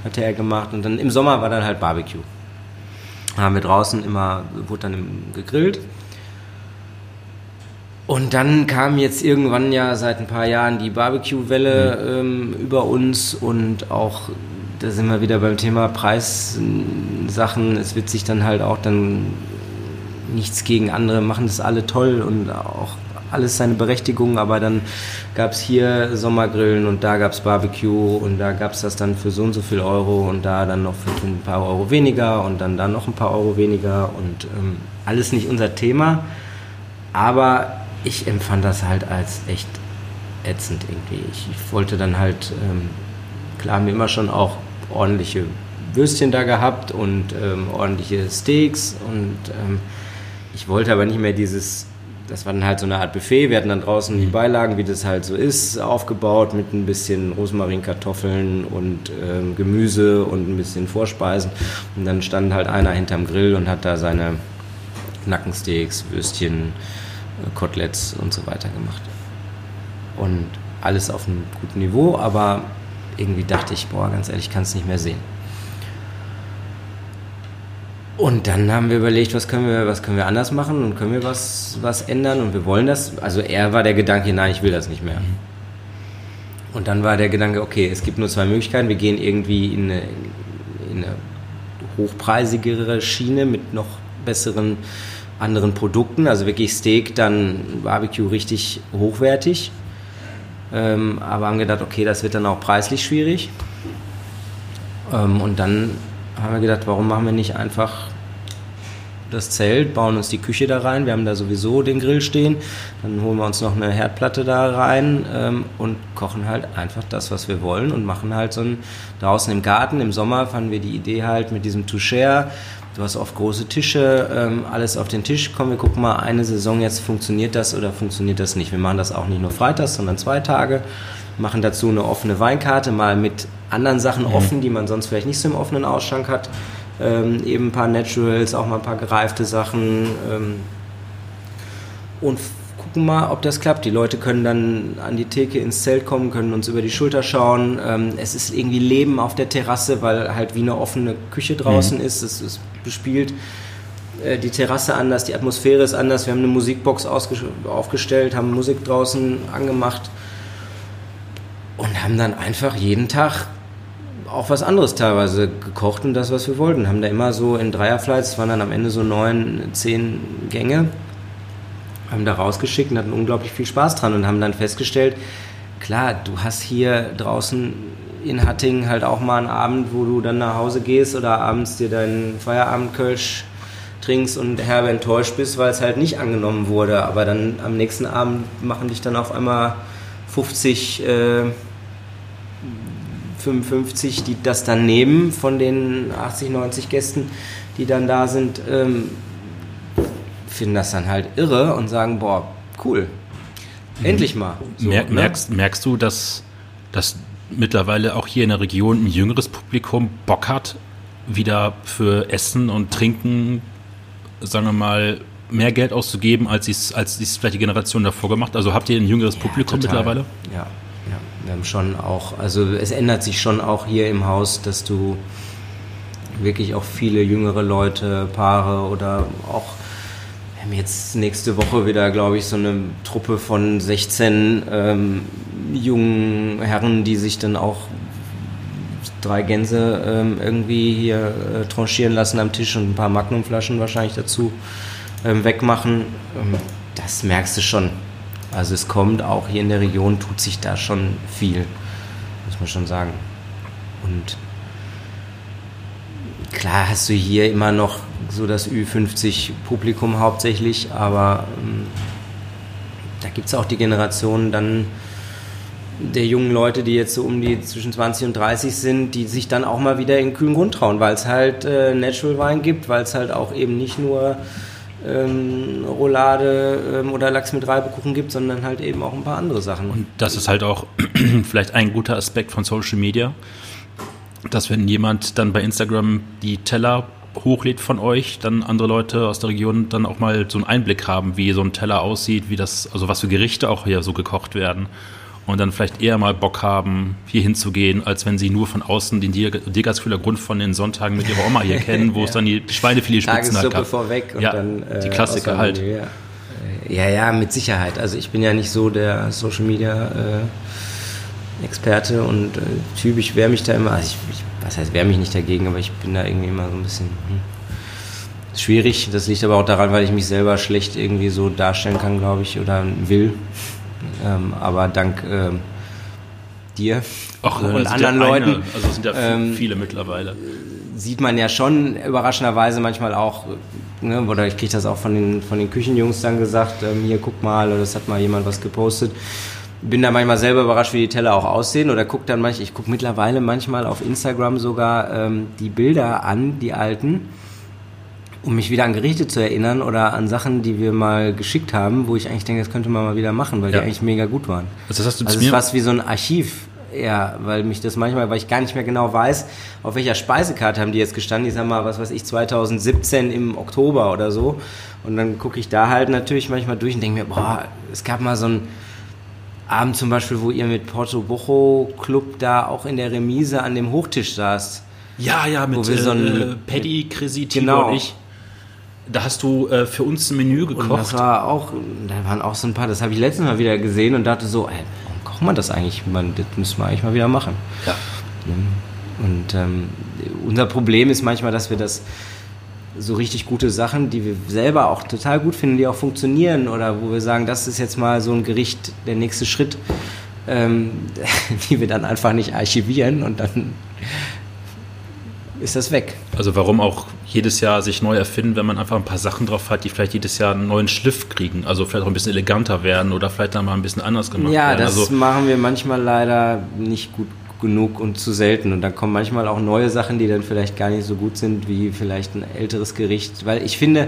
S1: hatte er gemacht. Und dann im Sommer war dann halt Barbecue haben wir draußen immer, wurde dann gegrillt. Und dann kam jetzt irgendwann ja seit ein paar Jahren die Barbecue-Welle ähm, über uns und auch, da sind wir wieder beim Thema Preissachen. Es wird sich dann halt auch dann nichts gegen andere, machen das alle toll und auch alles seine Berechtigung, aber dann gab es hier Sommergrillen und da gab es Barbecue und da gab es das dann für so und so viel Euro und da dann noch für ein paar Euro weniger und dann da noch ein paar Euro weniger und ähm, alles nicht unser Thema, aber ich empfand das halt als echt ätzend irgendwie. Ich, wollte dann halt, ähm, klar haben wir immer schon auch ordentliche Würstchen da gehabt und ähm, ordentliche Steaks und ähm, ich wollte aber nicht mehr dieses, das war dann halt so eine Art Buffet, wir hatten dann draußen die Beilagen, wie das halt so ist, aufgebaut mit ein bisschen Rosmarin, Kartoffeln und ähm, Gemüse und ein bisschen Vorspeisen und dann stand halt einer hinterm Grill und hat da seine Nackensteaks, Würstchen, äh, Koteletts und so weiter gemacht. Und alles auf einem guten Niveau, aber irgendwie dachte ich, boah, ganz ehrlich, ich kann es nicht mehr sehen. Und dann haben wir überlegt, was können wir, was können wir anders machen und können wir was, was ändern und wir wollen das. Also er war der Gedanke, nein, ich will das nicht mehr. Und dann war der Gedanke, okay, es gibt nur zwei Möglichkeiten. Wir gehen irgendwie in eine, in eine hochpreisigere Schiene mit noch besseren anderen Produkten. Also wirklich Steak, dann Barbecue richtig hochwertig. Ähm, aber haben gedacht, okay, das wird dann auch preislich schwierig. Ähm, und dann haben wir gedacht, warum machen wir nicht einfach das Zelt, bauen uns die Küche da rein. Wir haben da sowieso den Grill stehen. Dann holen wir uns noch eine Herdplatte da rein ähm, und kochen halt einfach das, was wir wollen und machen halt so ein draußen im Garten. Im Sommer fanden wir die Idee halt mit diesem Toucher, Du hast oft große Tische, ähm, alles auf den Tisch. Komm, wir gucken mal eine Saison jetzt, funktioniert das oder funktioniert das nicht. Wir machen das auch nicht nur freitags, sondern zwei Tage. Machen dazu eine offene Weinkarte, mal mit anderen Sachen mhm. offen, die man sonst vielleicht nicht so im offenen Ausschank hat. Ähm, eben ein paar Naturals, auch mal ein paar gereifte Sachen. Ähm, und gucken mal, ob das klappt. Die Leute können dann an die Theke ins Zelt kommen, können uns über die Schulter schauen. Ähm, es ist irgendwie Leben auf der Terrasse, weil halt wie eine offene Küche draußen mhm. ist. Es ist bespielt äh, die Terrasse anders, die Atmosphäre ist anders. Wir haben eine Musikbox aufgestellt, haben Musik draußen angemacht haben dann einfach jeden Tag auch was anderes teilweise gekocht und das, was wir wollten. Haben da immer so in Dreierflights, waren dann am Ende so neun, zehn Gänge, haben da rausgeschickt und hatten unglaublich viel Spaß dran und haben dann festgestellt, klar, du hast hier draußen in Hattingen halt auch mal einen Abend, wo du dann nach Hause gehst oder abends dir deinen Feierabendkölsch trinkst und herbe enttäuscht bist, weil es halt nicht angenommen wurde. Aber dann am nächsten Abend machen dich dann auf einmal 50, äh, 55, die das dann nehmen von den 80, 90 Gästen, die dann da sind, ähm, finden das dann halt irre und sagen, boah, cool, endlich mal.
S2: So, Mer ne? merkst, merkst du, dass, dass mittlerweile auch hier in der Region ein jüngeres Publikum Bock hat, wieder für Essen und Trinken, sagen wir mal, mehr Geld auszugeben, als es als vielleicht die Generation davor gemacht? Also habt ihr ein jüngeres ja, Publikum total. mittlerweile?
S1: Ja, ja. Wir haben schon auch, also es ändert sich schon auch hier im Haus, dass du wirklich auch viele jüngere Leute, Paare oder auch wir haben jetzt nächste Woche wieder, glaube ich, so eine Truppe von 16 ähm, jungen Herren, die sich dann auch drei Gänse ähm, irgendwie hier äh, tranchieren lassen am Tisch und ein paar Magnumflaschen wahrscheinlich dazu ähm, wegmachen. Ähm, das merkst du schon. Also es kommt auch hier in der Region, tut sich da schon viel, muss man schon sagen. Und klar hast du hier immer noch so das Ü50-Publikum hauptsächlich, aber ähm, da gibt es auch die Generation dann der jungen Leute, die jetzt so um die zwischen 20 und 30 sind, die sich dann auch mal wieder in kühlen Grund trauen, weil es halt äh, Natural Wein gibt, weil es halt auch eben nicht nur ähm, Roulade ähm, oder Lachs mit Reibekuchen gibt, sondern halt eben auch ein paar andere Sachen.
S2: Und das ist halt auch vielleicht ein guter Aspekt von Social Media, dass wenn jemand dann bei Instagram die Teller hochlädt von euch, dann andere Leute aus der Region dann auch mal so einen Einblick haben, wie so ein Teller aussieht, wie das, also was für Gerichte auch hier so gekocht werden und dann vielleicht eher mal Bock haben, hier hinzugehen, als wenn sie nur von außen den Degerskühler Grund von den Sonntagen mit ihrer Oma hier kennen, wo ja. es dann die Schweinefiletspitzen
S1: halt gab. vorweg
S2: und ja, dann äh, die Klassiker halt. Ja.
S1: ja, ja, mit Sicherheit. Also ich bin ja nicht so der Social Media äh, Experte und äh, Typ, ich wehre mich da immer, also ich, ich was heißt, wehre mich nicht dagegen, aber ich bin da irgendwie immer so ein bisschen hm, schwierig. Das liegt aber auch daran, weil ich mich selber schlecht irgendwie so darstellen kann, glaube ich, oder will. Ähm, aber dank ähm, dir
S2: Ach, und anderen Leuten, also sind ja ähm, viele mittlerweile,
S1: sieht man ja schon überraschenderweise manchmal auch, ne, oder ich kriege das auch von den, von den Küchenjungs dann gesagt, ähm, hier guck mal, oder das hat mal jemand was gepostet. Bin da manchmal selber überrascht, wie die Teller auch aussehen oder guck dann manchmal, ich gucke mittlerweile manchmal auf Instagram sogar ähm, die Bilder an, die alten, um mich wieder an Gerichte zu erinnern oder an Sachen, die wir mal geschickt haben, wo ich eigentlich denke, das könnte man mal wieder machen, weil ja. die eigentlich mega gut waren.
S2: Also das hast du
S1: also
S2: es
S1: ist was wie so ein Archiv. Ja, weil mich das manchmal, weil ich gar nicht mehr genau weiß, auf welcher Speisekarte haben die jetzt gestanden. Ich sag mal, was weiß ich, 2017 im Oktober oder so. Und dann gucke ich da halt natürlich manchmal durch und denke mir, boah, es gab mal so ein, Abend zum Beispiel, wo ihr mit Porto Bocho Club da auch in der Remise an dem Hochtisch saßt.
S2: Ja, ja, mit
S1: wo wir so ein,
S2: äh, Paddy, Chrissy, Timo genau. und ich. Da hast du äh, für uns ein Menü gekocht. Und
S1: das war auch, da waren auch so ein paar, das habe ich letztes Mal wieder gesehen und dachte so, ey, warum kocht man das eigentlich? Man, das müssen wir eigentlich mal wieder machen.
S2: Ja.
S1: Und ähm, unser Problem ist manchmal, dass wir das so richtig gute Sachen, die wir selber auch total gut finden, die auch funktionieren oder wo wir sagen, das ist jetzt mal so ein Gericht, der nächste Schritt, ähm, die wir dann einfach nicht archivieren und dann ist das weg.
S2: Also warum auch jedes Jahr sich neu erfinden, wenn man einfach ein paar Sachen drauf hat, die vielleicht jedes Jahr einen neuen Schliff kriegen, also vielleicht auch ein bisschen eleganter werden oder vielleicht dann mal ein bisschen anders gemacht
S1: ja,
S2: werden.
S1: Ja, das
S2: also
S1: machen wir manchmal leider nicht gut genug und zu selten. Und dann kommen manchmal auch neue Sachen, die dann vielleicht gar nicht so gut sind wie vielleicht ein älteres Gericht. Weil ich finde,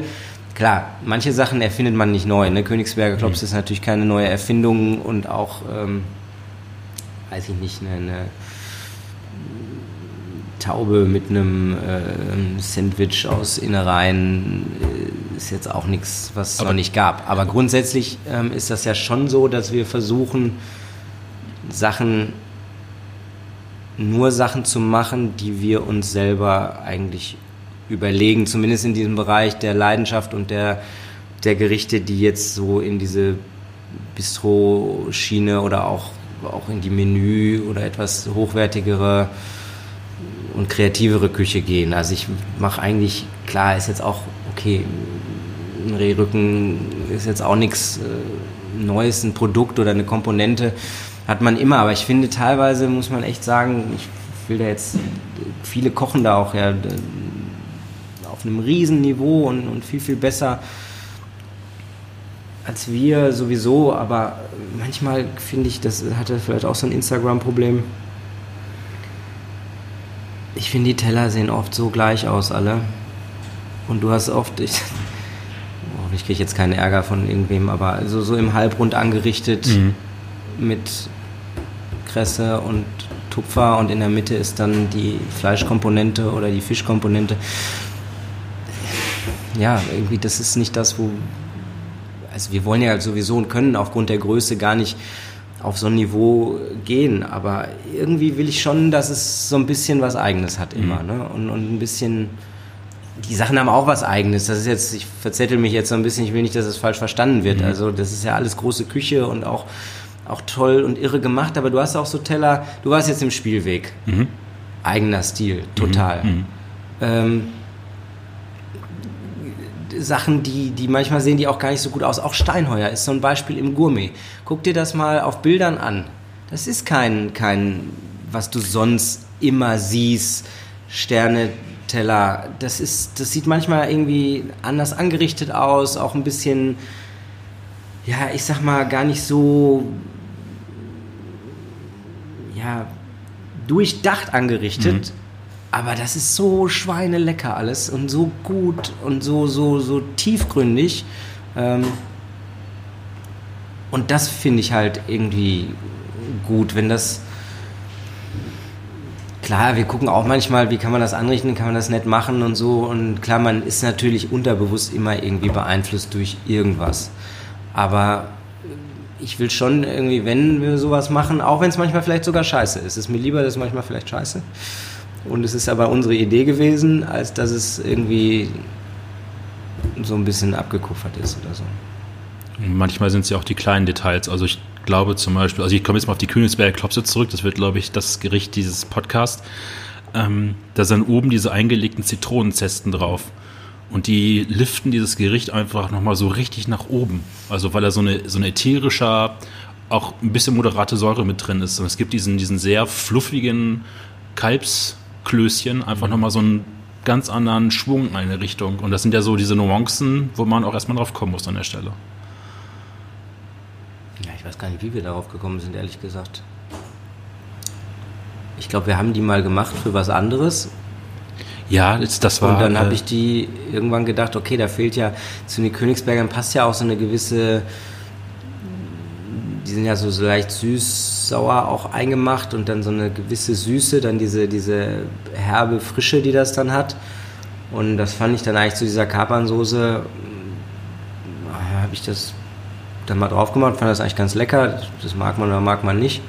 S1: klar, manche Sachen erfindet man nicht neu. Ne? Königsberger Klops mhm. ist natürlich keine neue Erfindung und auch, ähm, weiß ich nicht, eine, eine Taube mit einem äh, Sandwich aus Innereien äh, ist jetzt auch nichts, was es noch nicht gab. Aber grundsätzlich ähm, ist das ja schon so, dass wir versuchen, Sachen, nur Sachen zu machen, die wir uns selber eigentlich überlegen, zumindest in diesem Bereich der Leidenschaft und der, der Gerichte, die jetzt so in diese Bistro-Schiene oder auch, auch in die Menü oder etwas hochwertigere und kreativere Küche gehen. Also ich mache eigentlich, klar, ist jetzt auch, okay, ein Rehrücken ist jetzt auch nichts äh, Neues, ein Produkt oder eine Komponente hat man immer, aber ich finde teilweise muss man echt sagen, ich will da jetzt, viele kochen da auch ja auf einem riesen Niveau und, und viel, viel besser als wir sowieso, aber manchmal finde ich, das hatte vielleicht auch so ein Instagram-Problem, ich finde, die Teller sehen oft so gleich aus, alle. Und du hast oft, ich, hoffentlich kriege ich jetzt keinen Ärger von irgendwem, aber also so im Halbrund angerichtet mhm. mit Kresse und Tupfer und in der Mitte ist dann die Fleischkomponente oder die Fischkomponente. Ja, irgendwie, das ist nicht das, wo. Also, wir wollen ja sowieso und können aufgrund der Größe gar nicht auf so ein Niveau gehen. Aber irgendwie will ich schon, dass es so ein bisschen was Eigenes hat immer. Mhm. Ne? Und, und ein bisschen. Die Sachen haben auch was Eigenes. Das ist jetzt, ich verzettel mich jetzt so ein bisschen, ich will nicht, dass es falsch verstanden wird. Mhm. Also, das ist ja alles große Küche und auch, auch toll und irre gemacht. Aber du hast auch so Teller, du warst jetzt im Spielweg. Mhm. Eigener Stil, total. Mhm. Mhm. Ähm, Sachen, die, die manchmal sehen die auch gar nicht so gut aus. Auch Steinheuer ist so ein Beispiel im Gourmet. Guck dir das mal auf Bildern an. Das ist kein, kein was du sonst immer siehst, Sterneteller. Das ist, das sieht manchmal irgendwie anders angerichtet aus, auch ein bisschen, ja, ich sag mal, gar nicht so, ja, durchdacht angerichtet. Mhm aber das ist so schweinelecker alles und so gut und so, so, so tiefgründig. Ähm, und das finde ich halt irgendwie gut, wenn das. Klar, wir gucken auch manchmal, wie kann man das anrichten, kann man das nett machen und so. Und klar, man ist natürlich unterbewusst immer irgendwie beeinflusst durch irgendwas. Aber ich will schon irgendwie, wenn wir sowas machen, auch wenn es manchmal vielleicht sogar scheiße ist. Ist mir lieber, dass es manchmal vielleicht scheiße. Und es ist aber unsere Idee gewesen, als dass es irgendwie so ein bisschen abgekuffert ist oder so.
S2: Manchmal sind es ja auch die kleinen Details. Also ich glaube zum Beispiel, also ich komme jetzt mal auf die Königsberger Klopse zurück, das wird, glaube ich, das Gericht dieses Podcast. Ähm, da sind oben diese eingelegten Zitronenzesten drauf. Und die liften dieses Gericht einfach nochmal so richtig nach oben. Also weil da so eine, so eine ätherischer, auch ein bisschen moderate Säure mit drin ist. Und es gibt diesen, diesen sehr fluffigen Kalbs, Klößchen einfach nochmal so einen ganz anderen Schwung in eine Richtung. Und das sind ja so diese Nuancen, wo man auch erstmal drauf kommen muss an der Stelle.
S1: Ja, ich weiß gar nicht, wie wir darauf gekommen sind, ehrlich gesagt. Ich glaube, wir haben die mal gemacht für was anderes.
S2: Ja, das war.
S1: Und dann habe äh, ich die irgendwann gedacht, okay, da fehlt ja zu den Königsbergern passt ja auch so eine gewisse die sind ja so, so leicht süß-sauer auch eingemacht und dann so eine gewisse Süße, dann diese, diese herbe Frische, die das dann hat. Und das fand ich dann eigentlich zu dieser Kapernsoße, äh, habe ich das dann mal drauf gemacht, fand das eigentlich ganz lecker. Das mag man oder mag man nicht.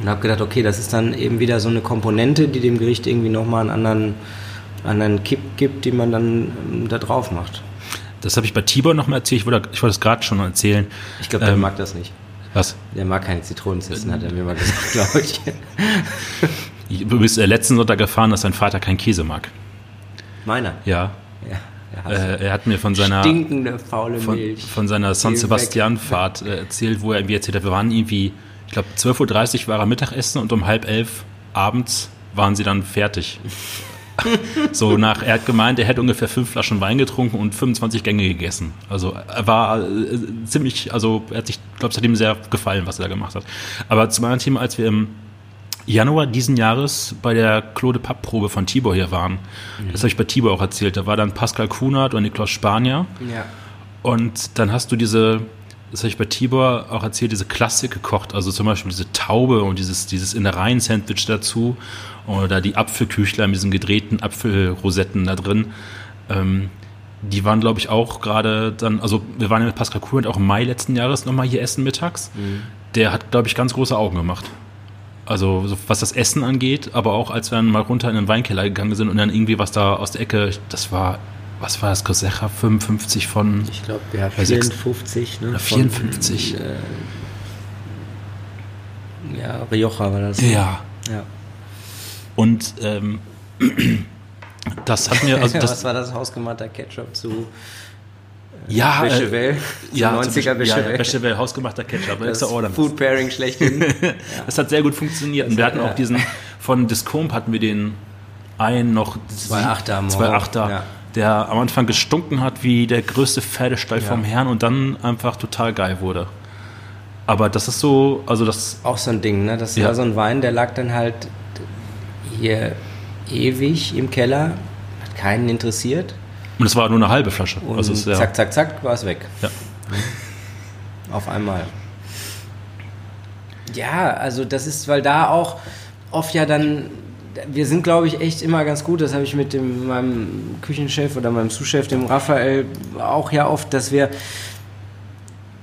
S1: Und habe gedacht, okay, das ist dann eben wieder so eine Komponente, die dem Gericht irgendwie nochmal einen anderen, anderen Kipp gibt, die man dann ähm, da drauf macht.
S2: Das habe ich bei Tibor noch mal erzählt. Ich wollte, ich wollte es gerade schon erzählen.
S1: Ich glaube, der ähm, mag das nicht.
S2: Was?
S1: Der mag keine Zitronenzissen, hat er mir mal gesagt, glaube ich.
S2: Du bist äh, letzten Sonntag erfahren, dass sein Vater keinen Käse mag.
S1: Meiner?
S2: Ja. ja. Er, äh, er, hat mir von seiner
S1: stinkende faule Milch
S2: von, seiner San Sebastian Fahrt äh, erzählt, wo er irgendwie erzählt hat, wir waren irgendwie, ich glaube 12.30 Uhr war er Mittagessen und um halb elf abends waren sie dann fertig. so nach, er hat gemeint, er hätte ungefähr fünf Flaschen Wein getrunken und 25 Gänge gegessen. Also er war äh, ziemlich, also er hat sich, glaube ich, hat ihm sehr gefallen, was er da gemacht hat. Aber zu meinem Thema, als wir im Januar diesen Jahres bei der Claude Papp-Probe von Tibor hier waren. Mhm. Das habe ich bei Tibor auch erzählt. Da war dann Pascal Kunert und Niklas Spanier.
S1: Ja.
S2: Und dann hast du diese, das habe ich bei Tibor auch erzählt, diese Klassik gekocht. Also zum Beispiel diese Taube und dieses, dieses Innereien-Sandwich dazu. Oder die Apfelküchler mit diesen gedrehten Apfelrosetten da drin. Ähm, die waren, glaube ich, auch gerade dann, also wir waren ja mit Pascal Kunert auch im Mai letzten Jahres nochmal hier essen mittags. Mhm. Der hat, glaube ich, ganz große Augen gemacht. Also so, was das Essen angeht, aber auch als wir dann mal runter in den Weinkeller gegangen sind und dann irgendwie was da aus der Ecke, das war, was war das, Cosecha 55 von...
S1: Ich glaube, ja, 54, ne?
S2: 54. Von, äh,
S1: ja, Rioja war das.
S2: Ja. ja. Und ähm, das hat mir... Also
S1: das, was war das hausgemachter Ketchup zu
S2: ja,
S1: Bechevel,
S2: äh, ja, 90er Bechevel. Ja, Bechevel, hausgemachter Ketchup,
S1: das Food Pairing schlechthin. ja.
S2: Das hat sehr gut funktioniert. Das und wir hatten auch diesen, von Discomp hatten wir den einen noch.
S1: Zwei Achter.
S2: Zwei Achter. Ja. Der am Anfang gestunken hat wie der größte Pferdestall vom Herrn und dann einfach total geil wurde. Aber das ist so, also das.
S1: Auch so ein Ding, ne? Das war so ein Wein, der lag dann halt hier ewig im Keller, hat keinen interessiert.
S2: Und es war nur eine halbe Flasche.
S1: Und also es, ja. zack, zack, zack, war es weg.
S2: Ja.
S1: Auf einmal. Ja, also das ist, weil da auch oft ja dann, wir sind glaube ich echt immer ganz gut, das habe ich mit dem, meinem Küchenchef oder meinem Zuschef, dem Raphael, auch ja oft, dass wir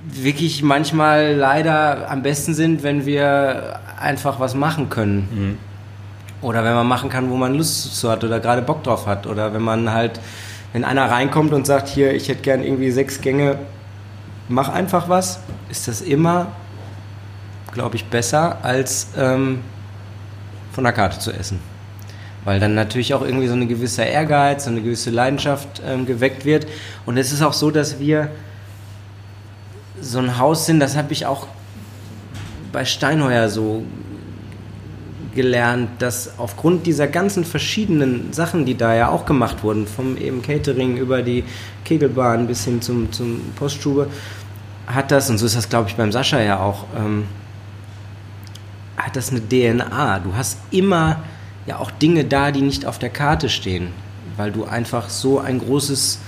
S1: wirklich manchmal leider am besten sind, wenn wir einfach was machen können. Mhm. Oder wenn man machen kann, wo man Lust zu hat oder gerade Bock drauf hat. Oder wenn man halt wenn einer reinkommt und sagt, hier, ich hätte gern irgendwie sechs Gänge, mach einfach was, ist das immer, glaube ich, besser, als ähm, von der Karte zu essen. Weil dann natürlich auch irgendwie so eine gewisse Ehrgeiz, so eine gewisse Leidenschaft ähm, geweckt wird. Und es ist auch so, dass wir so ein Haus sind, das habe ich auch bei Steinheuer so gelernt, dass aufgrund dieser ganzen verschiedenen Sachen, die da ja auch gemacht wurden, vom eben Catering über die Kegelbahn bis hin zum, zum Poststube, hat das, und so ist das glaube ich beim Sascha ja auch, ähm, hat das eine DNA. Du hast immer ja auch Dinge da, die nicht auf der Karte stehen, weil du einfach so ein großes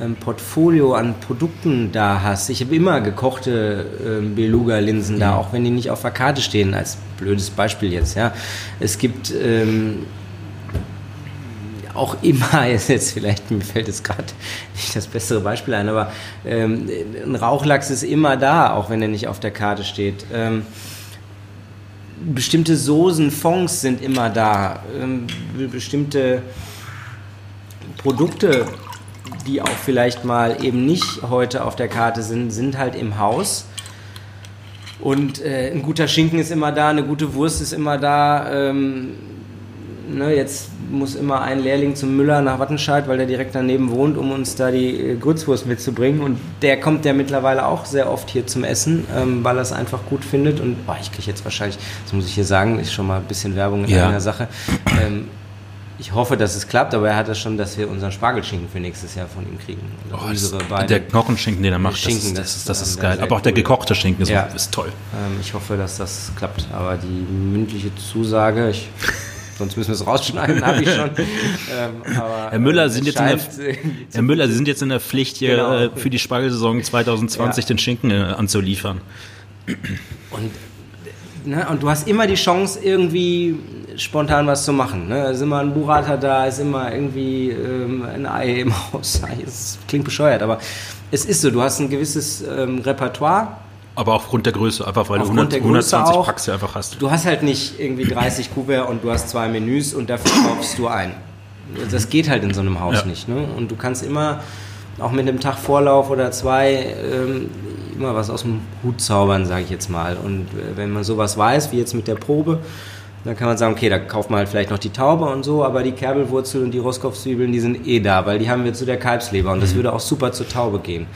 S1: ähm, Portfolio an Produkten da hast. Ich habe immer gekochte ähm, Beluga-Linsen da, mhm. auch wenn die nicht auf der Karte stehen, als blödes Beispiel jetzt. Ja. Es gibt ähm, auch immer, jetzt vielleicht, mir fällt jetzt gerade nicht das bessere Beispiel ein, aber ähm, ein Rauchlachs ist immer da, auch wenn er nicht auf der Karte steht. Bestimmte Soßen, Fonds sind immer da. Ähm, bestimmte Produkte die auch vielleicht mal eben nicht heute auf der Karte sind, sind halt im Haus. Und äh, ein guter Schinken ist immer da, eine gute Wurst ist immer da. Ähm, ne, jetzt muss immer ein Lehrling zum Müller nach Wattenscheid, weil der direkt daneben wohnt, um uns da die äh, Grützwurst mitzubringen. Und der kommt ja mittlerweile auch sehr oft hier zum Essen, ähm, weil er es einfach gut findet. Und oh, ich kriege jetzt wahrscheinlich, das muss ich hier sagen, ist schon mal ein bisschen Werbung in ja. einer Sache. Ähm, ich hoffe, dass es klappt, aber er hat das schon, dass wir unseren Spargelschinken für nächstes Jahr von ihm kriegen.
S2: Also oh, unsere beiden der Knochenschinken, den er macht, Schinken, das, ist, das, ist, das ist geil. Aber auch der gekochte Schinken ist,
S1: ja.
S2: ist toll.
S1: Ähm, ich hoffe, dass das klappt. Aber die mündliche Zusage, ich, sonst müssen wir es rausschneiden, habe ich schon. Ähm,
S2: Herr Müller, sind jetzt in der, Herr Müller, Sie sind jetzt in der Pflicht, hier genau. äh, für die Spargelsaison 2020 ja. den Schinken äh, anzuliefern.
S1: Und Ne? Und du hast immer die Chance, irgendwie spontan was zu machen. Ne? Es ist immer ein Burrata da, ist immer irgendwie ähm, ein Ei im Haus. Es klingt bescheuert, aber es ist so. Du hast ein gewisses ähm, Repertoire.
S2: Aber aufgrund der Größe, einfach weil
S1: aufgrund du 100, 120 auch,
S2: Packs einfach hast.
S1: Du hast halt nicht irgendwie 30 Kuverts und du hast zwei Menüs und dafür kaufst du ein. Das geht halt in so einem Haus ja. nicht. Ne? Und du kannst immer auch mit einem Tag Vorlauf oder zwei ähm, immer was aus dem Hut zaubern, sage ich jetzt mal. Und äh, wenn man sowas weiß, wie jetzt mit der Probe, dann kann man sagen, okay, da kauft man halt vielleicht noch die Taube und so, aber die Kerbelwurzel und die Rostkopfzwiebeln, die sind eh da, weil die haben wir zu der Kalbsleber und das mhm. würde auch super zur Taube gehen.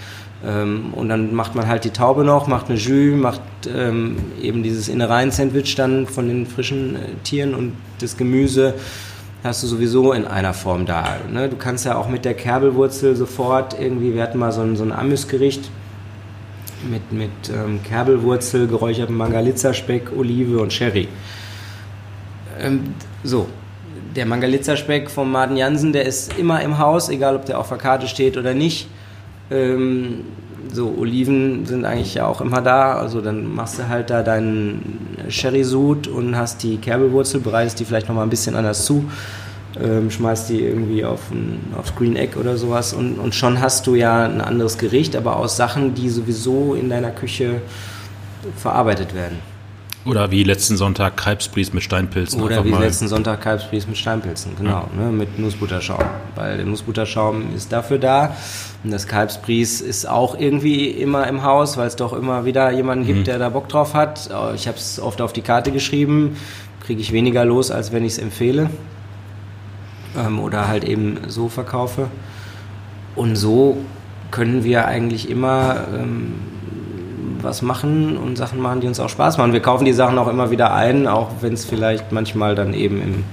S1: Ähm, und dann macht man halt die Taube noch, macht eine Jus, macht ähm, eben dieses Innereien-Sandwich dann von den frischen äh, Tieren und das Gemüse hast du sowieso in einer Form da. Ne? Du kannst ja auch mit der Kerbelwurzel sofort irgendwie, wir hatten mal so ein, so ein Amüsgericht, mit, mit ähm, Kerbelwurzel, geräuchertem Mangalitza-Speck, Olive und Sherry. Ähm, so, der Mangalitza-Speck von Martin Jansen, der ist immer im Haus, egal ob der auf der Karte steht oder nicht. Ähm, so, Oliven sind eigentlich ja auch immer da. Also dann machst du halt da deinen Sherry-Sud und hast die Kerbelwurzel, bereitest die vielleicht nochmal ein bisschen anders zu, ähm, schmeißt die irgendwie auf ein, aufs Green Egg oder sowas und, und schon hast du ja ein anderes Gericht, aber aus Sachen, die sowieso in deiner Küche verarbeitet werden.
S2: Oder wie letzten Sonntag Kalbsbries mit Steinpilzen.
S1: Oder wie letzten Sonntag Kalbsbries mit Steinpilzen, genau, ja. ne, mit Nussbutterschaum. Weil der Nussbutterschaum ist dafür da. Und das Kalbsbries ist auch irgendwie immer im Haus, weil es doch immer wieder jemanden gibt, mhm. der da Bock drauf hat. Ich habe es oft auf die Karte geschrieben, kriege ich weniger los, als wenn ich es empfehle. Ähm, oder halt eben so verkaufe. Und so können wir eigentlich immer ähm, was machen und Sachen machen, die uns auch Spaß machen. Wir kaufen die Sachen auch immer wieder ein, auch wenn es vielleicht manchmal dann eben im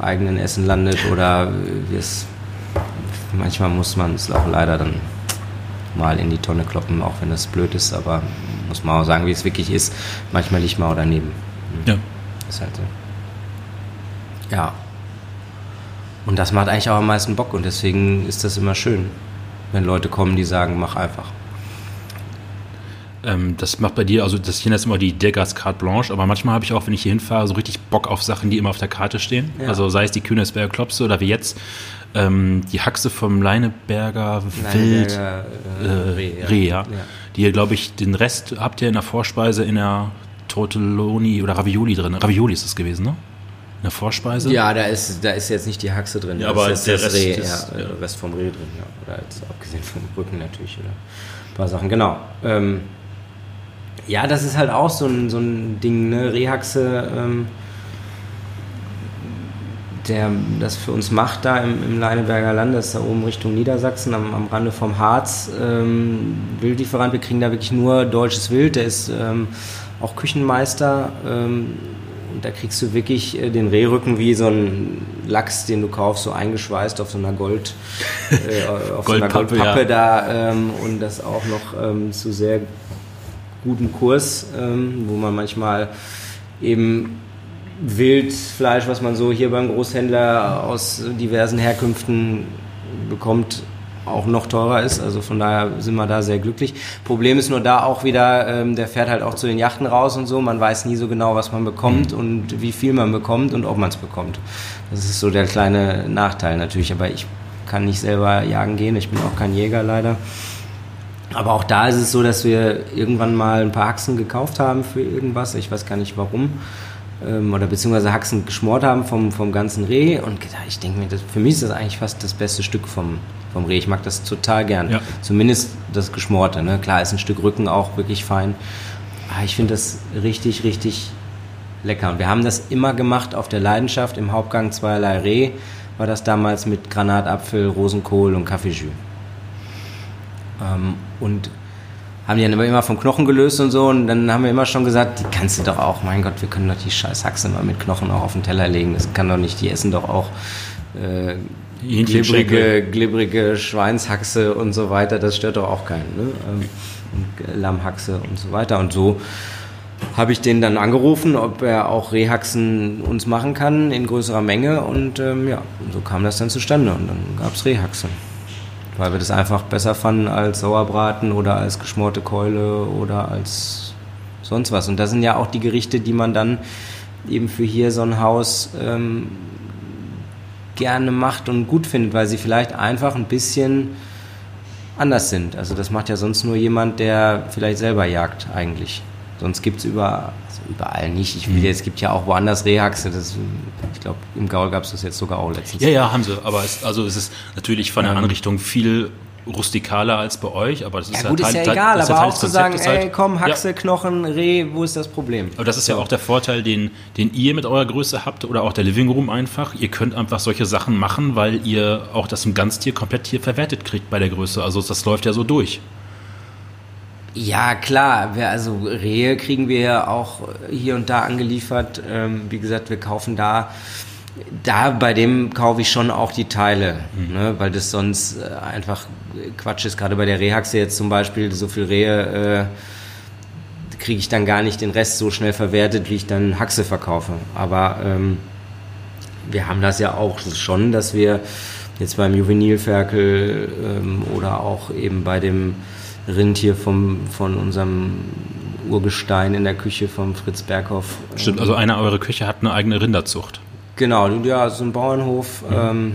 S1: eigenen Essen landet oder es manchmal muss man es auch leider dann mal in die Tonne kloppen, auch wenn das blöd ist, aber muss man auch sagen, wie es wirklich ist. Manchmal liegt man auch daneben.
S2: Ja.
S1: Ist halt so. Ja. Und das macht eigentlich auch am meisten Bock und deswegen ist das immer schön, wenn Leute kommen, die sagen, mach einfach.
S2: Ähm, das macht bei dir, also das hier ist immer die Degas Carte Blanche, aber manchmal habe ich auch, wenn ich hier hinfahre, so richtig Bock auf Sachen, die immer auf der Karte stehen. Ja. Also sei es die Kühnesberger Klopse oder wie jetzt ähm, die Haxe vom Leineberger Wild Leineberger, äh, äh, Reh, ja. Reh, ja. ja. Die ihr, glaube ich, den Rest habt ihr in der Vorspeise in der Tortelloni oder Ravioli drin. Ravioli ist das gewesen, ne? In der Vorspeise?
S1: Ja, da ist, da ist jetzt nicht die Haxe drin.
S2: Ja, aber
S1: ist
S2: der das
S1: Rest, Reh, ist, ja, der Rest vom Reh drin, ja. Oder jetzt abgesehen vom Rücken natürlich, oder ein paar Sachen, genau. Ähm, ja, das ist halt auch so ein, so ein Ding, ne? Rehaxe, ähm, der das für uns macht da im, im Leineberger Land, das ist da oben Richtung Niedersachsen, am, am Rande vom Harz, ähm, Wildlieferant. Wir kriegen da wirklich nur deutsches Wild, der ist ähm, auch Küchenmeister. Ähm, und da kriegst du wirklich äh, den Rehrücken wie so ein Lachs, den du kaufst, so eingeschweißt auf so einer Gold, äh, auf so einer Goldpappe ja. da ähm, und das auch noch ähm, zu sehr guten Kurs, ähm, wo man manchmal eben Wildfleisch, was man so hier beim Großhändler aus diversen Herkünften bekommt, auch noch teurer ist. Also von daher sind wir da sehr glücklich. Problem ist nur da auch wieder, ähm, der fährt halt auch zu den Yachten raus und so. Man weiß nie so genau, was man bekommt mhm. und wie viel man bekommt und ob man es bekommt. Das ist so der kleine Nachteil natürlich. Aber ich kann nicht selber jagen gehen. Ich bin auch kein Jäger leider. Aber auch da ist es so, dass wir irgendwann mal ein paar Haxen gekauft haben für irgendwas. Ich weiß gar nicht warum. Ähm, oder beziehungsweise Haxen geschmort haben vom, vom ganzen Reh. Und ich denke mir, das, für mich ist das eigentlich fast das beste Stück vom, vom Reh. Ich mag das total gern. Ja. Zumindest das Geschmorte. Ne? Klar ist ein Stück Rücken auch wirklich fein. Aber ich finde das richtig, richtig lecker. Und wir haben das immer gemacht auf der Leidenschaft. Im Hauptgang zweierlei Reh war das damals mit Granatapfel, Rosenkohl und Kaffeejus. Ähm, und haben die dann immer vom Knochen gelöst und so. Und dann haben wir immer schon gesagt, die kannst du doch auch, mein Gott, wir können doch die scheiß Haxe mal mit Knochen auch auf den Teller legen. Das kann doch nicht, die essen doch auch äh, glibbrige, glibbrige Schweinshaxe und so weiter. Das stört doch auch keinen. Ne? Ähm, und Lammhaxe und so weiter. Und so habe ich den dann angerufen, ob er auch Rehhaxen uns machen kann in größerer Menge. Und ähm, ja, so kam das dann zustande. Und dann gab es Rehhaxe weil wir das einfach besser fanden als Sauerbraten oder als geschmorte Keule oder als sonst was. Und das sind ja auch die Gerichte, die man dann eben für hier so ein Haus ähm, gerne macht und gut findet, weil sie vielleicht einfach ein bisschen anders sind. Also das macht ja sonst nur jemand, der vielleicht selber jagt eigentlich. Sonst gibt es über, also überall nicht. Ich will mhm. es gibt ja auch woanders Rehhaxe. Das, ich glaube, im Gaul gab es das jetzt sogar auch letztens.
S2: Ja, ja, haben sie. Aber es, also es ist natürlich von der Anrichtung viel rustikaler als bei euch, aber das ist
S1: ja, gut, ja ist ja egal, aber auch zu sagen, ey, halt, komm, Haxe, ja. Knochen, Reh, wo ist das Problem?
S2: Aber das ist ja auch der Vorteil, den, den ihr mit eurer Größe habt oder auch der Living Room einfach. Ihr könnt einfach solche Sachen machen, weil ihr auch das im Ganztier komplett hier verwertet kriegt bei der Größe. Also das läuft ja so durch.
S1: Ja, klar. Wir, also Rehe kriegen wir ja auch hier und da angeliefert. Ähm, wie gesagt, wir kaufen da. Da bei dem kaufe ich schon auch die Teile, mhm. ne, weil das sonst äh, einfach Quatsch ist. Gerade bei der Rehhaxe jetzt zum Beispiel, so viel Rehe äh, kriege ich dann gar nicht den Rest so schnell verwertet, wie ich dann Haxe verkaufe. Aber ähm, wir haben das ja auch schon, dass wir jetzt beim Juvenilferkel ähm, oder auch eben bei dem Rind hier vom, von unserem Urgestein in der Küche vom Fritz Berghoff.
S2: Stimmt, also einer eurer Küche hat eine eigene Rinderzucht.
S1: Genau, ja, so ein Bauernhof mhm. ähm,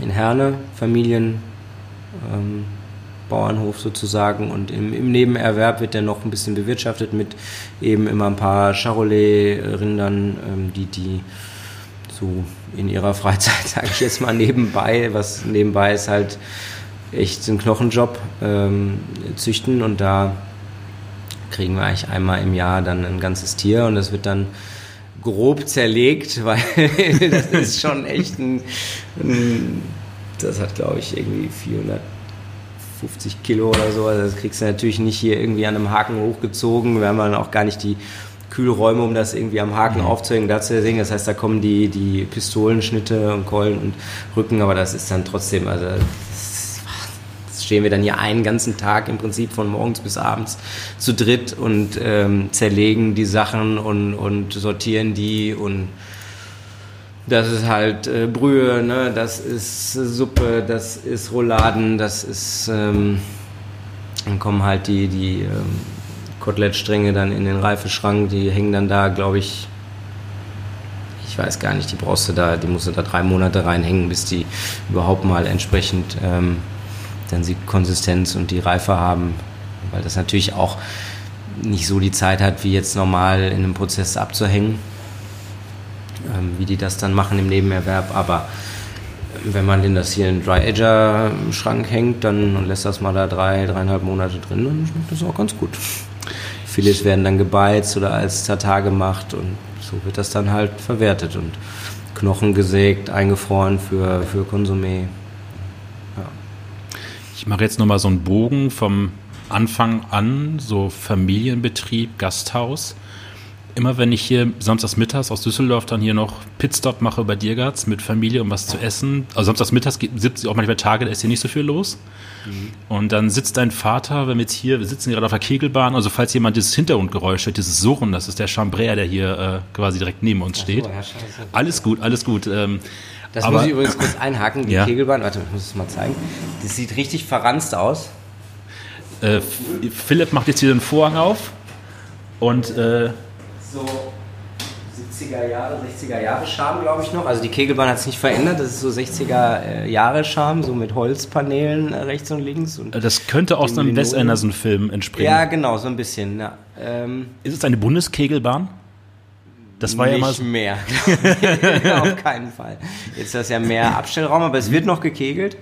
S1: in Herne, Familien. Ähm, Bauernhof sozusagen und im, im, Nebenerwerb wird der noch ein bisschen bewirtschaftet mit eben immer ein paar Charolais-Rindern, ähm, die die so in ihrer Freizeit, sage ich jetzt mal, nebenbei, was nebenbei ist halt echt ein Knochenjob, ähm, züchten und da kriegen wir eigentlich einmal im Jahr dann ein ganzes Tier und das wird dann grob zerlegt, weil das ist schon echt ein, ein das hat glaube ich irgendwie 400 50 Kilo oder so. Also das kriegst du natürlich nicht hier irgendwie an einem Haken hochgezogen. Wir haben dann auch gar nicht die Kühlräume, um das irgendwie am Haken mhm. aufzuhängen, da zu sehen. Das heißt, da kommen die, die Pistolenschnitte und Keulen und Rücken, aber das ist dann trotzdem, also stehen wir dann hier einen ganzen Tag im Prinzip von morgens bis abends zu dritt und ähm, zerlegen die Sachen und, und sortieren die und das ist halt äh, Brühe, ne? das ist Suppe, das ist Rouladen, das ist. Ähm, dann kommen halt die, die ähm, Kotelettstränge dann in den Reifeschrank, die hängen dann da, glaube ich. Ich weiß gar nicht, die brauchst du da, die musst du da drei Monate reinhängen, bis die überhaupt mal entsprechend ähm, dann die Konsistenz und die Reife haben. Weil das natürlich auch nicht so die Zeit hat, wie jetzt normal in einem Prozess abzuhängen ähm, wie die das dann machen im Nebenerwerb. Aber wenn man denn das hier in Dry Ager Schrank hängt, dann und lässt das mal da drei, dreieinhalb Monate drin, dann schmeckt das auch ganz gut. Filets werden dann gebeizt oder als Tatar gemacht und so wird das dann halt verwertet und Knochen gesägt, eingefroren für, für Konsumé.
S2: Ja. Ich mache jetzt nochmal so einen Bogen vom Anfang an, so Familienbetrieb, Gasthaus immer wenn ich hier samstags mittags aus Düsseldorf dann hier noch Pitstop mache bei Diergarts mit Familie, um was zu essen, also samstags mittags gibt es auch manchmal Tage, da ist hier nicht so viel los. Mhm. Und dann sitzt dein Vater, wenn wir jetzt hier, wir sitzen gerade auf der Kegelbahn, also falls jemand dieses Hintergrundgeräusch hört, dieses Surren, das ist der Chambrer, der hier äh, quasi direkt neben uns steht. So, ja, alles gut, alles gut. Ähm,
S1: das aber, muss ich übrigens kurz einhaken, die ja. Kegelbahn, warte, ich muss es mal zeigen. Das sieht richtig verranzt aus.
S2: Äh, Philipp macht jetzt hier den Vorhang auf und äh,
S1: so 70er Jahre, 60er Jahre Charme, glaube ich noch. Also die Kegelbahn hat es nicht verändert. Das ist so 60er äh, Jahre Charme, so mit Holzpaneelen äh, rechts und links. Und
S2: das könnte aus einem Wes Anderson-Film entspringen.
S1: Ja, genau, so ein bisschen. Ja.
S2: Ähm, ist es eine Bundeskegelbahn?
S1: Das war nicht ja mal so mehr. Auf keinen Fall. Jetzt ist das ja mehr Abstellraum, aber es wird noch gekegelt.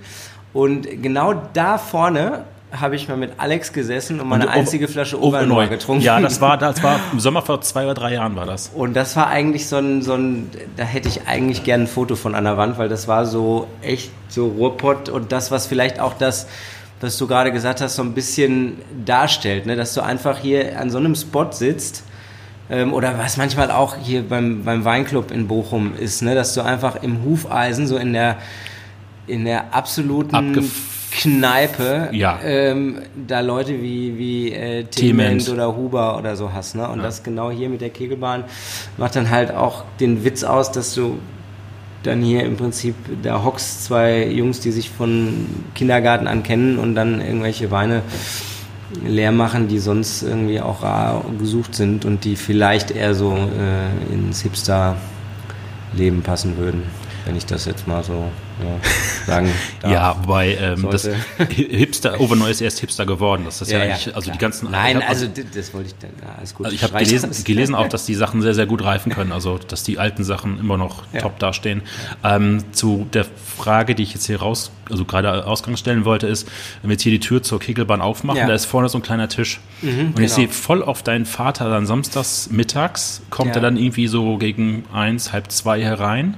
S1: Und genau da vorne habe ich mal mit Alex gesessen und meine und einzige Flasche Overneu getrunken.
S2: Ja, das war, das war im Sommer vor zwei oder drei Jahren war das.
S1: Und das war eigentlich so ein, so ein, da hätte ich eigentlich gerne ein Foto von an der Wand, weil das war so echt so Ruhrpott und das, was vielleicht auch das, was du gerade gesagt hast, so ein bisschen darstellt, ne? dass du einfach hier an so einem Spot sitzt oder was manchmal auch hier beim, beim Weinclub in Bochum ist, ne? dass du einfach im Hufeisen so in der in der absoluten
S2: Abgef
S1: Kneipe
S2: ja.
S1: ähm, da Leute wie, wie äh, Tement oder Huber oder so hast. Ne? Und ja. das genau hier mit der Kegelbahn macht dann halt auch den Witz aus, dass du dann hier im Prinzip, da hockst zwei Jungs, die sich von Kindergarten an kennen und dann irgendwelche Weine leer machen, die sonst irgendwie auch rar gesucht sind und die vielleicht eher so äh, ins Hipster-Leben passen würden, wenn ich das jetzt mal so ja, sagen
S2: darf. ja, wobei ähm, das Hipster, Overnoy ist erst Hipster geworden. Das ist ja, ja eigentlich, also klar. die ganzen.
S1: Nein, hab, also, das wollte ich dann, ja, alles gut.
S2: Also ich habe gelesen, gelesen auch, dass die Sachen sehr, sehr gut reifen können, also dass die alten Sachen immer noch ja. top dastehen. Ähm, zu der Frage, die ich jetzt hier raus, also gerade ausgangs stellen wollte, ist, wenn wir jetzt hier die Tür zur Kegelbahn aufmachen, da ist vorne so ein kleiner Tisch. Mhm, und genau. ich sehe voll auf deinen Vater dann samstags mittags, kommt er dann irgendwie so gegen eins, halb zwei herein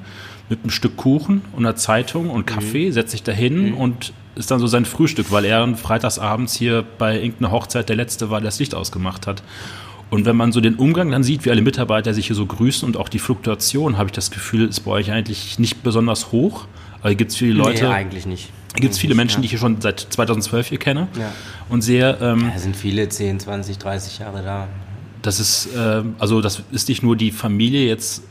S2: mit einem Stück Kuchen und einer Zeitung und Kaffee, mhm. setzt sich dahin mhm. und ist dann so sein Frühstück, weil er freitagsabends hier bei irgendeiner Hochzeit der Letzte war, der das Licht ausgemacht hat. Und wenn man so den Umgang dann sieht, wie alle Mitarbeiter sich hier so grüßen und auch die Fluktuation, habe ich das Gefühl, ist bei euch eigentlich nicht besonders hoch. Aber gibt es viele Leute.
S1: Nee, eigentlich nicht.
S2: Gibt es viele Menschen, die ich hier schon seit 2012 hier kenne
S1: Ja.
S2: und sehe. Ähm,
S1: Da sind viele 10, 20, 30 Jahre da.
S2: Das ist, äh, also das ist nicht nur die Familie jetzt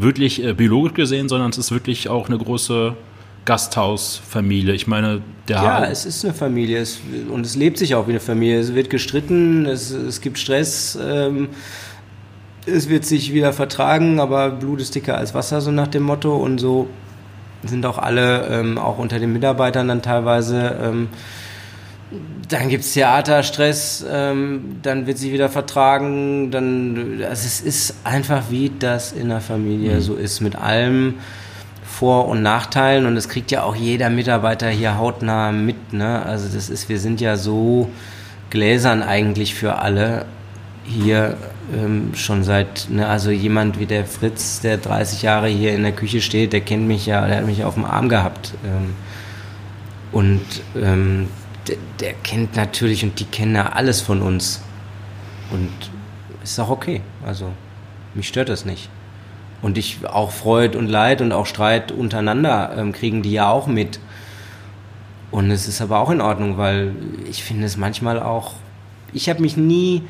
S2: wirklich äh, biologisch gesehen, sondern es ist wirklich auch eine große Gasthausfamilie. Ich meine, der
S1: Ja, es ist eine Familie es, und es lebt sich auch wie eine Familie. Es wird gestritten, es, es gibt Stress, ähm, es wird sich wieder vertragen, aber Blut ist dicker als Wasser, so nach dem Motto. Und so sind auch alle, ähm, auch unter den Mitarbeitern dann teilweise. Ähm, dann gibt's Theaterstress, ähm, dann wird sich wieder vertragen. Dann, also es ist einfach wie das in der Familie so ist, mit allem Vor- und Nachteilen. Und das kriegt ja auch jeder Mitarbeiter hier hautnah mit. Ne? Also das ist, wir sind ja so gläsern eigentlich für alle hier ähm, schon seit, ne, also jemand wie der Fritz, der 30 Jahre hier in der Küche steht, der kennt mich ja, der hat mich auf dem Arm gehabt. Ähm, und ähm, der, der kennt natürlich und die kennen ja alles von uns. Und ist auch okay. Also mich stört das nicht. Und ich auch Freud und Leid und auch Streit untereinander ähm, kriegen die ja auch mit. Und es ist aber auch in Ordnung, weil ich finde es manchmal auch. Ich habe mich nie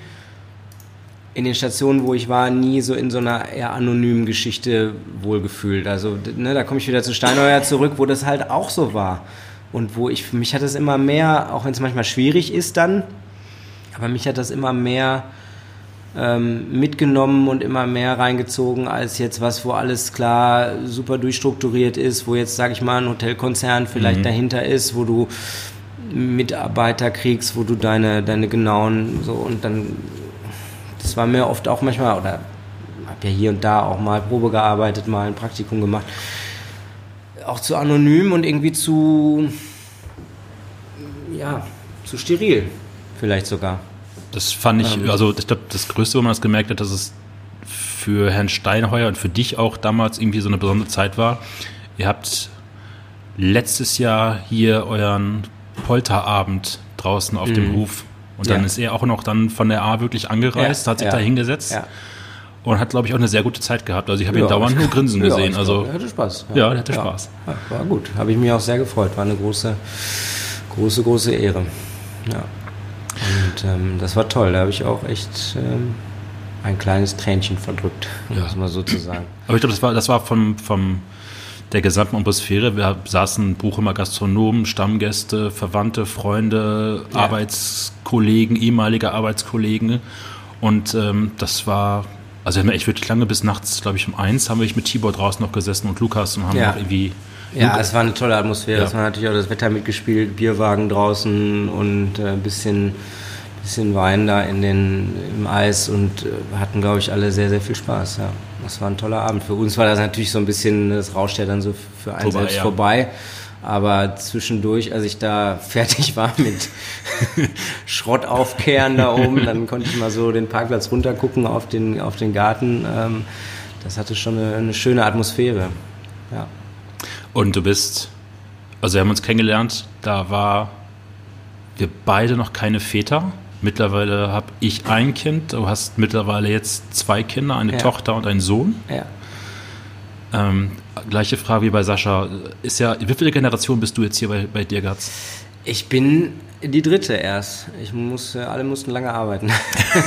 S1: in den Stationen, wo ich war, nie so in so einer eher anonymen Geschichte wohlgefühlt. Also, ne, da komme ich wieder zu Steinheuer zurück, wo das halt auch so war. Und wo ich, für mich hat das immer mehr, auch wenn es manchmal schwierig ist dann, aber mich hat das immer mehr ähm, mitgenommen und immer mehr reingezogen als jetzt was, wo alles klar super durchstrukturiert ist, wo jetzt, sag ich mal, ein Hotelkonzern vielleicht dahinter ist, wo du Mitarbeiter kriegst, wo du deine, deine genauen, so und dann, das war mir oft auch manchmal, oder habe ja hier und da auch mal Probe gearbeitet, mal ein Praktikum gemacht, auch zu anonym und irgendwie zu, ja, zu steril, vielleicht sogar.
S2: Das fand ich, also ich glaube, das Größte, wo man das gemerkt hat, dass es für Herrn Steinheuer und für dich auch damals irgendwie so eine besondere Zeit war. Ihr habt letztes Jahr hier euren Polterabend draußen auf dem Hof. Und dann
S1: Mhm. Ja.
S2: ist er auch noch dann von der A wirklich angereist,
S1: Ja,
S2: hat sich
S1: ja.
S2: da hingesetzt
S1: Ja.
S2: Und hat, glaube ich, auch eine sehr gute Zeit gehabt. Also ich habe ihn
S1: Ja,
S2: dauernd
S1: ich-
S2: nur grinsen
S1: Ja,
S2: gesehen. Also
S1: glaub, er hatte Spaß.
S2: Ja, der hatte Spaß.
S1: Ja, war gut. Habe ich mich auch sehr gefreut. War eine große, große, große Ehre. Ja. Und ähm, das war toll. Da habe ich auch echt ähm, ein kleines Tränchen verdrückt, um
S2: Ja.
S1: mal so zu sagen.
S2: Aber ich glaube, das war, das war vom, vom der gesamten Atmosphäre. Wir saßen Buchemer Gastronomen, Stammgäste, Verwandte, Freunde,
S1: Ja.
S2: Arbeitskollegen, ehemalige Arbeitskollegen. Und ähm, das war, also wir haben echt wirklich lange bis nachts, glaube ich, um eins haben wir mit Tibor draußen noch gesessen und Lukas und haben
S1: Ja.
S2: noch irgendwie.
S1: Ja, es war eine tolle Atmosphäre.
S2: Ja.
S1: Es war natürlich auch das Wetter mitgespielt, Bierwagen draußen und äh, ein bisschen, bisschen Wein da in den, im Eis und äh, hatten, glaube ich, alle sehr, sehr viel Spaß. Ja. Das war ein toller Abend. Für uns war das natürlich so ein bisschen, das rauscht ja dann so für einen
S2: Vorbei,
S1: selbst
S2: ja.
S1: vorbei. Aber zwischendurch, als ich da fertig war mit Schrott aufkehren da oben, dann konnte ich mal so den Parkplatz runtergucken auf den, auf den Garten. Ähm, das hatte schon eine, eine schöne Atmosphäre. Ja.
S2: Und du bist, also wir haben uns kennengelernt, da war wir beide noch keine Väter. Mittlerweile habe ich ein Kind, du hast mittlerweile jetzt zwei Kinder, eine
S1: Ja.
S2: Tochter und einen Sohn.
S1: Ja.
S2: Ähm, gleiche Frage wie bei Sascha. Ist ja, wie viele Generation bist du jetzt hier bei, bei dir, Gatz?
S1: Ich bin die dritte erst. Ich muss, alle mussten lange arbeiten.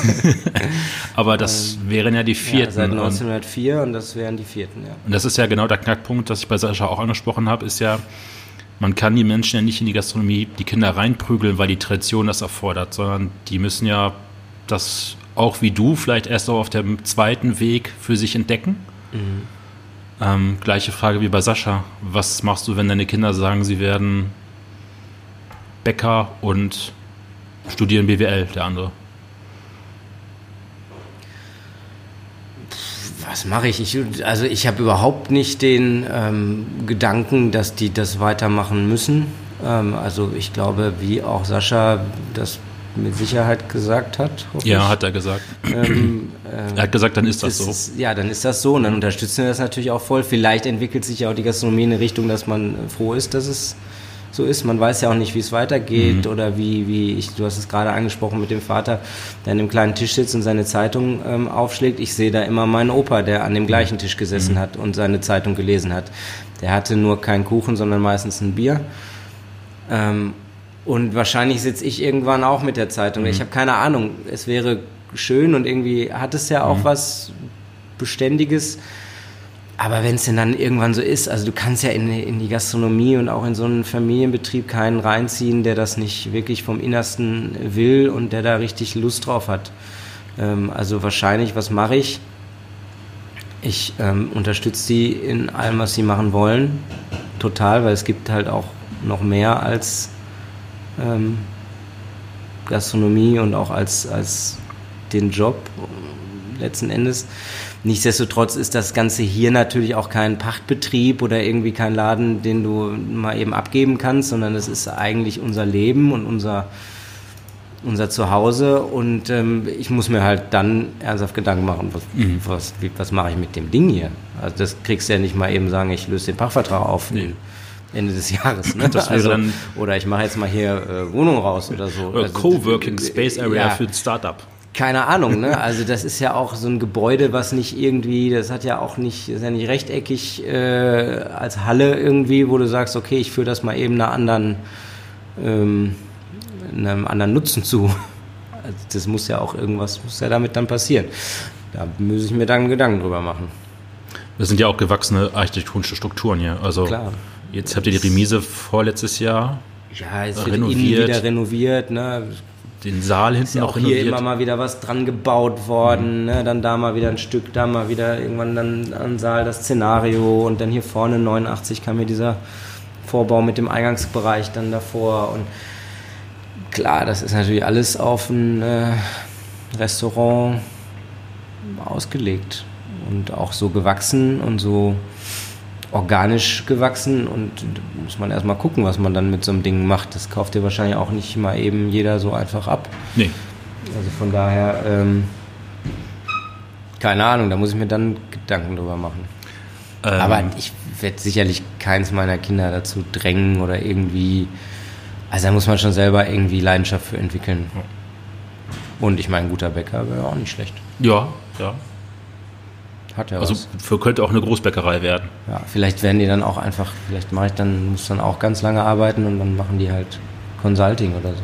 S2: Aber das wären ja die
S1: Ja,
S2: vierten.
S1: seit
S2: und,
S1: 1904 und das wären die vierten, ja.
S2: und das ist ja genau der Knackpunkt, das ich bei Sascha auch angesprochen habe, ist ja, man kann die Menschen ja nicht in die Gastronomie, die Kinder reinprügeln, weil die Tradition das erfordert, sondern die müssen ja das auch wie du vielleicht erst auch auf dem zweiten Weg für sich entdecken. Ähm, gleiche Frage wie bei Sascha. Was machst du, wenn deine Kinder sagen, sie werden Bäcker und studieren BWL, der andere?
S1: Was mache ich? ich? Also ich habe überhaupt nicht den ähm, Gedanken, dass die das weitermachen müssen. Ähm, also ich glaube, wie auch Sascha das mit Sicherheit gesagt hat.
S2: Ja, hat er gesagt.
S1: Ähm,
S2: Er hat gesagt, dann ist das
S1: ist,
S2: so.
S1: Ja, dann ist das so und dann unterstützen wir das natürlich auch voll. Vielleicht entwickelt sich ja auch die Gastronomie in eine Richtung, dass man äh, froh ist, dass es so ist. Man weiß ja auch nicht, wie es weitergeht mhm. oder wie, wie ich, du hast es gerade angesprochen mit dem Vater, der an dem kleinen Tisch sitzt und seine Zeitung ähm, aufschlägt. Ich sehe da immer meinen Opa, der an dem gleichen Tisch gesessen mhm. hat und seine Zeitung gelesen hat. Der hatte nur keinen Kuchen, sondern meistens ein Bier. Ähm, und wahrscheinlich sitze ich irgendwann auch mit der Zeitung. Mhm. Ich habe keine Ahnung. Es wäre schön und irgendwie hat es ja auch mhm. was Beständiges. Aber wenn es denn dann irgendwann so ist, also du kannst ja in, in, die Gastronomie und auch in so einen Familienbetrieb keinen reinziehen, der das nicht wirklich vom Innersten will und der da richtig Lust drauf hat. Ähm, also wahrscheinlich, was mache ich? Ich ähm, unterstütze sie in allem, was sie machen wollen. Total, weil es gibt halt auch noch mehr als ähm, Gastronomie und auch als, als den Job letzten Endes. Nichtsdestotrotz ist das Ganze hier natürlich auch kein Pachtbetrieb oder irgendwie kein Laden, den du mal eben abgeben kannst, sondern es ist eigentlich unser Leben und unser, unser Zuhause. Und ähm, ich muss mir halt dann ernsthaft Gedanken machen, was, mhm. was, was mache ich mit dem Ding hier? Also das kriegst du ja nicht mal eben sagen, ich löse den Pachtvertrag auf. Nee. Ende des Jahres. Ne? Das also, dann oder ich mache jetzt mal hier äh, Wohnung raus oder so.
S2: Also, Coworking Space Area ja, für ein Startup
S1: keine Ahnung, ne? Also das ist ja auch so ein Gebäude, was nicht irgendwie, das hat ja auch nicht, ist ja nicht rechteckig äh, als Halle irgendwie, wo du sagst, okay, ich führe das mal eben einer anderen, ähm, einem anderen Nutzen zu. Also das muss ja auch irgendwas, muss ja damit dann passieren. Da muss ich mir dann Gedanken drüber machen.
S2: Das sind ja auch gewachsene architektonische Strukturen hier. Also Klar. Jetzt habt ihr die Remise vorletztes Jahr.
S1: Ja, jetzt wird renoviert. wieder renoviert, ne?
S2: den Saal hinten ist
S1: ja auch renoviert. hier immer mal wieder was dran gebaut worden, mhm. ne? dann da mal wieder ein Stück, da mal wieder irgendwann dann ein Saal, das Szenario und dann hier vorne 89 kam mir dieser Vorbau mit dem Eingangsbereich dann davor und klar, das ist natürlich alles auf ein äh, Restaurant ausgelegt und auch so gewachsen und so organisch gewachsen und da muss man erstmal gucken, was man dann mit so einem Ding macht. Das kauft dir wahrscheinlich auch nicht mal eben jeder so einfach ab.
S2: Nee.
S1: Also von daher, ähm, keine Ahnung, da muss ich mir dann Gedanken drüber machen. Ähm. Aber ich werde sicherlich keins meiner Kinder dazu drängen oder irgendwie. Also da muss man schon selber irgendwie Leidenschaft für entwickeln. Und ich meine, ein guter Bäcker wäre auch nicht schlecht.
S2: Ja, ja.
S1: Hat ja
S2: also für könnte auch eine Großbäckerei werden.
S1: Ja, vielleicht werden die dann auch einfach, vielleicht mache ich dann, muss dann auch ganz lange arbeiten und dann machen die halt Consulting oder so.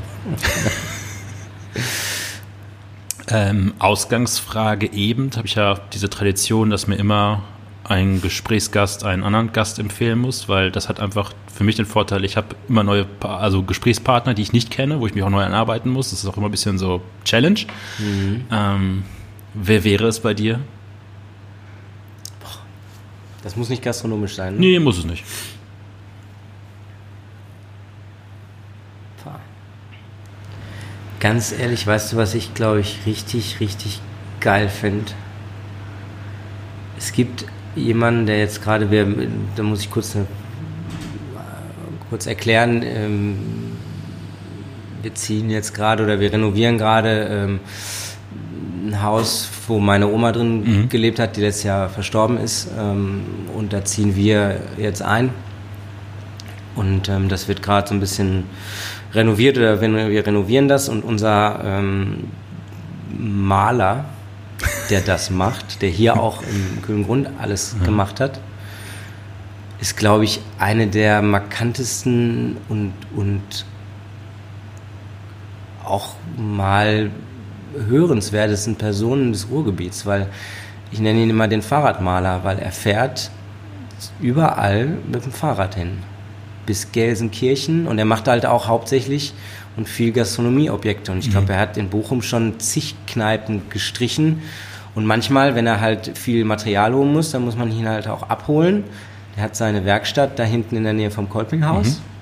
S2: ähm, Ausgangsfrage eben, habe ich ja diese Tradition, dass mir immer ein Gesprächsgast einen anderen Gast empfehlen muss, weil das hat einfach für mich den Vorteil, ich habe immer neue, also Gesprächspartner, die ich nicht kenne, wo ich mich auch neu anarbeiten muss. Das ist auch immer ein bisschen so Challenge. Mhm. Ähm, wer wäre es bei dir?
S1: Das muss nicht gastronomisch sein. Ne?
S2: Nee, muss es nicht.
S1: Ganz ehrlich, weißt du, was ich glaube ich richtig, richtig geil finde? Es gibt jemanden, der jetzt gerade, da muss ich kurz, eine, kurz erklären, ähm, wir ziehen jetzt gerade oder wir renovieren gerade ähm, ein Haus, wo meine Oma drin mhm. gelebt hat, die letztes Jahr verstorben ist. Ähm, und da ziehen wir jetzt ein. Und ähm, das wird gerade so ein bisschen renoviert oder wir renovieren das. Und unser ähm, Maler, der das macht, der hier auch im kühlen Grund alles mhm. gemacht hat, ist, glaube ich, eine der markantesten und, und auch mal hörenswertesten Personen des Ruhrgebiets, weil ich nenne ihn immer den Fahrradmaler, weil er fährt überall mit dem Fahrrad hin. Bis Gelsenkirchen und er macht halt auch hauptsächlich und viel Gastronomieobjekte. Und ich glaube, mhm. er hat in Bochum schon zig Kneipen gestrichen. Und manchmal, wenn er halt viel Material holen muss, dann muss man ihn halt auch abholen. Er hat seine Werkstatt da hinten in der Nähe vom Kolpinghaus. Mhm.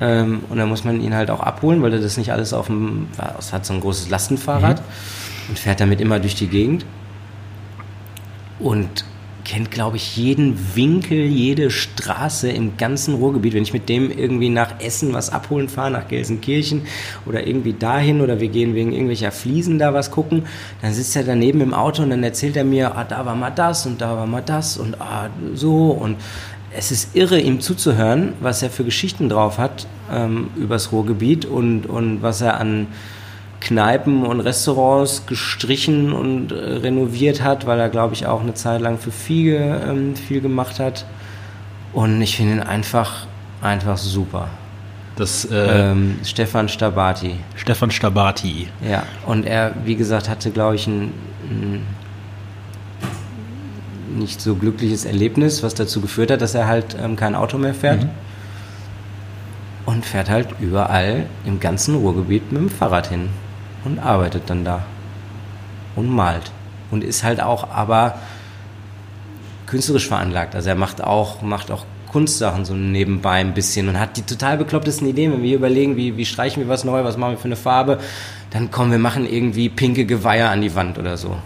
S1: Ähm, und dann muss man ihn halt auch abholen, weil er das nicht alles auf dem, es hat so ein großes Lastenfahrrad mhm. und fährt damit immer durch die Gegend. Und kennt, glaube ich, jeden Winkel, jede Straße im ganzen Ruhrgebiet. Wenn ich mit dem irgendwie nach Essen was abholen fahre, nach Gelsenkirchen oder irgendwie dahin oder wir gehen wegen irgendwelcher Fliesen da was gucken, dann sitzt er daneben im Auto und dann erzählt er mir, ah, da war mal das und da war mal das und ah, so und es ist irre, ihm zuzuhören, was er für Geschichten drauf hat ähm, übers Ruhrgebiet und, und was er an Kneipen und Restaurants gestrichen und äh, renoviert hat, weil er, glaube ich, auch eine Zeit lang für Fiege ähm, viel gemacht hat. Und ich finde ihn einfach, einfach super.
S2: Das,
S1: äh, ähm, Stefan Stabati.
S2: Stefan Stabati.
S1: Ja, und er, wie gesagt, hatte, glaube ich, ein, ein nicht so glückliches Erlebnis, was dazu geführt hat, dass er halt ähm, kein Auto mehr fährt. Mhm. Und fährt halt überall im ganzen Ruhrgebiet mit dem Fahrrad hin und arbeitet dann da und malt. Und ist halt auch aber künstlerisch veranlagt. Also er macht auch, macht auch Kunstsachen so nebenbei ein bisschen und hat die total beklopptesten Ideen. Wenn wir überlegen, wie, wie streichen wir was neu, was machen wir für eine Farbe, dann kommen wir machen irgendwie pinke Geweiher an die Wand oder so.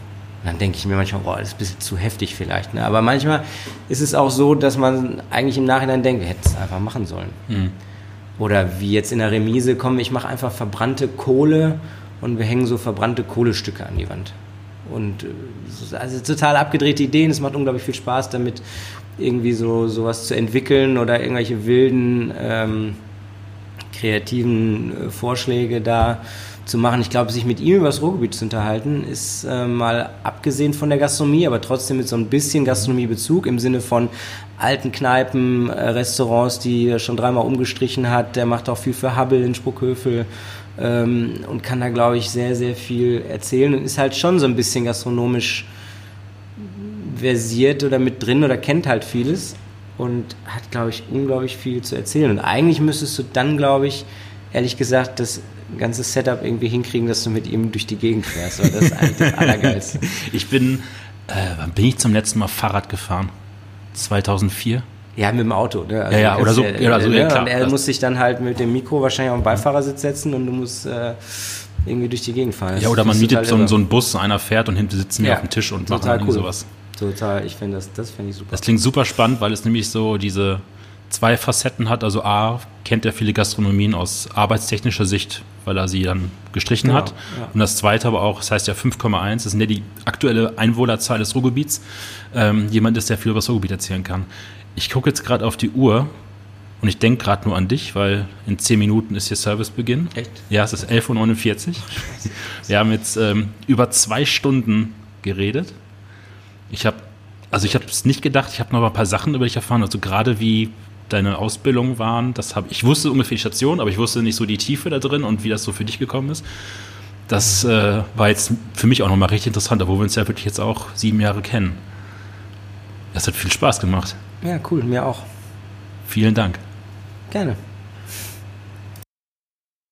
S1: Und dann denke ich mir manchmal, boah, das ist ein bisschen zu heftig vielleicht. Ne? Aber manchmal ist es auch so, dass man eigentlich im Nachhinein denkt, wir hätten es einfach machen sollen. Mhm. Oder wie jetzt in der Remise, komm, ich mache einfach verbrannte Kohle und wir hängen so verbrannte Kohlestücke an die Wand. Und äh, also total abgedrehte Ideen, es macht unglaublich viel Spaß damit, irgendwie so sowas zu entwickeln oder irgendwelche wilden ähm, kreativen äh, Vorschläge da zu machen. Ich glaube, sich mit ihm über das Ruhrgebiet zu unterhalten, ist äh, mal abgesehen von der Gastronomie, aber trotzdem mit so ein bisschen Gastronomiebezug im Sinne von alten Kneipen, äh, Restaurants, die er schon dreimal umgestrichen hat. Der macht auch viel für Hubble in Spruckhöfel ähm, und kann da, glaube ich, sehr, sehr viel erzählen und ist halt schon so ein bisschen gastronomisch versiert oder mit drin oder kennt halt vieles und hat, glaube ich, unglaublich viel zu erzählen. Und eigentlich müsstest du dann, glaube ich, ehrlich gesagt, das ganze Setup irgendwie hinkriegen, dass du mit ihm durch die Gegend fährst. das ist eigentlich das Allergeilste.
S2: Ich bin, äh, wann bin ich zum letzten Mal Fahrrad gefahren? 2004?
S1: Ja, mit dem Auto.
S2: Ne? Also ja, ja, oder so.
S1: Ja, ja, also, ja, klar, und er muss sich dann halt mit dem Mikro wahrscheinlich auf den Beifahrersitz setzen und du musst äh, irgendwie durch die Gegend fahren.
S2: Das ja, oder man mietet so, so einen Bus, einer fährt und hinten sitzen wir auf dem Tisch und machen cool. irgendwie sowas.
S1: Total, ich finde das, das finde ich super.
S2: Das klingt super spannend, weil es nämlich so diese zwei Facetten hat. Also A, kennt er viele Gastronomien aus arbeitstechnischer Sicht, weil er sie dann gestrichen genau, hat. Ja. Und das zweite aber auch, das heißt ja 5,1, das ist ja die aktuelle Einwohnerzahl des Ruhrgebiets. Ähm, jemand ist, der viel über das Ruhrgebiet erzählen kann. Ich gucke jetzt gerade auf die Uhr und ich denke gerade nur an dich, weil in zehn Minuten ist hier Servicebeginn.
S1: Echt?
S2: Ja, es ist 11.49 Uhr. Wir haben jetzt ähm, über zwei Stunden geredet. Ich habe also ich habe es nicht gedacht, ich habe noch ein paar Sachen über dich erfahren, also gerade wie deine Ausbildung waren. Das habe ich wusste ungefähr die Station, aber ich wusste nicht so die Tiefe da drin und wie das so für dich gekommen ist. Das äh, war jetzt für mich auch nochmal richtig interessant, obwohl wir uns ja wirklich jetzt auch sieben Jahre kennen. Das hat viel Spaß gemacht.
S1: Ja, cool, mir auch.
S2: Vielen Dank.
S1: Gerne.